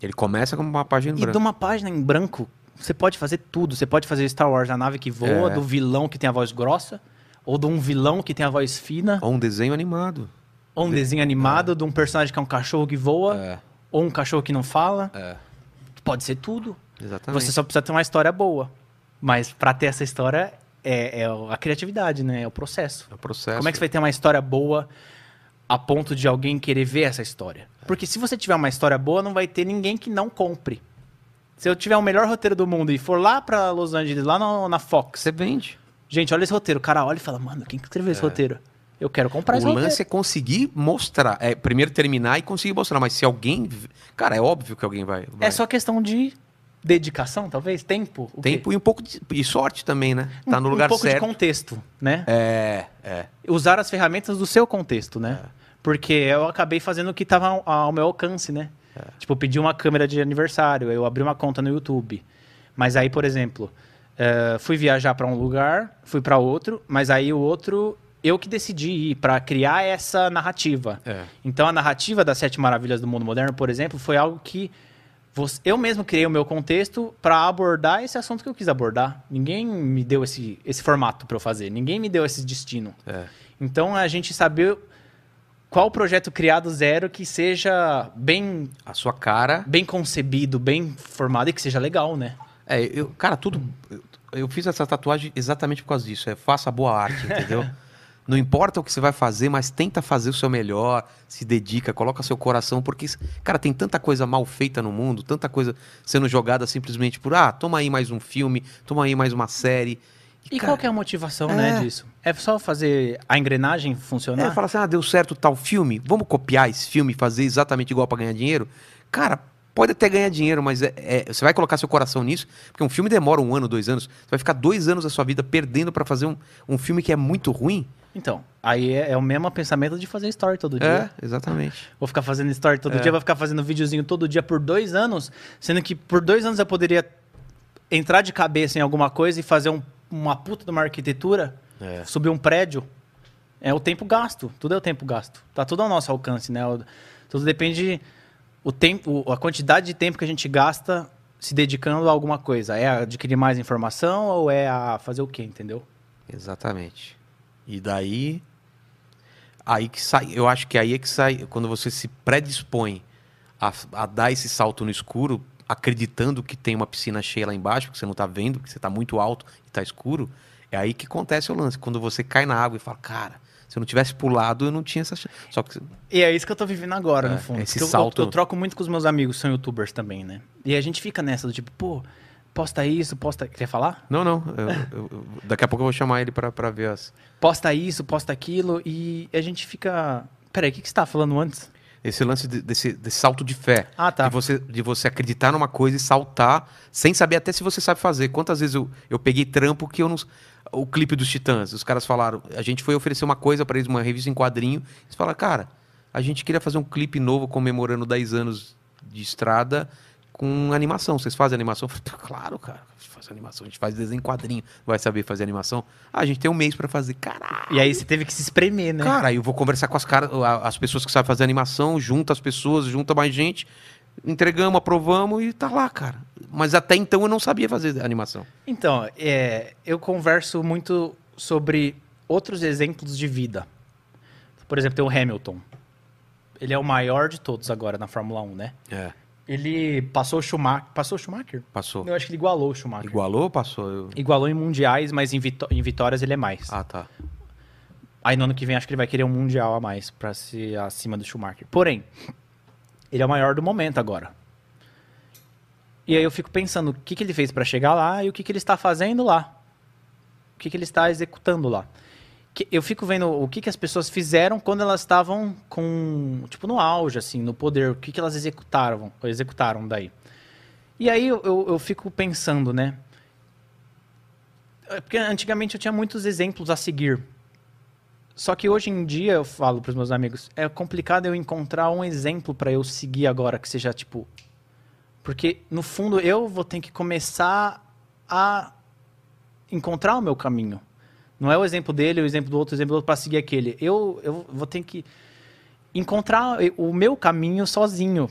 Ele começa como uma página em E de branco. uma página em branco, você pode fazer tudo. Você pode fazer Star Wars, a nave que voa, É. do vilão que tem a voz grossa, ou de um vilão que tem a voz fina, Ou um desenho animado. ou um desenho animado de um personagem que é um cachorro que voa, É, ou um cachorro que não fala. é. Pode ser tudo. Exatamente. Você só precisa ter uma história boa. Mas para ter essa história é, é a criatividade, né? É o processo. É o processo. Como é que você vai ter uma história boa a ponto de alguém querer ver essa história? Porque se você tiver uma história boa, não vai ter ninguém que não compre. Se eu tiver o melhor roteiro do mundo e for lá pra Los Angeles, lá no- na Fox, Você vende. gente, olha esse roteiro. O cara olha e fala, mano, quem que escreveu esse roteiro? Eu quero comprar esse É. o roteiro. lance é conseguir mostrar. É, primeiro terminar e conseguir mostrar. Mas se alguém. Cara, é óbvio que alguém vai. vai. É só questão de dedicação, talvez? Tempo? Tempo e um pouco de e sorte também, né? Tá no um, lugar um pouco certo. de contexto, né? É, é. usar as ferramentas do seu contexto, né? Porque eu acabei fazendo o que estava ao, ao meu alcance, né? Tipo, eu pedi uma câmera de aniversário, eu abri uma conta no YouTube. Mas aí, por exemplo, eh, fui viajar para um lugar, fui para outro, mas aí o outro eu que decidi ir para criar essa narrativa. É. Então a narrativa das sete maravilhas do mundo moderno, por exemplo, foi algo que eu mesmo criei o meu contexto para abordar esse assunto que eu quis abordar. Ninguém me deu esse, esse formato para eu fazer, ninguém me deu esse destino. É. Então a gente saber qual projeto criado zero que seja bem, A sua cara. bem concebido, bem formado e que seja legal, né? É, eu, cara, tudo. Eu, eu fiz essa tatuagem exatamente por causa disso. É faça boa arte, entendeu? Não importa o que você vai fazer, mas tenta fazer o seu melhor, se dedica, coloca seu coração, porque, cara, tem tanta coisa mal feita no mundo, tanta coisa sendo jogada simplesmente por, ah, toma aí mais um filme, toma aí mais uma série. E cara, qual que é a motivação, é. né, disso? É só fazer a engrenagem funcionar? É, fala assim, ah, deu certo tal filme, vamos copiar esse filme e fazer exatamente igual pra ganhar dinheiro? Cara, pode até ganhar dinheiro, mas é- é- você vai colocar seu coração nisso, porque um filme demora um ano, dois anos, você vai ficar dois anos da sua vida perdendo pra fazer um, um filme que é muito ruim? Então, aí é, é o mesmo pensamento de fazer story todo dia. É, exatamente. Vou ficar fazendo story todo É. dia, vou ficar fazendo videozinho todo dia por dois anos, sendo que por dois anos eu poderia entrar de cabeça em alguma coisa e fazer um- uma puta de uma arquitetura, É. subir um prédio. É o tempo gasto, tudo é o tempo gasto. Tá tudo ao nosso alcance, né? Tudo depende o tempo, a quantidade de tempo que a gente gasta se dedicando a alguma coisa. É adquirir mais informação ou é a fazer o quê, entendeu? Exatamente. E daí. Aí que sai. Eu acho que aí é que sai. Quando você se predispõe a, a dar esse salto no escuro, acreditando que tem uma piscina cheia lá embaixo, que você não tá vendo, que você tá muito alto e tá escuro, é aí que acontece o lance. Quando você cai na água e fala, cara, se eu não tivesse pulado, eu não tinha essa chance. Só que. E é isso que eu tô vivendo agora, É, no fundo. esse Porque salto- Eu, eu troco muito com os meus amigos, são youtubers também, né? E a gente fica nessa do tipo, pô, posta isso, posta. Quer falar? Não, não. eu- eu- daqui a pouco eu vou chamar ele pra ver as. Posta isso, posta aquilo. E a gente fica. Peraí, o que, que você tava falando antes? Esse lance de- desse, desse salto de fé. Ah, tá. De, você, de você acreditar numa coisa e saltar sem saber até se você sabe fazer. Quantas vezes eu, eu peguei trampo que eu não. O clipe dos Titãs, os caras falaram. A gente foi oferecer uma coisa pra eles, uma revista em quadrinho. Eles falaram, cara, a gente queria fazer um clipe novo comemorando 10 anos de estrada com animação. Vocês fazem animação? Claro, cara, a gente faz animação. A gente faz desenho quadrinho. Vai saber fazer animação? Ah, a gente tem um mês pra fazer. Caralho. E aí você teve que se espremer, né? Cara, aí eu vou conversar com as, caras, as pessoas que sabem fazer animação, junta as pessoas, junta mais gente, entregamos, aprovamos e tá lá, cara. Mas até então eu não sabia fazer animação. Então, é, eu converso muito sobre outros exemplos de vida. Por exemplo, tem o Hamilton. Ele é o maior de todos agora na Fórmula 1, né? É. Ele passou o Schumacher. Passou o Schumacher? Passou. Eu acho que ele igualou o Schumacher. Igualou ou passou? Eu- Igualou em mundiais, mas em, vitó- em vitórias ele é mais. Ah, tá. Aí no ano que vem acho que ele vai querer um mundial a mais pra ser acima do Schumacher. Porém, ele é o maior do momento agora. E aí eu fico pensando o que, que ele fez pra chegar lá e o que, que ele está fazendo lá. O que, que ele está executando lá. Que- eu fico vendo o que, que as pessoas fizeram quando elas estavam com, tipo, no auge, assim, no poder. O que, que elas executaram, executaram daí. E aí eu, eu, eu fico pensando, né? É Porque antigamente eu tinha muitos exemplos a seguir. Só que hoje em dia eu falo para os meus amigos, é complicado eu encontrar um exemplo para eu seguir agora que seja tipo porque no fundo eu vou ter que começar a encontrar o meu caminho. Não é o exemplo dele, o exemplo do outro, o exemplo do outro para seguir aquele. Eu eu vou ter que encontrar o meu caminho sozinho.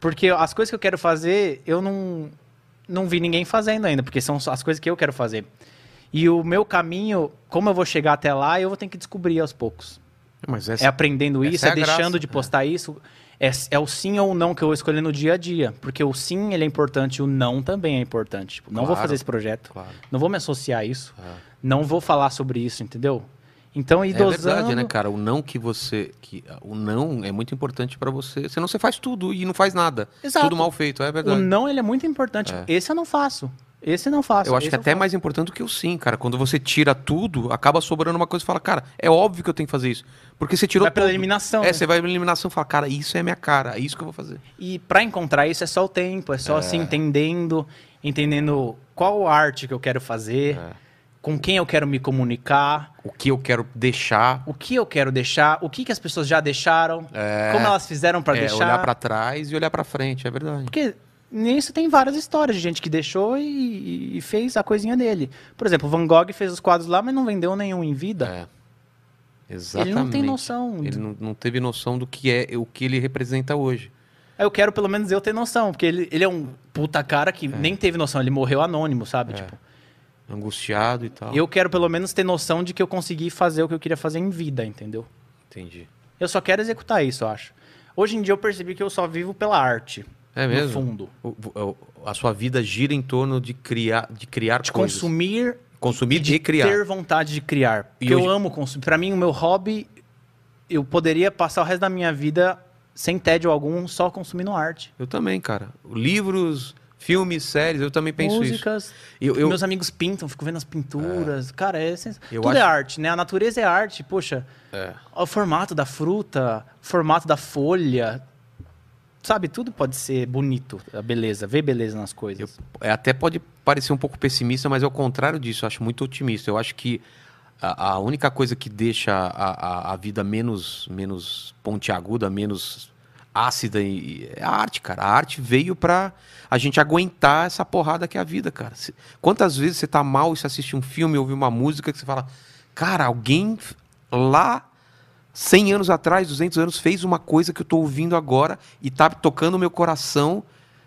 Porque as coisas que eu quero fazer, eu não não vi ninguém fazendo ainda, porque são as coisas que eu quero fazer. E o meu caminho, como eu vou chegar até lá, eu vou ter que descobrir aos poucos. Mas essa, É aprendendo isso, é é, deixando graça, de é. postar isso. É, é o sim ou o não que eu vou escolher no dia a dia. Porque o sim, ele é importante, o não também é importante. Tipo, não vou fazer esse projeto, Claro. não vou me associar a isso, É. não vou falar sobre isso, entendeu? Então, ir É verdade, né, cara? O não que você. Que, o não é muito importante pra você. Senão você faz tudo e não faz nada. Exato. Tudo mal feito, é O verdade. não, ele é muito importante. É. Esse eu não faço. Esse eu não faço. Eu acho que é até faço. mais importante do que o sim, cara. Quando você tira tudo, acaba sobrando uma coisa e fala, cara, é óbvio que eu tenho que fazer isso. Porque você tirou Vai pela tudo. eliminação. É, né? você vai pela eliminação e fala, cara, isso é minha cara, é isso que eu vou fazer. E para encontrar isso é só o tempo, é só assim entendendo, entendendo qual arte que eu quero fazer, É. com quem eu quero me comunicar, O que eu quero deixar, o que eu quero deixar, o que, que as pessoas já deixaram, como elas fizeram para é, deixar. olhar pra trás e olhar pra frente, é verdade. Porque nisso tem várias histórias de gente que deixou e, e fez a coisinha dele. Por exemplo, Van Gogh fez os quadros lá, mas não vendeu nenhum em vida. É. Exatamente. Ele não tem noção. Ele não, não teve noção do que é o que ele representa hoje. Eu quero pelo menos eu ter noção, porque ele, ele é um puta cara que nem teve noção, ele morreu anônimo, sabe? É. Tipo, Angustiado e tal. eu quero pelo menos ter noção de que eu consegui fazer o que eu queria fazer em vida, entendeu? Entendi. Eu só quero executar isso, eu acho. Hoje em dia eu percebi que eu só vivo pela arte. É No mesmo? fundo. O- o- a sua vida gira em torno de criar, de criar De coisas. consumir Consumir de e criar. ter vontade de criar. E hoje- eu amo consumir. Pra mim, o meu hobby, eu poderia passar o resto da minha vida sem tédio algum, só consumindo arte. Eu também, cara. Livros, filmes, séries, eu também penso isso. Músicas. Eu, eu, Meus amigos pintam, fico vendo as pinturas. Cara, é sens... Eu tudo é acho- arte, né? A natureza é arte. Poxa, É. o formato da fruta, o formato da folha. Sabe, tudo pode ser bonito, a beleza, ver beleza nas coisas. É, até pode parecer um pouco pessimista, mas é o contrário disso. Eu acho muito otimista. Eu acho que a, a única coisa que deixa a, a, a vida menos, menos pontiaguda, menos ácida e- é a arte, cara. A arte veio pra a gente aguentar essa porrada que é a vida, cara. Quantas vezes você tá mal e você assiste um filme, ouve uma música que você fala, cara, alguém lá 100 anos atrás, 200 anos, fez uma coisa que eu tô ouvindo agora e tá tocando o meu coração,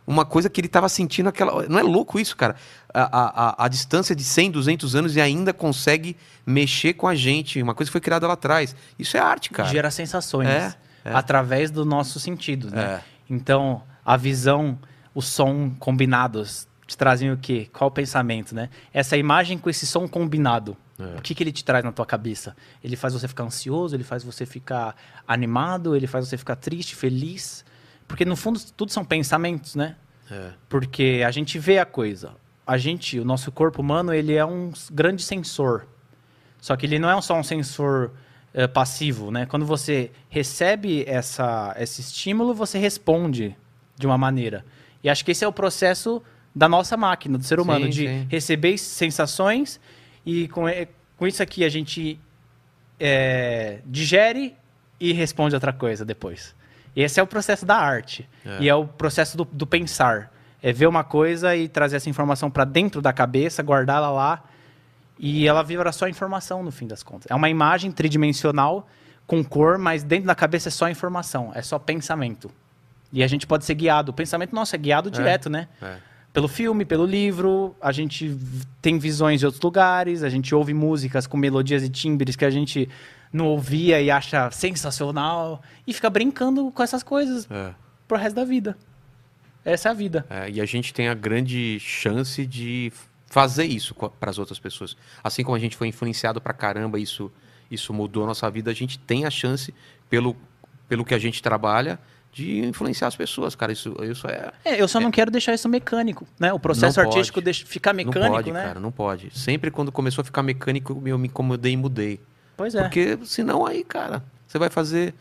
uma coisa que ele tava sentindo aquela. Não é louco isso, cara? A, a, a, distância de 100, 200 anos e ainda consegue mexer com a gente. Uma coisa que foi criada lá atrás. Isso é arte, cara. Gera sensações É, é. através do nosso sentido, né? É. Então, a visão, o som combinados te trazem o quê? Qual o pensamento, né? Essa imagem com esse som combinado. É. O que, que ele te traz na tua cabeça? Ele faz você ficar ansioso, ele faz você ficar animado, ele faz você ficar triste, feliz. Porque no fundo tudo são pensamentos, né? É. Porque a gente vê a coisa. A gente, o nosso corpo humano, ele é um grande sensor. Só que ele não é só um sensor eh, passivo, né? Quando você recebe essa, esse estímulo, você responde de uma maneira. E acho que esse é o processo da nossa máquina, do ser humano, Sim, de sim. receber sensações e com, com isso aqui a gente eh, digere e responde outra coisa depois. E esse é o processo da arte. É. E é o processo do, do pensar. É ver uma coisa e trazer essa informação para dentro da cabeça, guardá-la lá. E ela vira só informação no fim das contas. É uma imagem tridimensional com cor, mas dentro da cabeça é só informação, é só pensamento. E a gente pode ser guiado. O pensamento nosso é guiado direto, né? É. Pelo filme, pelo livro, a gente tem visões de outros lugares, a gente ouve músicas com melodias e timbres que a gente não ouvia e acha sensacional e fica brincando com essas coisas É. pro resto da vida. Essa é a vida. É, e a gente tem a grande chance de fazer isso para as outras pessoas. Assim como a gente foi influenciado pra caramba, isso, isso mudou a nossa vida, a gente tem a chance, pelo, pelo que a gente trabalha, de influenciar as pessoas, cara. Isso, isso é. É, eu só não quero deixar isso mecânico, né? O processo Não artístico deixa ficar mecânico, não pode, né? cara, não pode. Sempre quando começou a ficar mecânico, eu me incomodei e mudei. Pois é. Porque senão aí, cara, você vai fazer.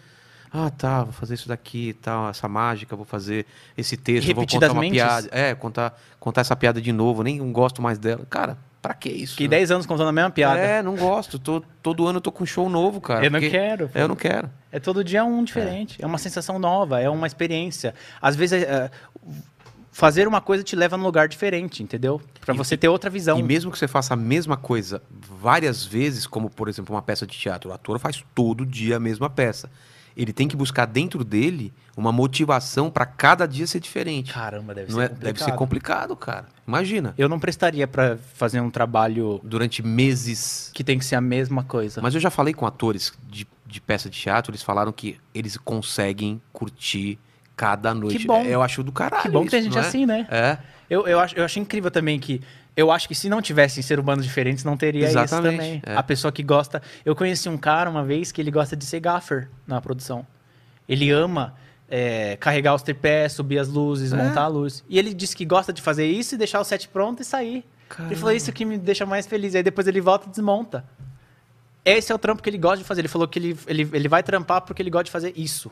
Ah, tá, vou fazer isso daqui, tal, essa mágica, vou fazer esse texto, vou contar uma piada. É, contar, contar essa piada de novo, nem gosto mais dela. Cara, pra que isso? Fiquei né? 10 anos contando a mesma piada. É, não gosto. Tô, todo ano eu tô com um show novo, cara. eu não quero. É, eu não quero. É todo dia um diferente. É. uma sensação nova, é uma experiência. Às vezes, é, fazer uma coisa te leva num lugar diferente, entendeu? Pra E- você ter outra visão. E mesmo que você faça a mesma coisa várias vezes, como por exemplo uma peça de teatro, o ator faz todo dia a mesma peça. Ele tem que buscar dentro dele uma motivação pra cada dia ser diferente. Caramba, deve não ser é, complicado. deve ser complicado, cara. Imagina. Eu não prestaria pra fazer um trabalho Durante meses. que tem que ser a mesma coisa. Mas eu já falei com atores de, de peça de teatro, eles falaram que eles conseguem curtir cada noite. bom. Eu acho do caralho. que bom que tem isso, gente é? assim, né? É. Eu, eu, acho, eu acho incrível também que. Eu acho que se não tivessem ser humanos diferentes, não teria isso Exatamente, também. é. A pessoa que gosta. Eu conheci um cara uma vez que ele gosta de ser gaffer na produção. Ele ama é, carregar os tripés, subir as luzes, É. montar a luz. E ele disse que gosta de fazer isso e deixar o set pronto e sair. Ele falou isso que me deixa mais feliz. Aí depois ele volta e desmonta. Esse é o trampo que ele gosta de fazer. Ele falou que ele, ele, ele vai trampar porque ele gosta de fazer isso.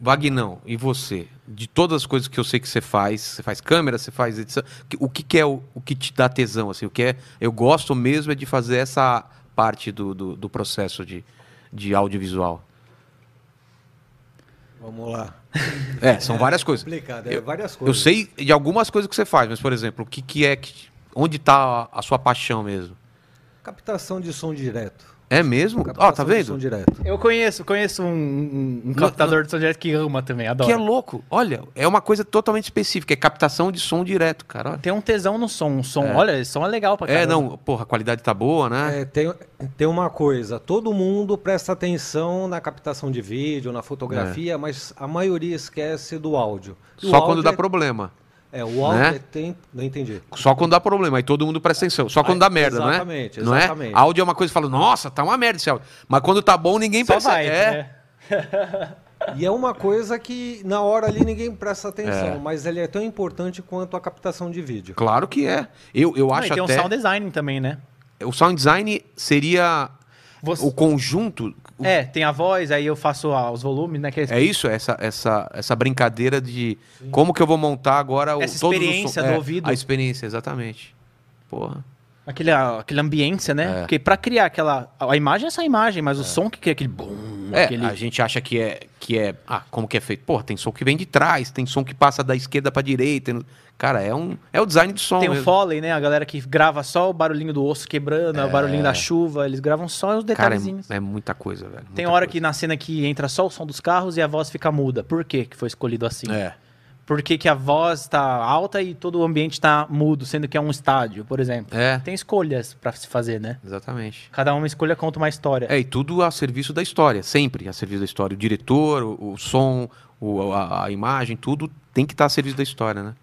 Vagnão, e você? De todas as coisas que eu sei que você faz, você faz câmera, você faz edição, o que, que é o, o que te dá tesão? Assim, o que é, eu gosto mesmo é de fazer essa parte do, do, do processo de, de audiovisual. Vamos lá. É, são várias coisas. Complicado, é Eu- várias Eu coisas. sei de algumas coisas que você faz, mas, por exemplo, o que, que é que. Onde está a sua paixão mesmo? Captação de som direto. É mesmo? Ó, tá vendo? som direto. Eu conheço, conheço um, um- um captador de som direto que ama também, adora. Que é louco. Olha, é uma coisa totalmente específica. É captação de som direto, cara. Olha. Tem um tesão no som. Um som, É. olha, esse som é legal pra caramba. É, não, porra, a qualidade tá boa, né? É, tem, tem uma coisa, todo mundo presta atenção na captação de vídeo, na fotografia, mas a maioria esquece do áudio. E o Só quando áudio dá é- problema. É, o alto Né? é tempo. Não entendi. Só quando dá problema, aí todo mundo presta atenção. Só quando dá merda, não é? exatamente, Não é? exatamente. Áudio é uma coisa que fala, nossa, tá uma merda esse áudio. Mas quando tá bom, ninguém Só percebe. vai. é. né? E é uma coisa que na hora ali ninguém presta atenção, É. mas ele é tão importante quanto a captação de vídeo. Claro que é. Eu, eu acho tem até... um sound design também, né? O sound design seria Você- o conjunto... É, tem a voz, aí eu faço ah, os volumes, né? Que É isso, essa, essa, essa brincadeira de como que eu vou montar agora o, Essa experiência som- do é, ouvido. A experiência, exatamente. Porra. Aquele, aquela ambiência, né? É. Porque pra criar aquela. A imagem é só a imagem, mas o som que cria aquele boom. É, aquele... a gente acha que é, que é. Ah, como que é feito? Porra, tem som que vem de trás, tem som que passa da esquerda pra direita. Cara, é, um, é o design do som. Tem o mesmo. Foley, né? A galera que grava só o barulhinho do osso quebrando, o barulhinho da chuva. Eles gravam só os É. Cara, detalhezinhos. é, é muita coisa, velho. Tem muita hora coisa. que na cena que entra só o som dos carros e a voz fica muda. Por que que foi escolhido assim? É. Por que, que a voz tá alta e todo o ambiente tá mudo, sendo que é um estádio, por exemplo? É, Tem escolhas pra se fazer, né? exatamente. Cada uma escolha conta uma história. É, e tudo a serviço da história, sempre a serviço da história. O diretor, o, o som, o- a, a imagem, tudo tem que estar a serviço da história, né?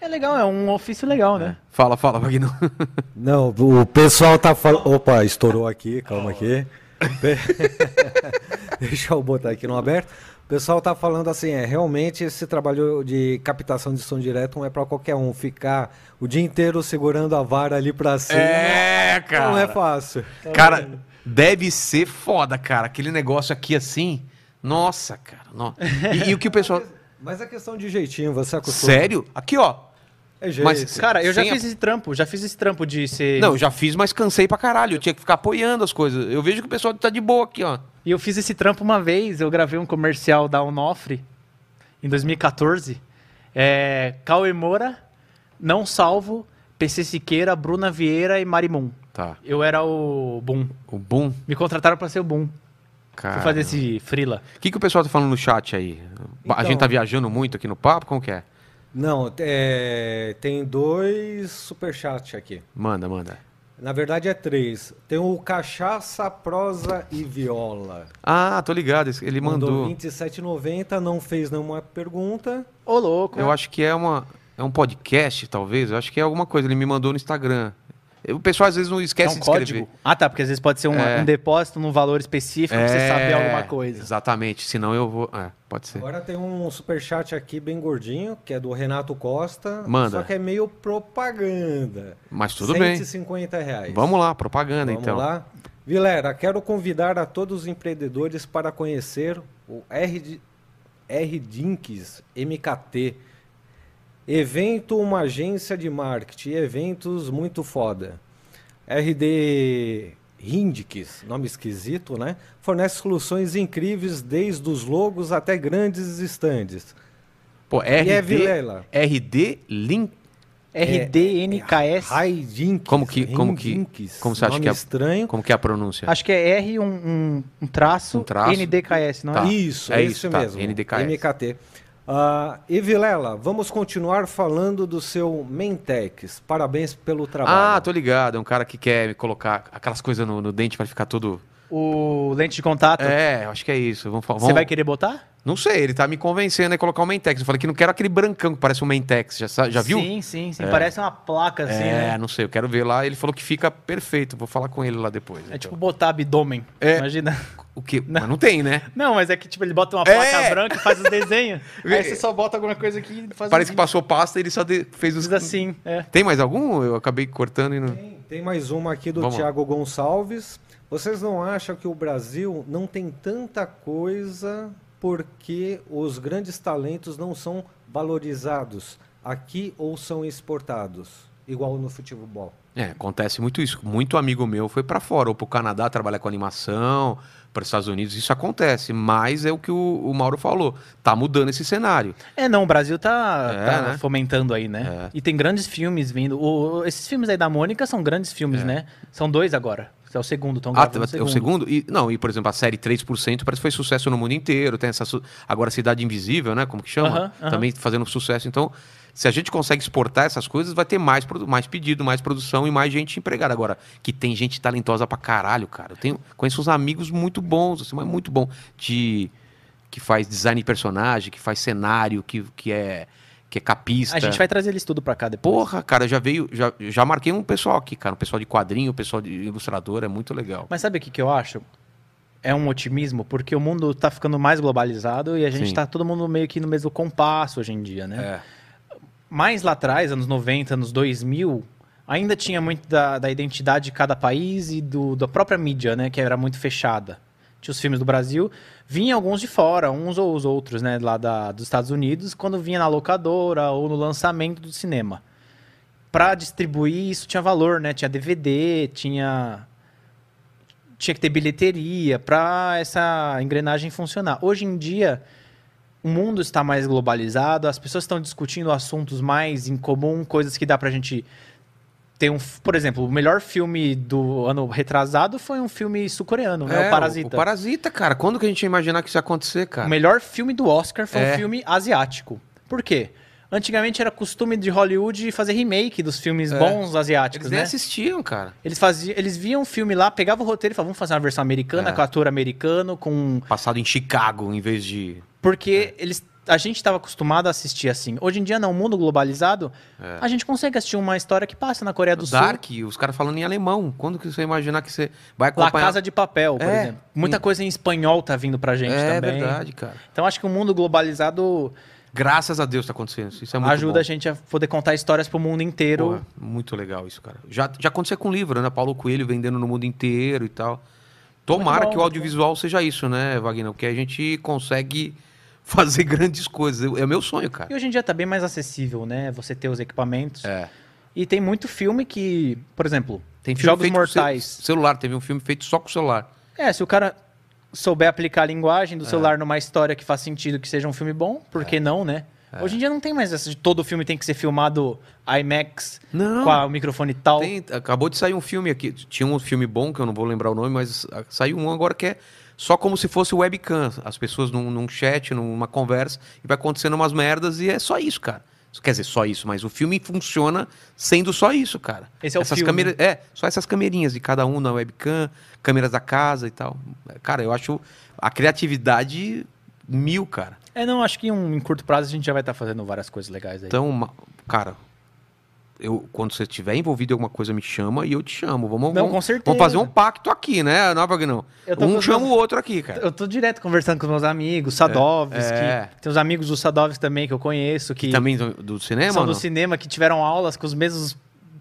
É legal, é um ofício legal, né? Fala, fala, Wagner. Não, o pessoal tá falando. Opa, estourou aqui, calma aqui. Deixa eu botar aqui no aberto. O pessoal tá falando assim, é, realmente esse trabalho de captação de som direto não é para qualquer um. Ficar o dia inteiro segurando a vara ali pra cima É, não é fácil. Cara, deve ser foda, cara. Aquele negócio aqui assim. Nossa, cara. no- E, e o que o pessoal. Mas é questão de jeitinho, você acostuma. Sério? Aqui, ó. É jeito. Mas- Cara, eu já Sem a- fiz esse trampo, já fiz esse trampo de ser. Não, eu já fiz, mas cansei pra caralho. Eu tinha que ficar apoiando as coisas. Eu vejo que o pessoal tá de boa aqui, ó. E eu fiz esse trampo uma vez, eu gravei um comercial da Onofre em 2014. É, Cauê Moura, Não Salvo, PC Siqueira, Bruna Vieira e Marimun. Tá. Eu era o Boom. O boom, Me contrataram pra ser o Boom. cara. Fui fazer esse frila. O que, que o pessoal tá falando no chat aí? a Então- gente tá viajando muito aqui no papo? Como que é? Não, é, tem dois superchats aqui. Manda, manda. Na verdade é três. Tem o Cachaça, Prosa e Viola. Ah, tô ligado. Ele Mandou mandou. 27,90, não fez nenhuma pergunta. Ô, louco. Eu acho que é uma. É um podcast, talvez. Eu acho que é alguma coisa. Ele me mandou no Instagram. O pessoal às vezes não É esquece um de escrever. código? Ah, tá, porque às vezes pode ser um, É. um depósito num valor específico pra você saber É, alguma coisa. Exatamente. Senão eu vou. É, pode ser. Agora tem um superchat aqui bem gordinho, que é do Renato Costa. Manda. Só que é meio propaganda. Mas tudo bem. 150 reais. Vamos lá, propaganda Vamos então. lá. Vilera, quero convidar a todos os empreendedores para conhecer o R, R Dinks MKT. Evento, uma agência de marketing, eventos muito foda. RD Rindix, nome esquisito, né? Fornece soluções incríveis, desde os logos até grandes estandes. Pô, E é RD, Vilela. RD Link. RDNKS. Raidinks. Como que- como que- como você acha que é- estranho. Como que é a pronúncia? Acho que é R, um, um, um traço, Um traço. NDKS, não Tá. é? Isso, É é isso, isso tá. mesmo. NDKS. MKT. Ah, e Vilela, vamos continuar falando do seu Mentex. Parabéns pelo trabalho. Ah, tô ligado. É um cara que quer me colocar aquelas coisas no, no dente pra ficar todo. O lente de contato. É, acho que é isso. Vamos, fa- Você vamos... vai querer botar? Não sei, ele tá me convencendo a colocar o Mentex. Eu falei que não quero aquele brancão que parece um Mentex. Já, já viu? Sim, sim, sim. É. Parece uma placa assim, é, né? não sei, eu quero ver lá. Ele falou que fica perfeito. Vou falar com ele lá depois. É então. tipo botar abdômen. É. Imagina. O quê? Mas não tem, né? Não, mas é que tipo, ele bota uma É. placa branca e faz os desenhos. aí você só bota alguma coisa aqui e faz Parece um que passou pasta e ele só de- fez os. Diz assim, é. Tem mais algum? Eu acabei cortando e não. Tem, tem mais uma aqui do Vamos. Thiago Gonçalves. Vocês não acham que o Brasil não tem tanta coisa porque os grandes talentos não são valorizados aqui ou são exportados? Igual no futebol. É, acontece muito isso. Muito amigo meu foi pra fora, ou pro Canadá trabalhar com animação, para os Estados Unidos. Isso acontece, mas é o que o, o Mauro falou. Tá mudando esse cenário. É, não, o Brasil tá, É, tá né? fomentando aí, né? É. E tem grandes filmes vindo. O- esses filmes aí da Mônica são grandes filmes, É. né? São dois agora. É o segundo, estão Ah, gravando é o segundo? E, não, e por exemplo, a série 3% parece que foi sucesso no mundo inteiro. Tem essa. su- Agora, Cidade Invisível, né? Como que chama? Aham, aham. Também fazendo sucesso. Então, se a gente consegue exportar essas coisas, vai ter mais, produ- mais pedido, mais produção e mais gente empregada. Agora, que tem gente talentosa pra caralho, cara. Eu tenho, conheço uns amigos muito bons, assim, mas muito bom. De, que faz design de personagem, que faz cenário, que, que é. Que é capista. A gente vai trazer eles tudo pra cá depois. Porra, cara, já veio, já, já marquei um pessoal aqui, cara, um pessoal de quadrinho, um pessoal de ilustrador, é muito legal. Mas sabe o que, que eu acho? É um otimismo, porque o mundo tá ficando mais globalizado e a gente Sim. tá todo mundo meio que no mesmo compasso hoje em dia, né? É. mais lá atrás, anos 90, anos 2000, ainda tinha muito da, da identidade de cada país e do, da própria mídia, né? Que era muito fechada. Tinha os filmes do Brasil, vinha alguns de fora, uns ou os outros, né? Lá da, dos Estados Unidos, quando vinha na locadora ou no lançamento do cinema. Para distribuir, isso tinha valor, né? Tinha DVD, tinha... Tinha que ter bilheteria para essa engrenagem funcionar. Hoje em dia, o mundo está mais globalizado, as pessoas estão discutindo assuntos mais em comum, coisas que dá pra gente ter um, por exemplo, o melhor filme do ano retrasado foi um filme sul-coreano, né? É, o Parasita. O, Parasita, cara. Quando que a gente ia imaginar que isso ia acontecer, O cara? melhor filme do Oscar foi É. um filme asiático. Por quê? Antigamente era costume de Hollywood fazer remake dos filmes É. bons asiáticos, Eles nem né? assistiam, cara. Eles, faziam, eles viam o filme lá, pegavam o roteiro e falavam, vamos fazer uma versão americana, É. com ator americano, com Passado em Chicago, em vez de. Porque eles, a gente estava acostumado a assistir assim. Hoje em dia, não, o mundo globalizado, a gente consegue assistir uma história que passa na Coreia do Sul. Dark, os caras falando em alemão. Quando que você imaginar que você vai La acompanhar? Casa de Papel, por É. exemplo. Muita coisa em espanhol tá vindo pra gente é também. verdade, cara. Então acho que o mundo globalizado Graças a Deus tá acontecendo isso. Isso é muito ajuda bom. a gente a poder contar histórias pro mundo inteiro. Porra, muito legal isso, cara. Já, já aconteceu com livro, né? Paulo Coelho vendendo no mundo inteiro e tal. Tomara bom, que o audiovisual seja isso, né, Wagner? Porque a gente consegue fazer grandes coisas. É meu sonho, cara. E hoje em dia tá bem mais acessível, né? Você ter os equipamentos. É. E tem muito filme que, por exemplo, Tem Jogos Mortais. celular, teve um filme feito só com celular. É, se o cara souber aplicar a linguagem É. do celular numa história que faz sentido que seja um filme bom, por que não, né? É. Hoje em dia não tem mais essa de todo filme tem que ser filmado IMAX Não. com o microfone tal. Tem- acabou de sair um filme aqui. Tinha um filme bom, que eu não vou lembrar o nome, mas saiu um agora que é só como se fosse webcam. As pessoas num, num chat, numa conversa, e vai acontecendo umas merdas, e é só isso, cara. Quer dizer, só isso, mas o filme funciona sendo só isso, cara. Esse é o essas filme. câmeras, É, só essas camerinhas de cada um na webcam, câmeras da casa e tal. Cara, eu acho a criatividade mil, cara. É, não, acho que em um, em curto prazo a gente já vai estar fazendo várias coisas legais aí. Então, cara, eu, quando você estiver envolvido em alguma coisa, me chama e eu te chamo. Vamos, Não, vamos, vamos fazer um pacto aqui, né, Não? Eu tô com Um chama o meus- outro aqui, cara. Eu tô direto conversando com os meus amigos, Sadovski. É. Tem os amigos do Sadovski também que eu conheço, que Também do, do cinema? são do não? cinema, que tiveram aulas com os mesmos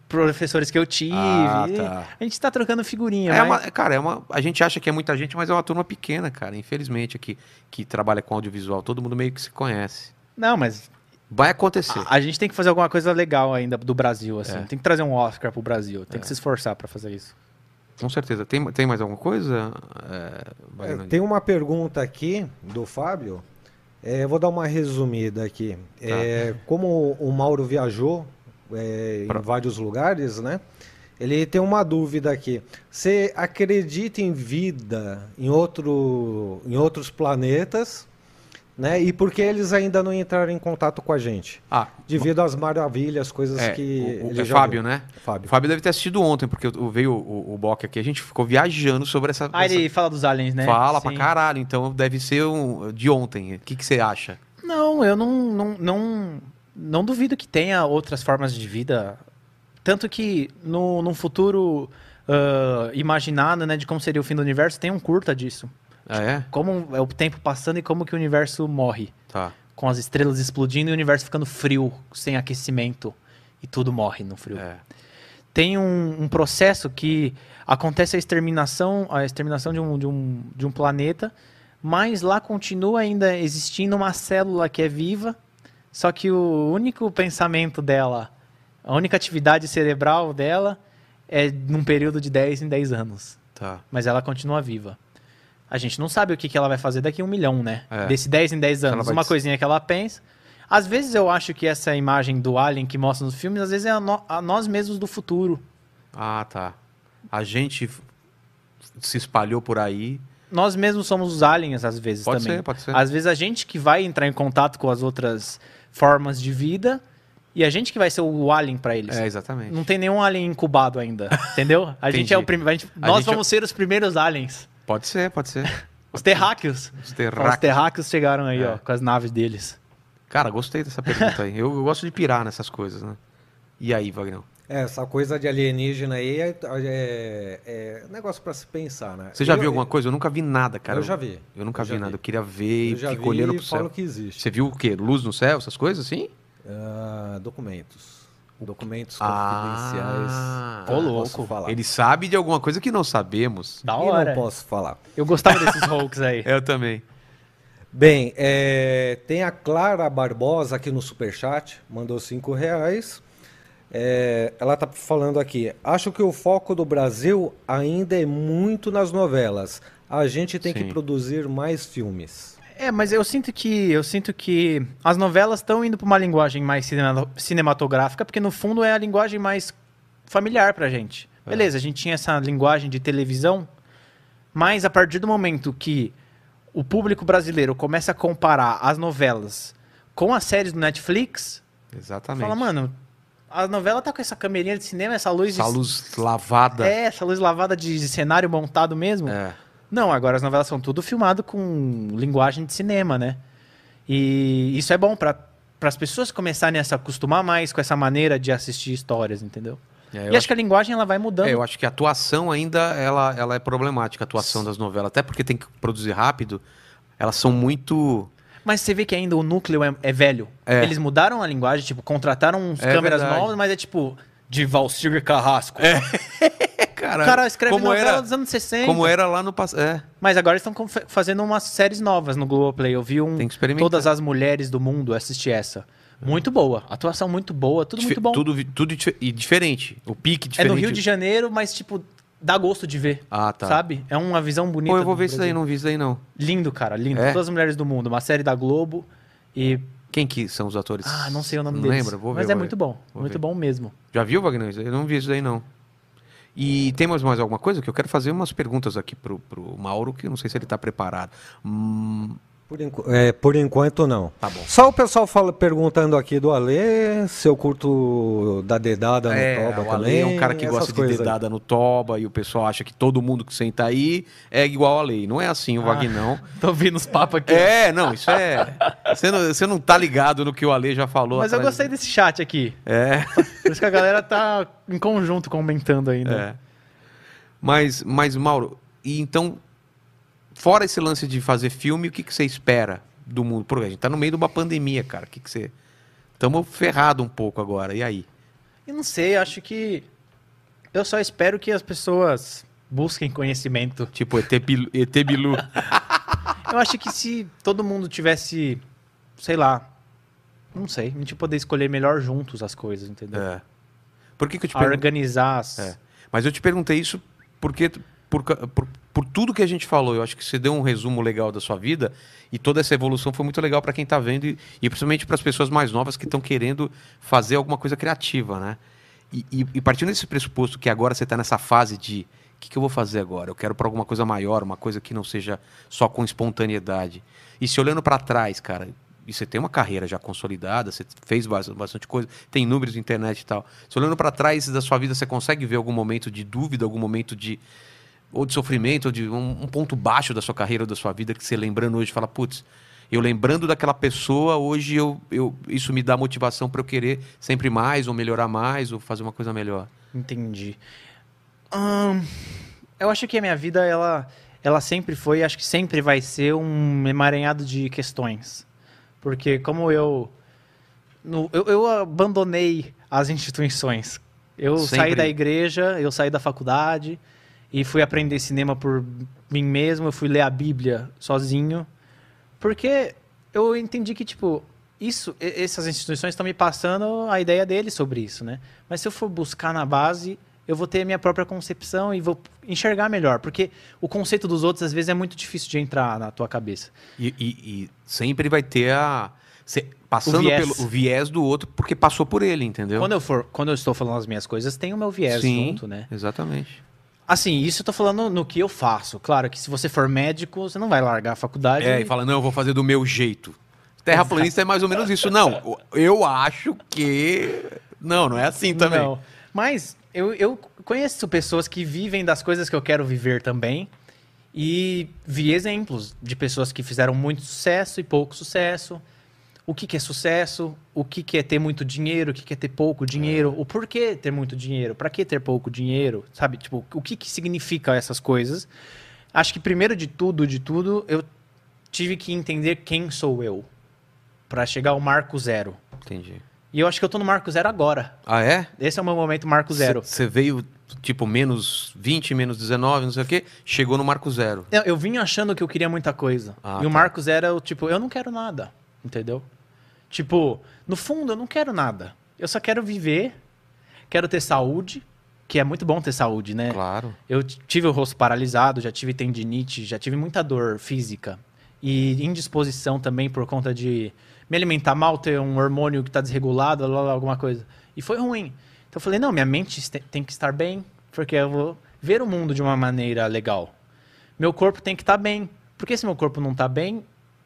professores que eu tive. Ah, tá. A gente tá trocando figurinha, É mas... uma, cara, é uma, a gente acha que é muita gente, mas é uma turma pequena, cara. Infelizmente, aqui, que trabalha com audiovisual. Todo mundo meio que se conhece. Não, mas Vai acontecer. a, a gente tem que fazer alguma coisa legal ainda do Brasil, assim. É. Tem que trazer um Oscar pro Brasil. Tem que se esforçar pra fazer isso. Com certeza. Tem, tem mais alguma coisa? É, É, tem uma pergunta aqui do Fábio. É, eu vou dar uma resumida aqui. É, como o Mauro viajou é, Pra- em vários lugares, né? Ele tem uma dúvida aqui. Você acredita em vida em, outro, em outros planetas? Né? E por que eles ainda não entraram em contato com a gente? Ah, Devido às maravilhas, coisas é, que o, o- ele é já Fábio, viu. né? O Fábio. Fábio deve ter assistido ontem, porque eu- veio o, o Bock aqui. A gente ficou viajando sobre essa. Ah, essa- ele fala dos aliens, né? Fala pra Sim. caralho, então deve ser um, de ontem. O que, que você acha? Não, eu não, não, não, não duvido que tenha outras formas de vida. Tanto que no, num futuro ah, imaginado, né, de como seria o fim do universo, tem um curta disso. Ah, é? Como é o tempo passando e como que o universo morre. Tá. Com as estrelas explodindo e o universo ficando frio, sem aquecimento. E tudo morre no frio. É. Tem um, um processo que acontece a exterminação, a exterminação de um, de, um, de um planeta, mas lá continua ainda existindo uma célula que é viva, só que o único pensamento dela, a única atividade cerebral dela é num período de 10 em 10 anos. Tá. Mas ela continua viva. A gente não sabe o que, que ela vai fazer daqui a um milhão, né? É. Desse 10 em 10 Ela anos. Uma coisinha que ela pensa. Às vezes eu acho que essa imagem do Alien que mostra nos filmes, às vezes é a, no- a nós mesmos do futuro. Ah, tá. A gente se espalhou por aí. Nós mesmos somos os aliens, às vezes, Pode também. ser, pode ser. Às vezes a gente que vai entrar em contato com as outras formas de vida e a gente que vai ser o alien pra eles. É, exatamente. Não tem nenhum alien incubado ainda, entendeu? A gente é o primeiro. Nós gente é- vamos ser os primeiros aliens. Pode ser, pode ser. Os terráqueos. Os Os terráqueos. terráqueos chegaram aí, É. ó, com as naves deles. Cara, gostei dessa pergunta aí. Eu, eu gosto de pirar nessas coisas, né? E aí, Wagner? É, essa coisa de alienígena aí é, é- é negócio pra se pensar, né? Você já Eu- viu alguma coisa? Eu nunca vi nada, cara. Eu já vi. Eu nunca Eu vi já nada. vi. Eu queria ver Eu e fico vi olhando e pro falo céu. que existe. Você viu o quê? Luz no céu, essas coisas assim? Ah, documentos. Documentos Ah, confidenciais. Ô, Eu louco. Posso falar. Ele sabe de alguma coisa que não sabemos. Da E hora. não posso falar. Eu gostava desses hoax aí. Eu também. Bem, é, tem a Clara Barbosa aqui no Superchat, mandou cinco reais. É, ela tá falando aqui, acho que o foco do Brasil ainda é muito nas novelas. A gente tem Sim. que produzir mais filmes. É, mas eu sinto que eu sinto que as novelas estão indo para uma linguagem mais cinema- cinematográfica, porque no fundo é a linguagem mais familiar pra gente. É. Beleza, a gente tinha essa linguagem de televisão, mas a partir do momento que o público brasileiro começa a comparar as novelas com as séries do Netflix, Exatamente. fala, mano, a novela tá com essa câmerinha de cinema, essa luz Essa de... luz lavada. É, essa luz lavada de cenário montado mesmo. É. Não, agora as novelas são tudo filmado com linguagem de cinema, né? E isso é bom para as pessoas começarem a se acostumar mais com essa maneira de assistir histórias, entendeu? É, e acho que a linguagem ela vai mudando. É, eu acho que a atuação ainda ela, ela é problemática, a atuação das novelas. Até porque tem que produzir rápido. Elas são muito. Mas você vê que ainda o núcleo é, é velho. É. Eles mudaram a linguagem, tipo, contrataram uns É câmeras verdade. novas, mas é tipo de Valcir Carrasco. É, cara. O cara escreve como novela era, dos anos 60. como era lá no passado. É. Mas agora eles estão fazendo umas séries novas no Globoplay. Eu vi um Tem que experimentar. Todas as Mulheres do Mundo, assisti essa. Muito boa. Atuação muito boa, tudo muito Dife- bom. Tudo, tudo e diferente. O pique É diferente. no Rio de Janeiro, mas, tipo, dá gosto de ver. Ah, tá. Sabe? É uma visão bonita. Pô, eu vou ver isso daí, não vi isso daí não. Lindo, cara, lindo. É? Todas as mulheres do mundo. Uma série da Globo. E. Quem que são os atores? Ah, não sei o nome não deles. lembro, vou ver. Mas é ver. muito bom. Vou muito ver. bom mesmo. Já viu, Wagner? Eu não vi isso daí não. E temos mais alguma coisa? Que eu quero fazer umas perguntas aqui pro, pro Mauro, que eu não sei se ele tá preparado. Hum, Por, enqu- é, por enquanto, não. tá bom. Só o pessoal fala, perguntando aqui do Alê, se eu curto da dedada no É, toba o Ale também. é um cara que gosta de coisas aí. dedada no toba e o pessoal acha que todo mundo que senta aí é igual a lei. Não é assim o Vagnão. Tô ouvindo os papos aqui. É, não, isso é. Você não, você não tá ligado no que o Ale já falou. Mas eu gostei desse chat aqui. É, Por isso que a galera tá em conjunto comentando ainda. é. Mas, mas, Mauro, e então, fora esse lance de fazer filme, o que, que você espera do mundo? Porque a gente tá no meio de uma pandemia, cara. O que, que você. Tamo ferrado um pouco agora. E aí? Eu não sei, acho que. Eu só espero que as pessoas busquem conhecimento. Tipo, ET, Bilu- ET Bilu. Eu acho que se todo mundo tivesse, sei lá, não sei, a gente poder escolher melhor juntos as coisas, entendeu? É. Por que, que eu te pergunto? organizar as... É. Mas eu te perguntei isso porque por, por, por tudo que a gente falou, eu acho que você deu um resumo legal da sua vida e toda essa evolução foi muito legal para quem está vendo e, e principalmente para as pessoas mais novas que estão querendo fazer alguma coisa criativa, né? E, e- e partindo desse pressuposto que agora você está nessa fase de o que, que eu vou fazer agora? Eu quero para alguma coisa maior, uma coisa que não seja só com espontaneidade. E se olhando para trás, cara, e você tem uma carreira já consolidada, você fez bas- bastante coisa, tem números de internet e tal. Se olhando para trás da sua vida, você consegue ver algum momento de dúvida, algum momento de ou de sofrimento, ou de um, um ponto baixo da sua carreira ou da sua vida que você lembrando hoje fala, putz, eu lembrando daquela pessoa, hoje eu, eu isso me dá motivação para eu querer sempre mais, ou melhorar mais, ou fazer uma coisa melhor. Entendi. Ahn, eu acho que a minha vida, ela, ela sempre foi, acho que sempre vai ser um emaranhado de questões. Porque como eu... no- eu, eu abandonei as instituições. Eu saí Sempre. da igreja, eu saí da faculdade e fui aprender cinema por mim mesmo. Eu fui ler a Bíblia sozinho. Porque eu entendi que, tipo, isso, essas instituições estão me passando a ideia deles sobre isso, né? Mas se eu for buscar na base, eu vou ter a minha própria concepção e vou enxergar melhor. Porque o conceito dos outros, às vezes, é muito difícil de entrar na tua cabeça. E, e- e sempre vai ter a. cê- passando O viés. pelo o viés do outro, porque passou por ele, entendeu? Quando eu for, quando eu estou falando as minhas coisas, tem o meu viés Sim, junto, né? Exatamente. Assim, isso eu tô falando no que eu faço. Claro que se você for médico, você não vai largar a faculdade. É, e fala, não, eu vou fazer do meu jeito. Terraplanista é mais ou menos isso. Não, eu acho que. Não, não é assim também. Não. Mas eu, eu conheço pessoas que vivem das coisas que eu quero viver também. E vi exemplos de pessoas que fizeram muito sucesso e pouco sucesso. O que, que é sucesso, o que, que é ter muito dinheiro, o que, que é ter pouco dinheiro, o porquê ter muito dinheiro, para que ter pouco dinheiro, sabe? Tipo, o que, que significa essas coisas. Acho que primeiro de tudo, de tudo, eu tive que entender quem sou eu para chegar ao marco zero. Entendi. E eu acho que eu tô no marco zero agora. Ah, é? Esse é o meu momento marco zero. Você veio, tipo, menos 20, menos 19, não sei o quê, chegou no marco zero. Eu, eu vim achando que eu queria muita coisa. Ah, e o tá. marco zero é o tipo, eu não quero nada. Entendeu? Tipo, no fundo, eu não quero nada. Eu só quero viver, quero ter saúde, que é muito bom ter saúde, né? Claro. Eu tive o rosto paralisado, já tive tendinite, já tive muita dor física. E indisposição também por conta de me alimentar mal, ter um hormônio que está desregulado, lá, lá, alguma coisa. E foi ruim. Então eu falei, não, minha mente tem que estar bem, porque eu vou ver o mundo de uma maneira legal. Meu corpo tem que estar bem. Porque se meu corpo não está bem,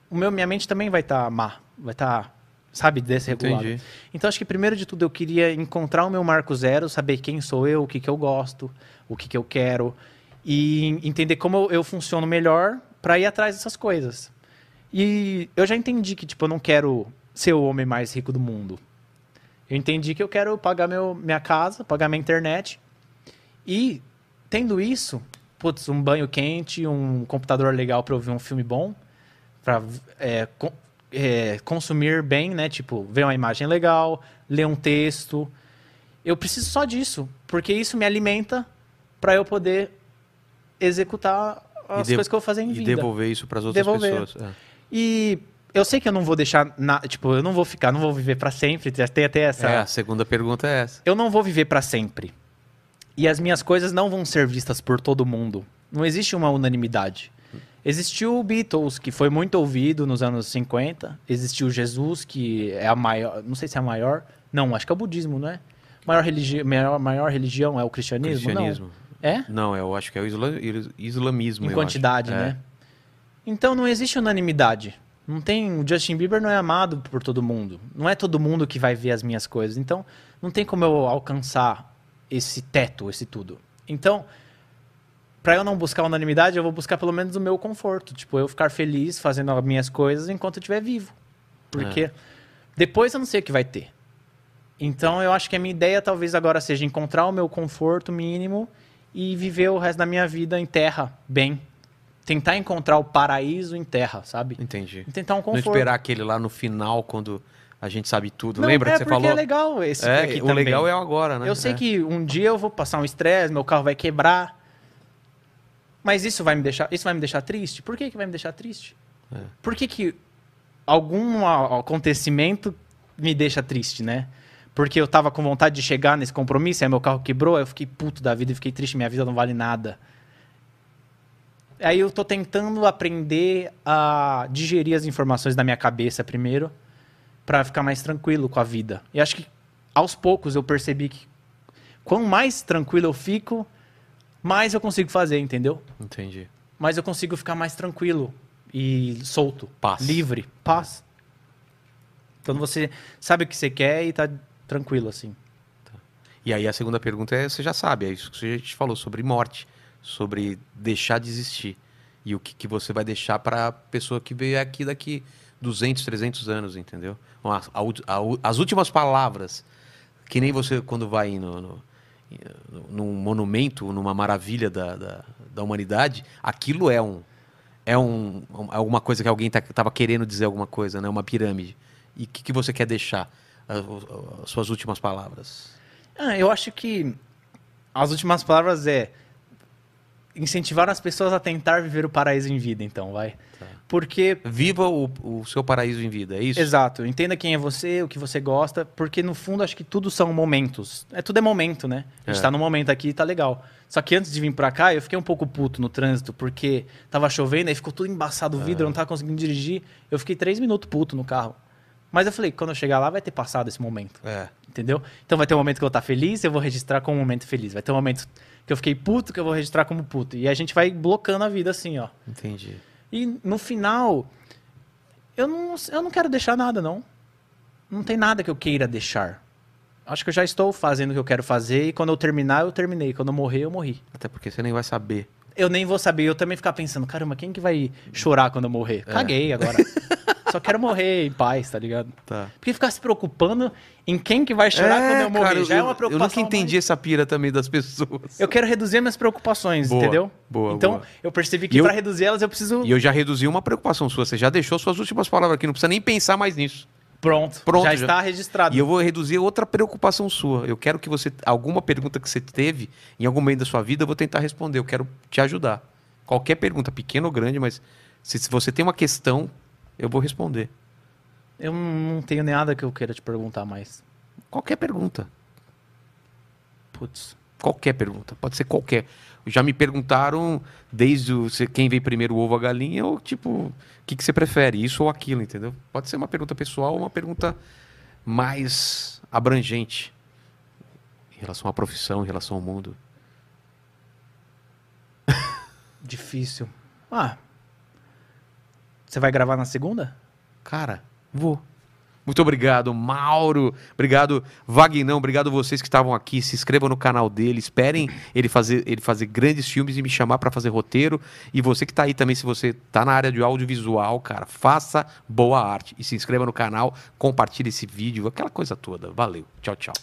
o meu, minha mente também vai estar má. Vai estar, sabe, desregulada. Entendi. Então acho que primeiro de tudo eu queria encontrar o meu marco zero, saber quem sou eu, o que, que eu gosto, o que, que eu quero e entender como eu, eu funciono melhor para ir atrás dessas coisas. E eu já entendi que tipo eu não quero ser o homem mais rico do mundo. Eu entendi que eu quero pagar meu, minha casa, pagar minha internet e tendo isso, putz, um banho quente, um computador legal para eu ver um filme bom, para consumir bem, né? Tipo, ver uma imagem legal, ler um texto. Eu preciso só disso, porque isso me alimenta para eu poder executar as coisas que eu vou fazer em E vida. devolver isso para as outras Devolver. pessoas. É. E eu sei que eu não vou deixar, na, tipo, eu não vou ficar, não vou viver para sempre. Tem até essa. É, a segunda pergunta é essa. Eu não vou viver para sempre. E as minhas coisas não vão ser vistas por todo mundo. Não existe uma unanimidade. Existiu o Beatles, que foi muito ouvido nos anos 50. Existiu Jesus, que é a maior. Não sei se é a maior. Não, acho que é o budismo, não é? Maior, religi maior, maior religião é o cristianismo? Cristianismo. Não. É? Não, eu acho que é o isla- islamismo. Em quantidade, acho. É. né? Então não existe unanimidade. Não tem. O Justin Bieber não é amado por todo mundo. Não é todo mundo que vai ver as minhas coisas. Então, não tem como eu alcançar esse teto, esse tudo. Então, para eu não buscar unanimidade, eu vou buscar pelo menos o meu conforto. Tipo, eu ficar feliz fazendo as minhas coisas enquanto eu estiver vivo. Porque depois eu não sei o que vai ter. Então, eu acho que a minha ideia talvez agora seja encontrar o meu conforto mínimo e viver o resto da minha vida em terra, bem. Tentar encontrar o paraíso em terra, sabe? Entendi. E tentar um Não conforto. esperar aquele lá no final, quando a gente sabe tudo. Não, Lembra é que você porque falou? é legal esse É, aqui o também. legal é agora, né? Eu sei É. que um dia eu vou passar um estresse, meu carro vai quebrar. Mas isso vai me deixar, isso vai me deixar triste? Por que, que vai me deixar triste? É. Por que, que algum acontecimento me deixa triste, né? Porque eu tava com vontade de chegar nesse compromisso, aí meu carro quebrou, aí eu fiquei puto da vida e fiquei triste, minha vida não vale nada. Aí eu tô tentando aprender a digerir as informações da minha cabeça primeiro, para ficar mais tranquilo com a vida. E acho que aos poucos eu percebi que quanto mais tranquilo eu fico, mais eu consigo fazer, entendeu? Entendi. mais eu consigo ficar mais tranquilo e solto, Paz. livre, paz. Quando você sabe o que você quer e tá tranquilo assim. E aí a segunda pergunta é, você já sabe, é isso que a gente falou sobre morte, sobre deixar de existir. E o que, que você vai deixar para a pessoa que veio aqui daqui 200, 300 anos, entendeu? Então, a- a ú- a ú- as últimas palavras, que nem você quando vai no- no- num monumento, numa maravilha da, da, da humanidade, aquilo é um é um, um- alguma coisa que alguém estava querendo dizer alguma coisa, né? Uma pirâmide. E o que, que você quer deixar? As, as suas últimas palavras. Ah, eu acho que as últimas palavras é incentivar as pessoas a tentar viver o paraíso em vida, então, vai. Tá. Porque Viva o, o seu paraíso em vida, é isso? Exato. Entenda quem é você, o que você gosta, porque no fundo acho que tudo são momentos. É tudo é momento, né? A gente É. tá no momento aqui e tá legal. Só que antes de vir pra cá, eu fiquei um pouco puto no trânsito, porque tava chovendo, aí ficou tudo embaçado o vidro, eu não tava conseguindo dirigir. Eu fiquei três minutos puto no carro. Mas eu falei, quando eu chegar lá, vai ter passado esse momento. É. Entendeu? Então vai ter um momento que eu vou estar feliz, eu vou registrar como um momento feliz. Vai ter um momento que eu fiquei puto, que eu vou registrar como puto. E a gente vai blocando a vida assim, ó. Entendi. E no final, eu não, eu não quero deixar nada, não. Não tem nada que eu queira deixar. Acho que eu já estou fazendo o que eu quero fazer e quando eu terminar, eu terminei. Quando eu morrer, eu morri. Até porque você nem vai saber. Eu nem vou saber, eu também ficar pensando, caramba, quem que vai chorar quando eu morrer? Caguei agora. Só quero morrer em paz, tá ligado? Tá. Porque ficar se preocupando em quem que vai chorar quando eu morrer cara, já é eu- uma Eu preocupação. nunca entendi essa pira também das pessoas. Eu quero reduzir minhas preocupações, Boa, entendeu? boa, então, boa. eu percebi que eu- pra reduzir elas eu preciso. E eu já reduzi uma preocupação sua. Você já deixou suas últimas palavras aqui, não precisa nem pensar mais nisso. Pronto, Pronto, já, já- está registrado. E eu vou reduzir outra preocupação sua. Eu quero que você. Alguma pergunta que você teve em algum momento da sua vida, eu vou tentar responder. Eu quero te ajudar. Qualquer pergunta, pequena ou grande, mas se, se você tem uma questão, eu vou responder. Eu não tenho nada que eu queira te perguntar mais. Qualquer pergunta. Putz. Qualquer pergunta. Pode ser qualquer. Já me perguntaram desde o, quem veio primeiro, o ovo ou a galinha, ou tipo, o que, que você prefere, isso ou aquilo, entendeu? Pode ser uma pergunta pessoal ou uma pergunta mais abrangente em relação à profissão, em relação ao mundo. Difícil. Ah. Você vai gravar na segunda? Cara, vou. Muito obrigado, Mauro. Obrigado, Vagnão. Obrigado vocês que estavam aqui. Se inscrevam no canal dele. Esperem ele fazer, ele fazer grandes filmes e me chamar para fazer roteiro. E você que tá aí também, se você tá na área de audiovisual, cara, faça boa arte. E se inscreva no canal, compartilhe esse vídeo, aquela coisa toda. Valeu. Tchau, tchau.